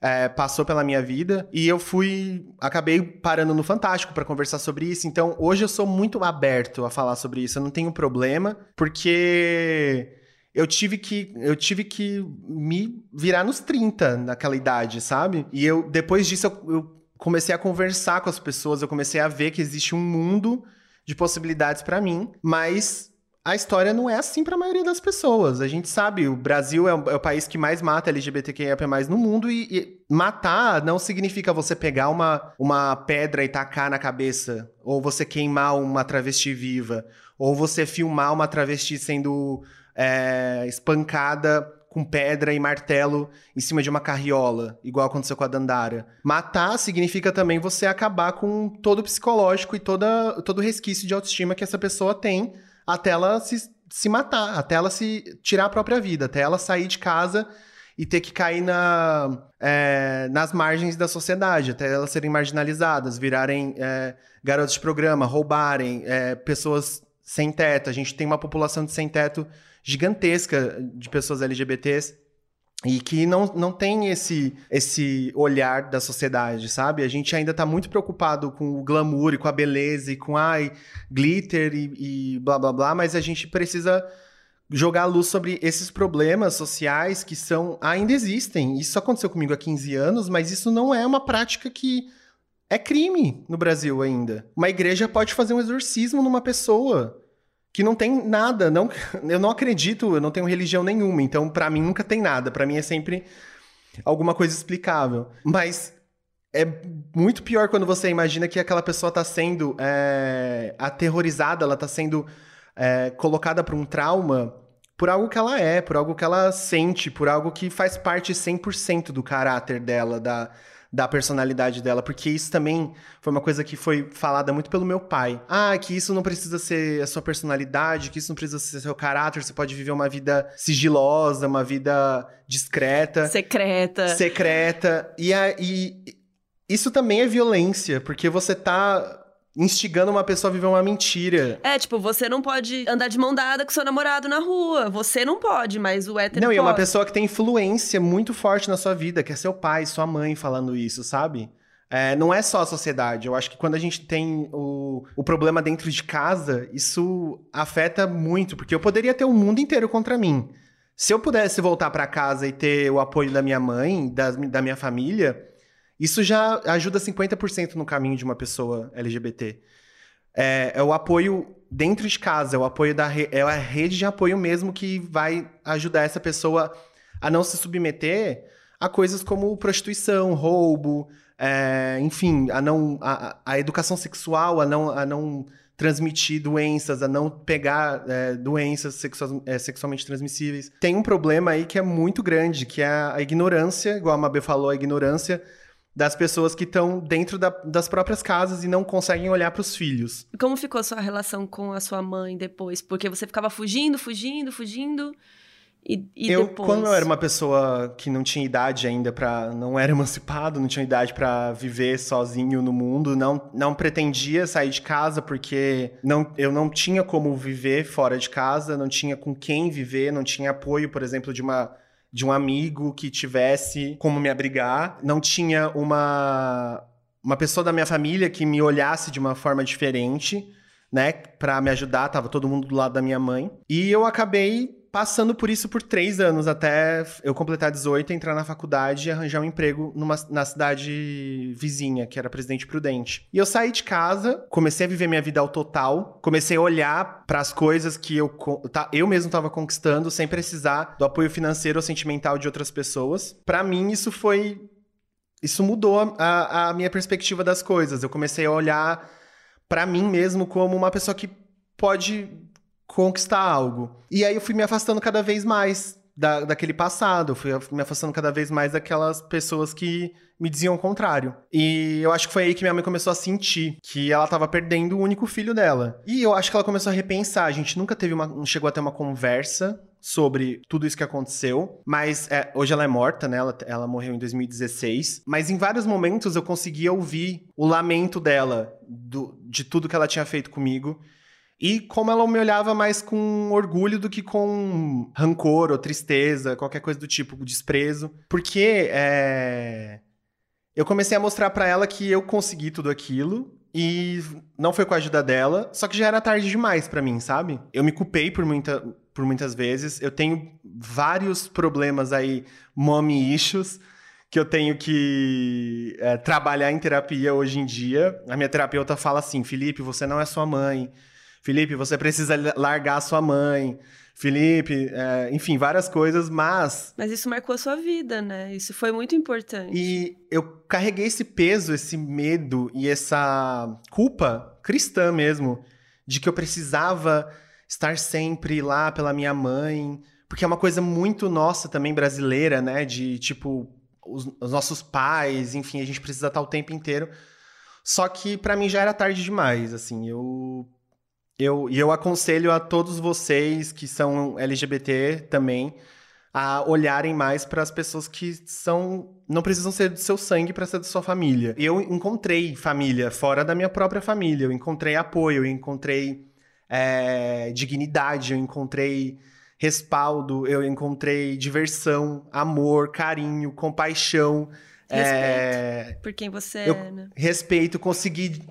é, passou pela minha vida e eu fui acabei parando no Fantástico para conversar sobre isso. Então hoje eu sou muito aberto a falar sobre isso. Eu não tenho problema porque eu tive que eu tive que me virar nos 30 naquela idade, sabe? E eu depois disso eu, eu comecei a conversar com as pessoas, eu comecei a ver que existe um mundo de possibilidades para mim, mas a história não é assim para a maioria das pessoas. A gente sabe, o Brasil é o, é o país que mais mata LGBTQIA+ no mundo e, e, matar não significa você pegar uma, uma pedra e tacar na cabeça, ou você queimar uma travesti viva, ou você filmar uma travesti sendo é, espancada com pedra e martelo em cima de uma carriola, igual aconteceu com a Dandara. Matar significa também você acabar com todo o psicológico e toda, todo o resquício de autoestima que essa pessoa tem até ela se, se matar, até ela se tirar a própria vida, até ela sair de casa e ter que cair na, é, nas margens da sociedade, até elas serem marginalizadas, virarem é, garotos de programa, roubarem, é, pessoas sem teto. A gente tem uma população de sem teto gigantesca de pessoas LGBTs e que não, não tem esse, esse olhar da sociedade, sabe? A gente ainda tá muito preocupado com o glamour e com a beleza e com, ai, glitter e, e blá blá blá, mas a gente precisa jogar a luz sobre esses problemas sociais que são ainda existem. Isso aconteceu comigo há 15 anos, mas isso não é uma prática que é crime no Brasil ainda. Uma igreja pode fazer um exorcismo numa pessoa que não tem nada, não, (laughs) eu não acredito, eu não tenho religião nenhuma, então para mim nunca tem nada, para mim é sempre alguma coisa explicável. Mas é muito pior quando você imagina que aquela pessoa tá sendo é, aterrorizada, ela tá sendo é, colocada para um trauma por algo que ela é, por algo que ela sente, por algo que faz parte 100% do caráter dela, da, da personalidade dela, porque isso também foi uma coisa que foi falada muito pelo meu pai. Ah, que isso não precisa ser a sua personalidade, que isso não precisa ser seu caráter, você pode viver uma vida sigilosa, uma vida discreta. Secreta. Secreta. E, a, e isso também é violência, porque você tá instigando uma pessoa a viver uma mentira. É, tipo, você não pode andar de mão dada com seu namorado na rua. Você não pode, mas o hétero Não, pode. e é uma pessoa que tem influência muito forte na sua vida, que é seu pai, sua mãe falando isso, sabe? É, não é só a sociedade. Eu acho que quando a gente tem o, o problema dentro de casa, isso afeta muito, porque eu poderia ter o mundo inteiro contra mim. Se eu pudesse voltar para casa e ter o apoio da minha mãe, da, da minha família, isso já ajuda 50% no caminho de uma pessoa LGBT. É, é, o apoio dentro de casa, é o apoio da re... é a rede de apoio mesmo que vai ajudar essa pessoa a não se submeter a coisas como prostituição, roubo, é, enfim, a não a, a, educação sexual, a não, a não transmitir doenças, a não pegar é, doenças sexual, é, sexualmente transmissíveis. Tem um problema aí que é muito grande, que é a ignorância, igual a Mabê falou, a ignorância das pessoas que estão dentro da, das próprias casas e não conseguem olhar para os filhos. Como ficou sua relação com a sua mãe depois? Porque você ficava fugindo, fugindo, fugindo E, e eu, depois? quando eu era uma pessoa que não tinha idade ainda para, não era emancipado, não tinha idade para viver sozinho no mundo, não, não pretendia sair de casa porque não, eu não tinha como viver fora de casa, não tinha com quem viver, não tinha apoio, por exemplo, de uma de um amigo que tivesse como me abrigar, não tinha uma uma pessoa da minha família que me olhasse de uma forma diferente, né, para me ajudar, tava todo mundo do lado da minha mãe. E eu acabei passando por isso por três anos, até eu completar 18, entrar na faculdade e arranjar um emprego numa, na cidade vizinha, que era Presidente Prudente. E eu saí de casa, comecei a viver minha vida ao total, comecei a olhar para as coisas que eu, tá, eu mesmo estava conquistando, sem precisar do apoio financeiro ou sentimental de outras pessoas. Para mim, isso foi. Isso mudou a, a minha perspectiva das coisas. Eu comecei a olhar para mim mesmo como uma pessoa que pode conquistar algo. E aí eu fui me afastando cada vez mais da, daquele passado, fui me afastando cada vez mais daquelas pessoas que me diziam o contrário. E eu acho que foi aí que minha mãe começou a sentir que ela estava perdendo o único filho dela. E eu acho que ela começou a repensar. A gente nunca teve uma, chegou a ter uma conversa sobre tudo isso que aconteceu, mas é, hoje ela é morta, né? Ela, ela morreu em 2016. Mas em vários momentos eu conseguia ouvir o lamento dela do, de tudo que ela tinha feito comigo e como ela me olhava mais com orgulho do que com rancor ou tristeza, qualquer coisa do tipo, desprezo. Porque é... eu comecei a mostrar para ela que eu consegui tudo aquilo. E não foi com a ajuda dela, só que já era tarde demais para mim, sabe? Eu me culpei por, muita, por muitas vezes. Eu tenho vários problemas aí, mommy issues, que eu tenho que é, trabalhar em terapia hoje em dia. A minha terapeuta fala assim: Felipe, você não é sua mãe. Felipe, você precisa largar a sua mãe. Felipe, é, enfim, várias coisas, mas. Mas isso marcou a sua vida, né? Isso foi muito importante. E eu carreguei esse peso, esse medo e essa culpa cristã mesmo, de que eu precisava estar sempre lá pela minha mãe, porque é uma coisa muito nossa também brasileira, né? De tipo, os, os nossos pais, enfim, a gente precisa estar o tempo inteiro. Só que para mim já era tarde demais, assim, eu eu, e eu aconselho a todos vocês que são LGBT também a olharem mais para as pessoas que são não precisam ser do seu sangue para ser da sua família. Eu encontrei família fora da minha própria família, eu encontrei apoio, eu encontrei é, dignidade, eu encontrei respaldo, eu encontrei diversão, amor, carinho, compaixão. Respeito é, por quem você é, né? Respeito, consegui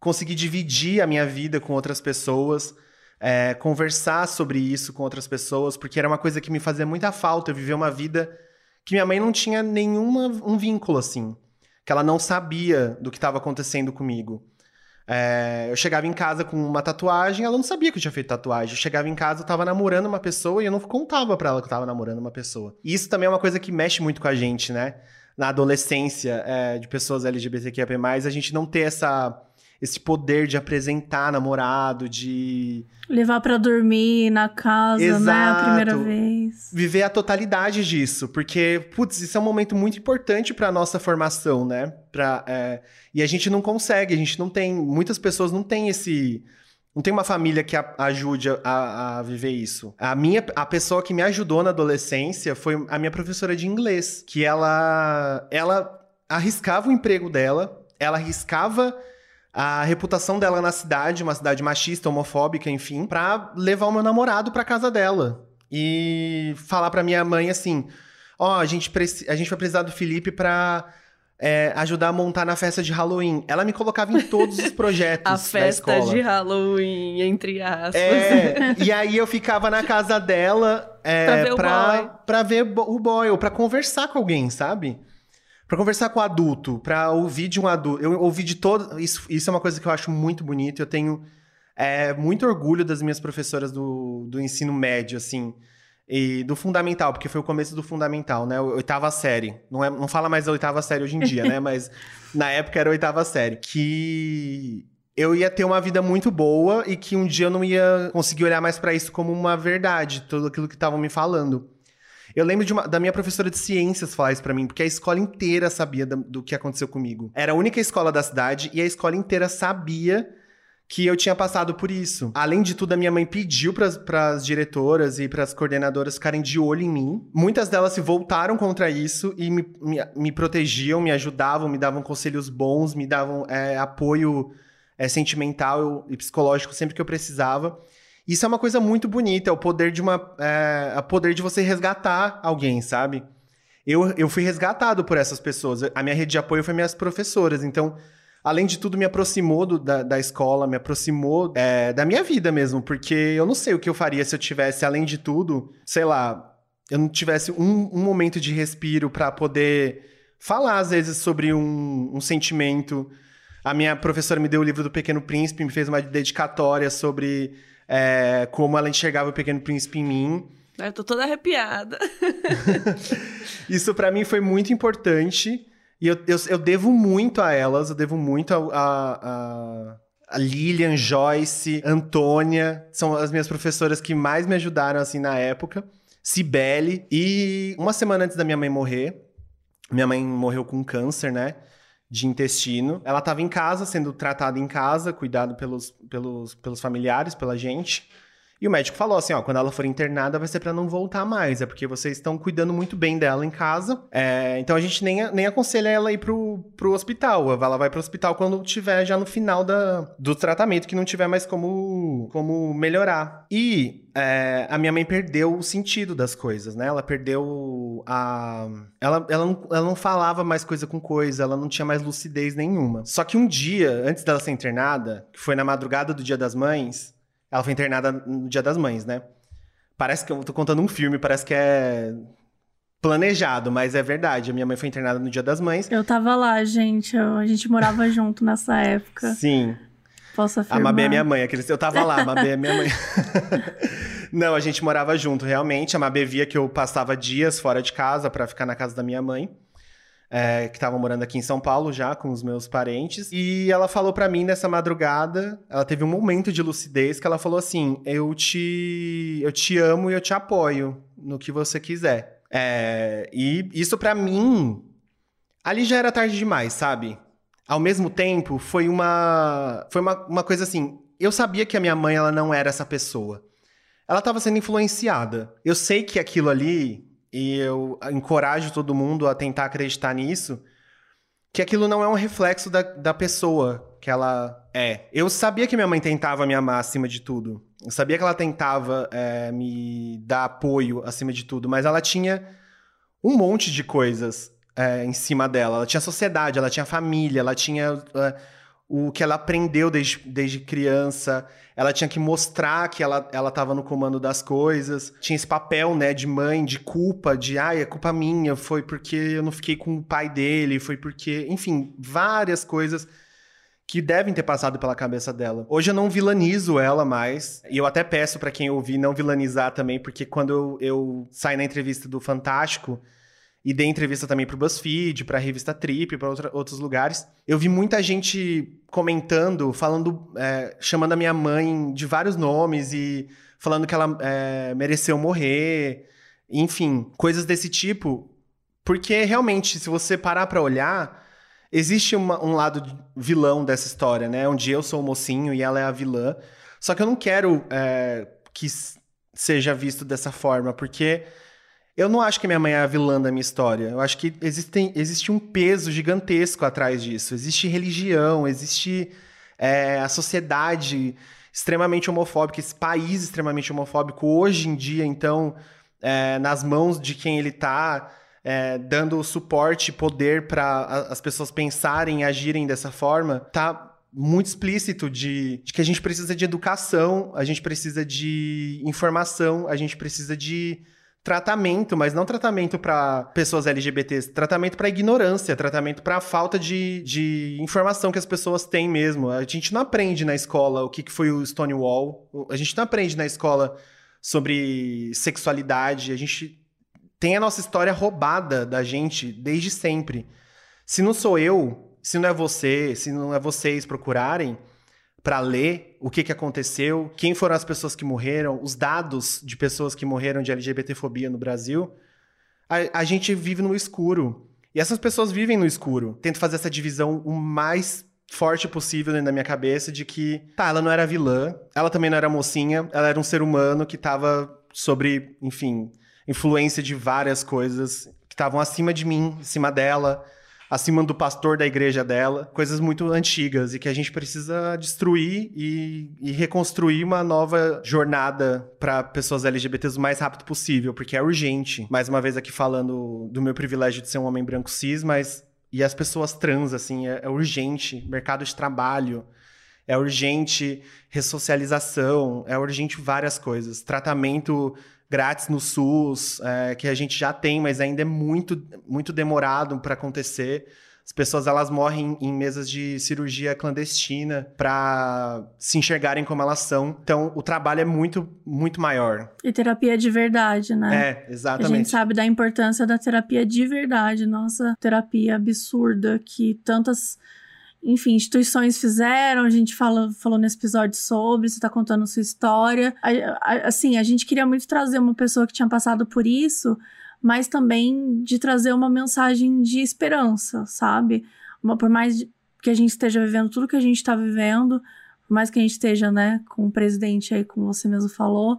conseguir dividir a minha vida com outras pessoas, é, conversar sobre isso com outras pessoas, porque era uma coisa que me fazia muita falta, eu viver uma vida que minha mãe não tinha nenhuma um vínculo assim, que ela não sabia do que estava acontecendo comigo. É, eu chegava em casa com uma tatuagem, ela não sabia que eu tinha feito tatuagem. Eu chegava em casa, eu tava namorando uma pessoa e eu não contava para ela que eu tava namorando uma pessoa. E isso também é uma coisa que mexe muito com a gente, né? Na adolescência é, de pessoas LGBTQIA+, a gente não ter essa esse poder de apresentar namorado, de. Levar para dormir na casa, Exato. né? A primeira vez. Viver a totalidade disso. Porque, putz, isso é um momento muito importante para nossa formação, né? Pra, é... E a gente não consegue, a gente não tem. Muitas pessoas não têm esse. Não tem uma família que a, ajude a, a, viver isso. A minha, a pessoa que me ajudou na adolescência foi a minha professora de inglês, que ela, ela arriscava o emprego dela, ela arriscava a reputação dela na cidade, uma cidade machista, homofóbica, enfim, pra levar o meu namorado pra casa dela. E falar pra minha mãe assim: ó, oh, a, gente a gente vai precisar do Felipe pra é, ajudar a montar na festa de Halloween. Ela me colocava em todos os (laughs) projetos. a festa de Halloween, entre aspas. É, e aí eu ficava na casa dela (laughs) é, pra, ver pra, pra ver o boy, ou pra conversar com alguém, sabe? Para conversar com o adulto, para ouvir de um adulto. Eu ouvi de todo. Isso, isso é uma coisa que eu acho muito bonita. Eu tenho é, muito orgulho das minhas professoras do, do ensino médio, assim. E do fundamental, porque foi o começo do fundamental, né? Oitava série. Não, é, não fala mais da oitava série hoje em dia, né? (laughs) Mas na época era a oitava série. Que eu ia ter uma vida muito boa e que um dia eu não ia conseguir olhar mais para isso como uma verdade, tudo aquilo que estavam me falando. Eu lembro uma, da minha professora de ciências falar isso pra mim, porque a escola inteira sabia do, do que aconteceu comigo. Era a única escola da cidade e a escola inteira sabia que eu tinha passado por isso. Além de tudo, a minha mãe pediu para as diretoras e para as coordenadoras ficarem de olho em mim. Muitas delas se voltaram contra isso e me, me, me protegiam, me ajudavam, me davam conselhos bons, me davam é, apoio é, sentimental e psicológico sempre que eu precisava. Isso é uma coisa muito bonita, é o poder de uma. É, o poder de você resgatar alguém, sabe? Eu, eu fui resgatado por essas pessoas. A minha rede de apoio foi minhas professoras. Então, além de tudo, me aproximou do, da, da escola, me aproximou é, da minha vida mesmo, porque eu não sei o que eu faria se eu tivesse, além de tudo, sei lá, eu não tivesse um, um momento de respiro para poder falar, às vezes, sobre um, um sentimento. A minha professora me deu o livro do Pequeno Príncipe, me fez uma dedicatória sobre é, como ela enxergava o Pequeno Príncipe em mim. Eu tô toda arrepiada. (laughs) Isso para mim foi muito importante. E eu, eu, eu, devo muito a elas, eu devo muito a, a, a, Lilian, Joyce, Antônia. São as minhas professoras que mais me ajudaram, assim, na época. Cibele. E uma semana antes da minha mãe morrer, minha mãe morreu com câncer, né? De intestino. Ela estava em casa, sendo tratada em casa, cuidado pelos, pelos, pelos familiares, pela gente. E o médico falou assim: ó, quando ela for internada vai ser para não voltar mais, é porque vocês estão cuidando muito bem dela em casa. É, então a gente nem, nem aconselha ela ir pro, pro hospital. Ela vai pro hospital quando tiver já no final da, do tratamento, que não tiver mais como, como melhorar. E é, a minha mãe perdeu o sentido das coisas, né? Ela perdeu a. Ela, ela, não, ela não falava mais coisa com coisa, ela não tinha mais lucidez nenhuma. Só que um dia, antes dela ser internada, que foi na madrugada do Dia das Mães, ela foi internada no Dia das Mães, né? Parece que eu tô contando um filme, parece que é planejado, mas é verdade. A minha mãe foi internada no Dia das Mães. Eu tava lá, gente. Eu, a gente morava (laughs) junto nessa época. Sim. Posso afirmar. A Mabê é minha mãe. Aqueles... Eu tava lá, a Mabê é minha mãe. (laughs) Não, a gente morava junto, realmente. A Mabê via que eu passava dias fora de casa para ficar na casa da minha mãe é, que estavam morando aqui em São Paulo já com os meus parentes. E ela falou para mim nessa madrugada, ela teve um momento de lucidez que ela falou assim: "Eu te eu te amo e eu te apoio no que você quiser". É, e isso para mim ali já era tarde demais, sabe? Ao mesmo tempo, foi uma foi uma, uma coisa assim, eu sabia que a minha mãe ela não era essa pessoa. Ela estava sendo influenciada. Eu sei que aquilo ali e eu encorajo todo mundo a tentar acreditar nisso, que aquilo não é um reflexo da, da pessoa que ela é. Eu sabia que minha mãe tentava me amar acima de tudo. Eu sabia que ela tentava é, me dar apoio acima de tudo, mas ela tinha um monte de coisas é, em cima dela. Ela tinha sociedade, ela tinha família, ela tinha é, o que ela aprendeu desde, desde criança. Ela tinha que mostrar que ela, ela tava no comando das coisas. Tinha esse papel, né, de mãe, de culpa, de ai, é culpa minha, foi porque eu não fiquei com o pai dele, foi porque. Enfim, várias coisas que devem ter passado pela cabeça dela. Hoje eu não vilanizo ela mais, e eu até peço para quem ouvir não vilanizar também, porque quando eu, eu saí na entrevista do Fantástico, e dei entrevista também pro BuzzFeed, pra revista Trip, para outros lugares. Eu vi muita gente comentando, falando, é, chamando a minha mãe de vários nomes e falando que ela é, mereceu morrer, enfim, coisas desse tipo. Porque realmente, se você parar para olhar, existe uma, um lado vilão dessa história, né? Onde eu sou o mocinho e ela é a vilã. Só que eu não quero é, que seja visto dessa forma, porque eu não acho que minha mãe é a vilã da minha história. Eu acho que existem, existe um peso gigantesco atrás disso. Existe religião, existe é, a sociedade extremamente homofóbica, esse país extremamente homofóbico hoje em dia, então, é, nas mãos de quem ele está, é, dando suporte e poder para as pessoas pensarem e agirem dessa forma, tá muito explícito de, de, que a gente precisa de educação, a gente precisa de informação, a gente precisa de tratamento, mas não tratamento para pessoas LGBTs, tratamento para ignorância, tratamento para falta de, de informação que as pessoas têm mesmo. A gente não aprende na escola o que, que foi o Stonewall, a gente não aprende na escola sobre sexualidade, a gente tem a nossa história roubada da gente desde sempre. Se não sou eu, se não é você, se não é vocês procurarem, para ler o que, que aconteceu, quem foram as pessoas que morreram, os dados de pessoas que morreram de LGBTfobia no Brasil, a, a gente vive no escuro. E essas pessoas vivem no escuro. Tento fazer essa divisão o mais forte possível dentro da minha cabeça de que, tá, ela não era vilã, ela também não era mocinha, ela era um ser humano que tava sobre, enfim, influência de várias coisas que estavam acima de mim, em cima dela, acima do pastor da igreja dela, coisas muito antigas e que a gente precisa destruir e, e reconstruir uma nova jornada para pessoas LGBTs o mais rápido possível, porque é urgente. Mais uma vez aqui falando do meu privilégio de ser um homem branco cis, mas e as pessoas trans, assim, é, é urgente. Mercado de trabalho, é urgente ressocialização, é urgente várias coisas. Tratamento grátis no SUS, é, que a gente já tem, mas ainda é muito, muito demorado para acontecer. As pessoas elas morrem em mesas de cirurgia clandestina para se enxergarem como elas são. Então, o trabalho é muito, muito maior. E terapia de verdade, né? É, exatamente. A gente sabe da importância da terapia de verdade. Nossa, terapia absurda que tantas enfim, instituições fizeram, a gente fala, falou nesse episódio sobre, você está contando sua história. assim, a gente queria muito trazer uma pessoa que tinha passado por isso, mas também de trazer uma mensagem de esperança, sabe? Uma, por mais que a gente esteja vivendo tudo que a gente está vivendo, por mais que a gente esteja, né, com o presidente aí, como você mesmo falou,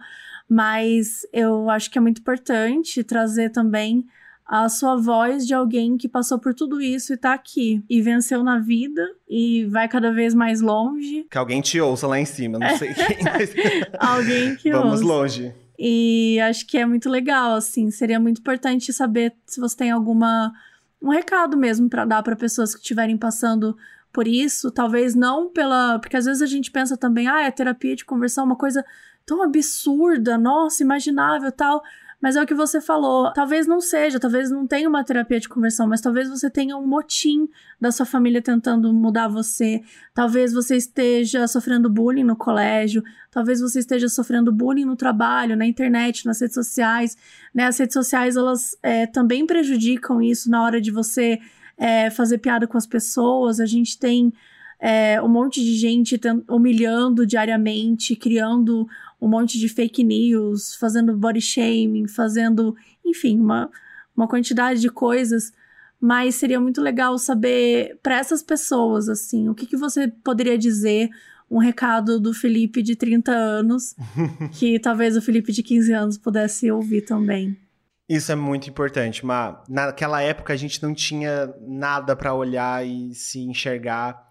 mas eu acho que é muito importante trazer também a sua voz de alguém que passou por tudo isso e tá aqui. E venceu na vida e vai cada vez mais longe. Que alguém te ouça lá em cima, não sei quem. (laughs) Mas... alguém que Vamos ouça. longe. E acho que é muito legal, assim. Seria muito importante saber se você tem alguma. um recado mesmo para dar para pessoas que estiverem passando por isso. Talvez não pela. Porque às vezes a gente pensa também, ah, é terapia de conversão, uma coisa tão absurda, nossa, imaginável tal. Mas é o que você falou. Talvez não seja, talvez não tenha uma terapia de conversão, mas talvez você tenha um motim da sua família tentando mudar você. Talvez você esteja sofrendo bullying no colégio. Talvez você esteja sofrendo bullying no trabalho, na internet, nas redes sociais. Né? As redes sociais, elas é, também prejudicam isso na hora de você é, fazer piada com as pessoas. A gente tem é, um monte de gente humilhando diariamente, criando um monte de fake news, fazendo body shaming, fazendo, enfim, uma, uma quantidade de coisas. Mas seria muito legal saber para essas pessoas, assim, o que, que você poderia dizer, um recado do Felipe de 30 anos, (laughs) que talvez o Felipe de 15 anos pudesse ouvir também. Isso é muito importante, mas naquela época a gente não tinha nada para olhar e se enxergar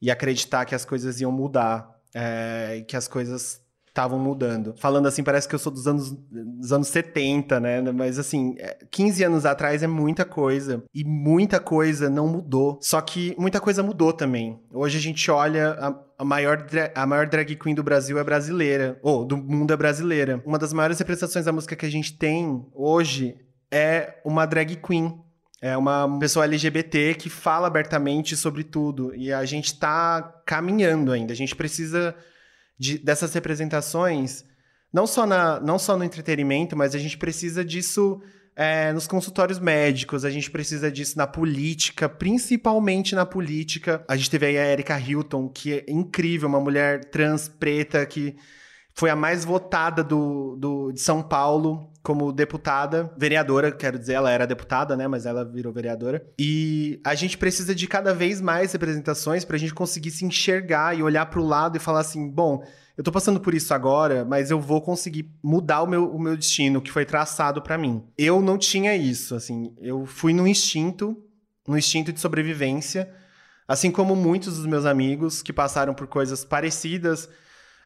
e acreditar que as coisas iam mudar, é, que as coisas estavam mudando. Falando assim, parece que eu sou dos anos, dos anos 70, né? Mas assim, 15 é, anos atrás é muita coisa. E muita coisa não mudou. Só que muita coisa mudou também. Hoje a gente olha. A, a maior, a maior drag queen do Brasil é brasileira. Ou do mundo é brasileira. Uma das maiores representações da música que a gente tem hoje é uma drag queen. É uma pessoa LGBT que fala abertamente sobre tudo. E a gente tá caminhando ainda. A gente precisa de, dessas representações, não só, na, não só no entretenimento, mas a gente precisa disso é, nos consultórios médicos, a gente precisa disso na política, principalmente na política. A gente teve aí a Erika Hilton, que é incrível, uma mulher trans preta que foi a mais votada do, do, de São Paulo como deputada, vereadora, quero dizer, ela era deputada, né, mas ela virou vereadora. E a gente precisa de cada vez mais representações para a gente conseguir se enxergar e olhar para o lado e falar assim, bom, eu tô passando por isso agora, mas eu vou conseguir mudar o meu, o meu destino que foi traçado para mim. Eu não tinha isso, assim, eu fui no instinto, no instinto de sobrevivência, assim como muitos dos meus amigos que passaram por coisas parecidas,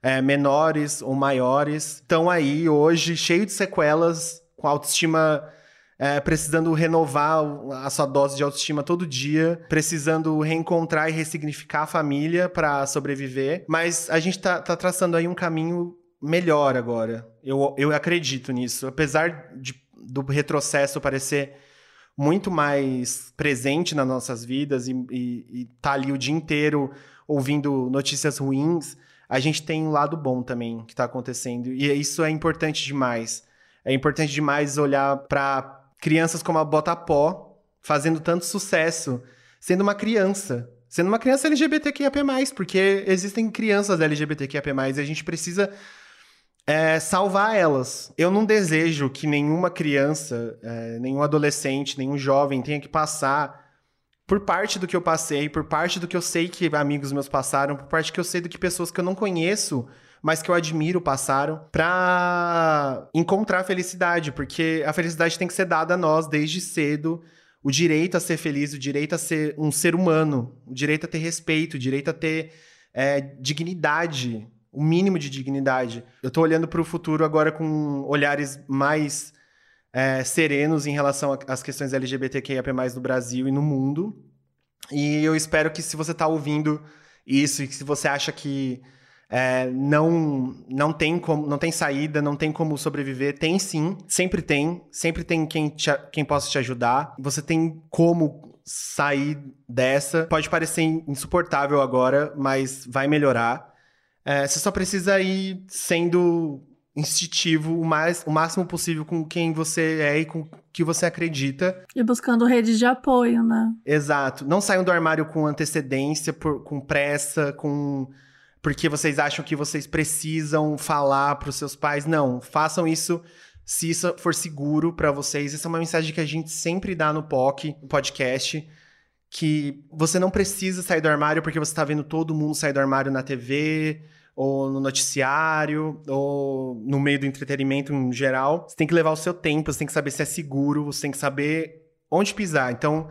é, menores ou maiores, estão aí hoje cheio de sequelas, com autoestima é, precisando renovar a sua dose de autoestima todo dia, precisando reencontrar e ressignificar a família para sobreviver. Mas a gente tá, tá, traçando aí um caminho melhor agora. Eu, eu acredito nisso. Apesar de, do retrocesso parecer muito mais presente nas nossas vidas e, e, e tá ali o dia inteiro ouvindo notícias ruins, a gente tem um lado bom também que está acontecendo. E isso é importante demais. É importante demais olhar para crianças como a Botapó fazendo tanto sucesso, sendo uma criança. Sendo uma criança LGBTQIAP+, porque existem crianças LGBTQIAP+, e a gente precisa é, salvar elas. Eu não desejo que nenhuma criança, é, nenhum adolescente, nenhum jovem tenha que passar por parte do que eu passei, por parte do que eu sei que amigos meus passaram, por parte que eu sei do que pessoas que eu não conheço mas que eu admiro passaram para encontrar felicidade, porque a felicidade tem que ser dada a nós desde cedo. O direito a ser feliz, o direito a ser um ser humano, o direito a ter respeito, o direito a ter é, dignidade, o mínimo de dignidade. Eu tô olhando para o futuro agora com olhares mais é, serenos em relação às questões LGBTQIA+ no Brasil e no mundo. E eu espero que se você está ouvindo isso e que se você acha que é, não não tem como não tem saída não tem como sobreviver tem sim. Sempre tem. Sempre tem quem te, quem possa te ajudar. Você tem como sair dessa. Pode parecer insuportável agora mas vai melhorar. É, você só precisa ir sendo instintivo o, mais, o máximo possível com quem você é e com que você acredita. E buscando redes de apoio, né? Exato. Não saiam do armário com antecedência, por, com pressa, com porque vocês acham que vocês precisam falar para os seus pais. Não, façam isso se isso for seguro para vocês. Essa é uma mensagem que a gente sempre dá no POC, no podcast, que você não precisa sair do armário porque você está vendo todo mundo sair do armário na TV, ou no noticiário, ou no meio do entretenimento em geral. Você tem que levar o seu tempo, você tem que saber se é seguro, você tem que saber onde pisar. Então,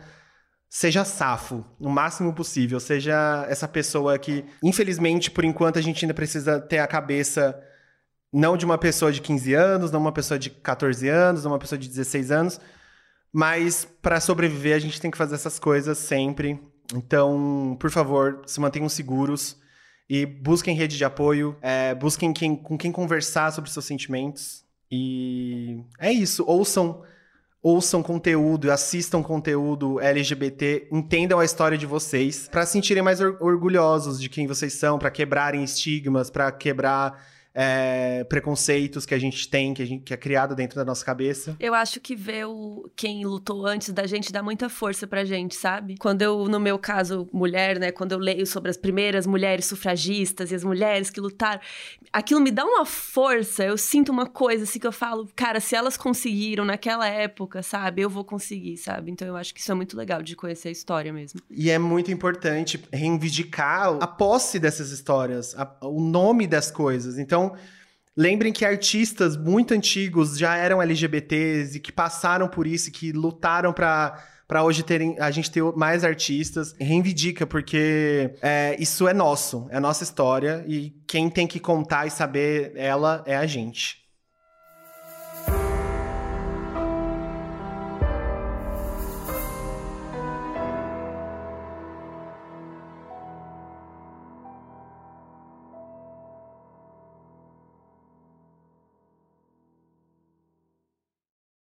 seja safo o máximo possível, seja essa pessoa que, infelizmente, por enquanto a gente ainda precisa ter a cabeça não de uma pessoa de 15 anos, não uma pessoa de 14 anos, não uma pessoa de 16 anos, mas para sobreviver a gente tem que fazer essas coisas sempre. Então, por favor, se mantenham seguros e busquem rede de apoio, é, busquem quem, com quem conversar sobre seus sentimentos. E é isso, ouçam ouçam conteúdo, assistam conteúdo LGBT, entendam a história de vocês, para se sentirem mais or orgulhosos de quem vocês são, para quebrarem estigmas, para quebrar é, preconceitos que a gente tem, que, a gente, que é criado dentro da nossa cabeça. Eu acho que ver o, quem lutou antes da gente dá muita força pra gente, sabe? Quando eu, no meu caso, mulher, né? Quando eu leio sobre as primeiras mulheres sufragistas e as mulheres que lutaram, aquilo me dá uma força. Eu sinto uma coisa assim que eu falo, cara, se elas conseguiram naquela época, sabe? Eu vou conseguir, sabe? Então eu acho que isso é muito legal de conhecer a história mesmo. E é muito importante reivindicar a posse dessas histórias, a, o nome das coisas. Então, então, lembrem que artistas muito antigos já eram LGBTs e que passaram por isso, que lutaram para para hoje terem, a gente ter mais artistas. Reivindica, porque é, isso é nosso, é nossa história, e quem tem que contar e saber ela é a gente.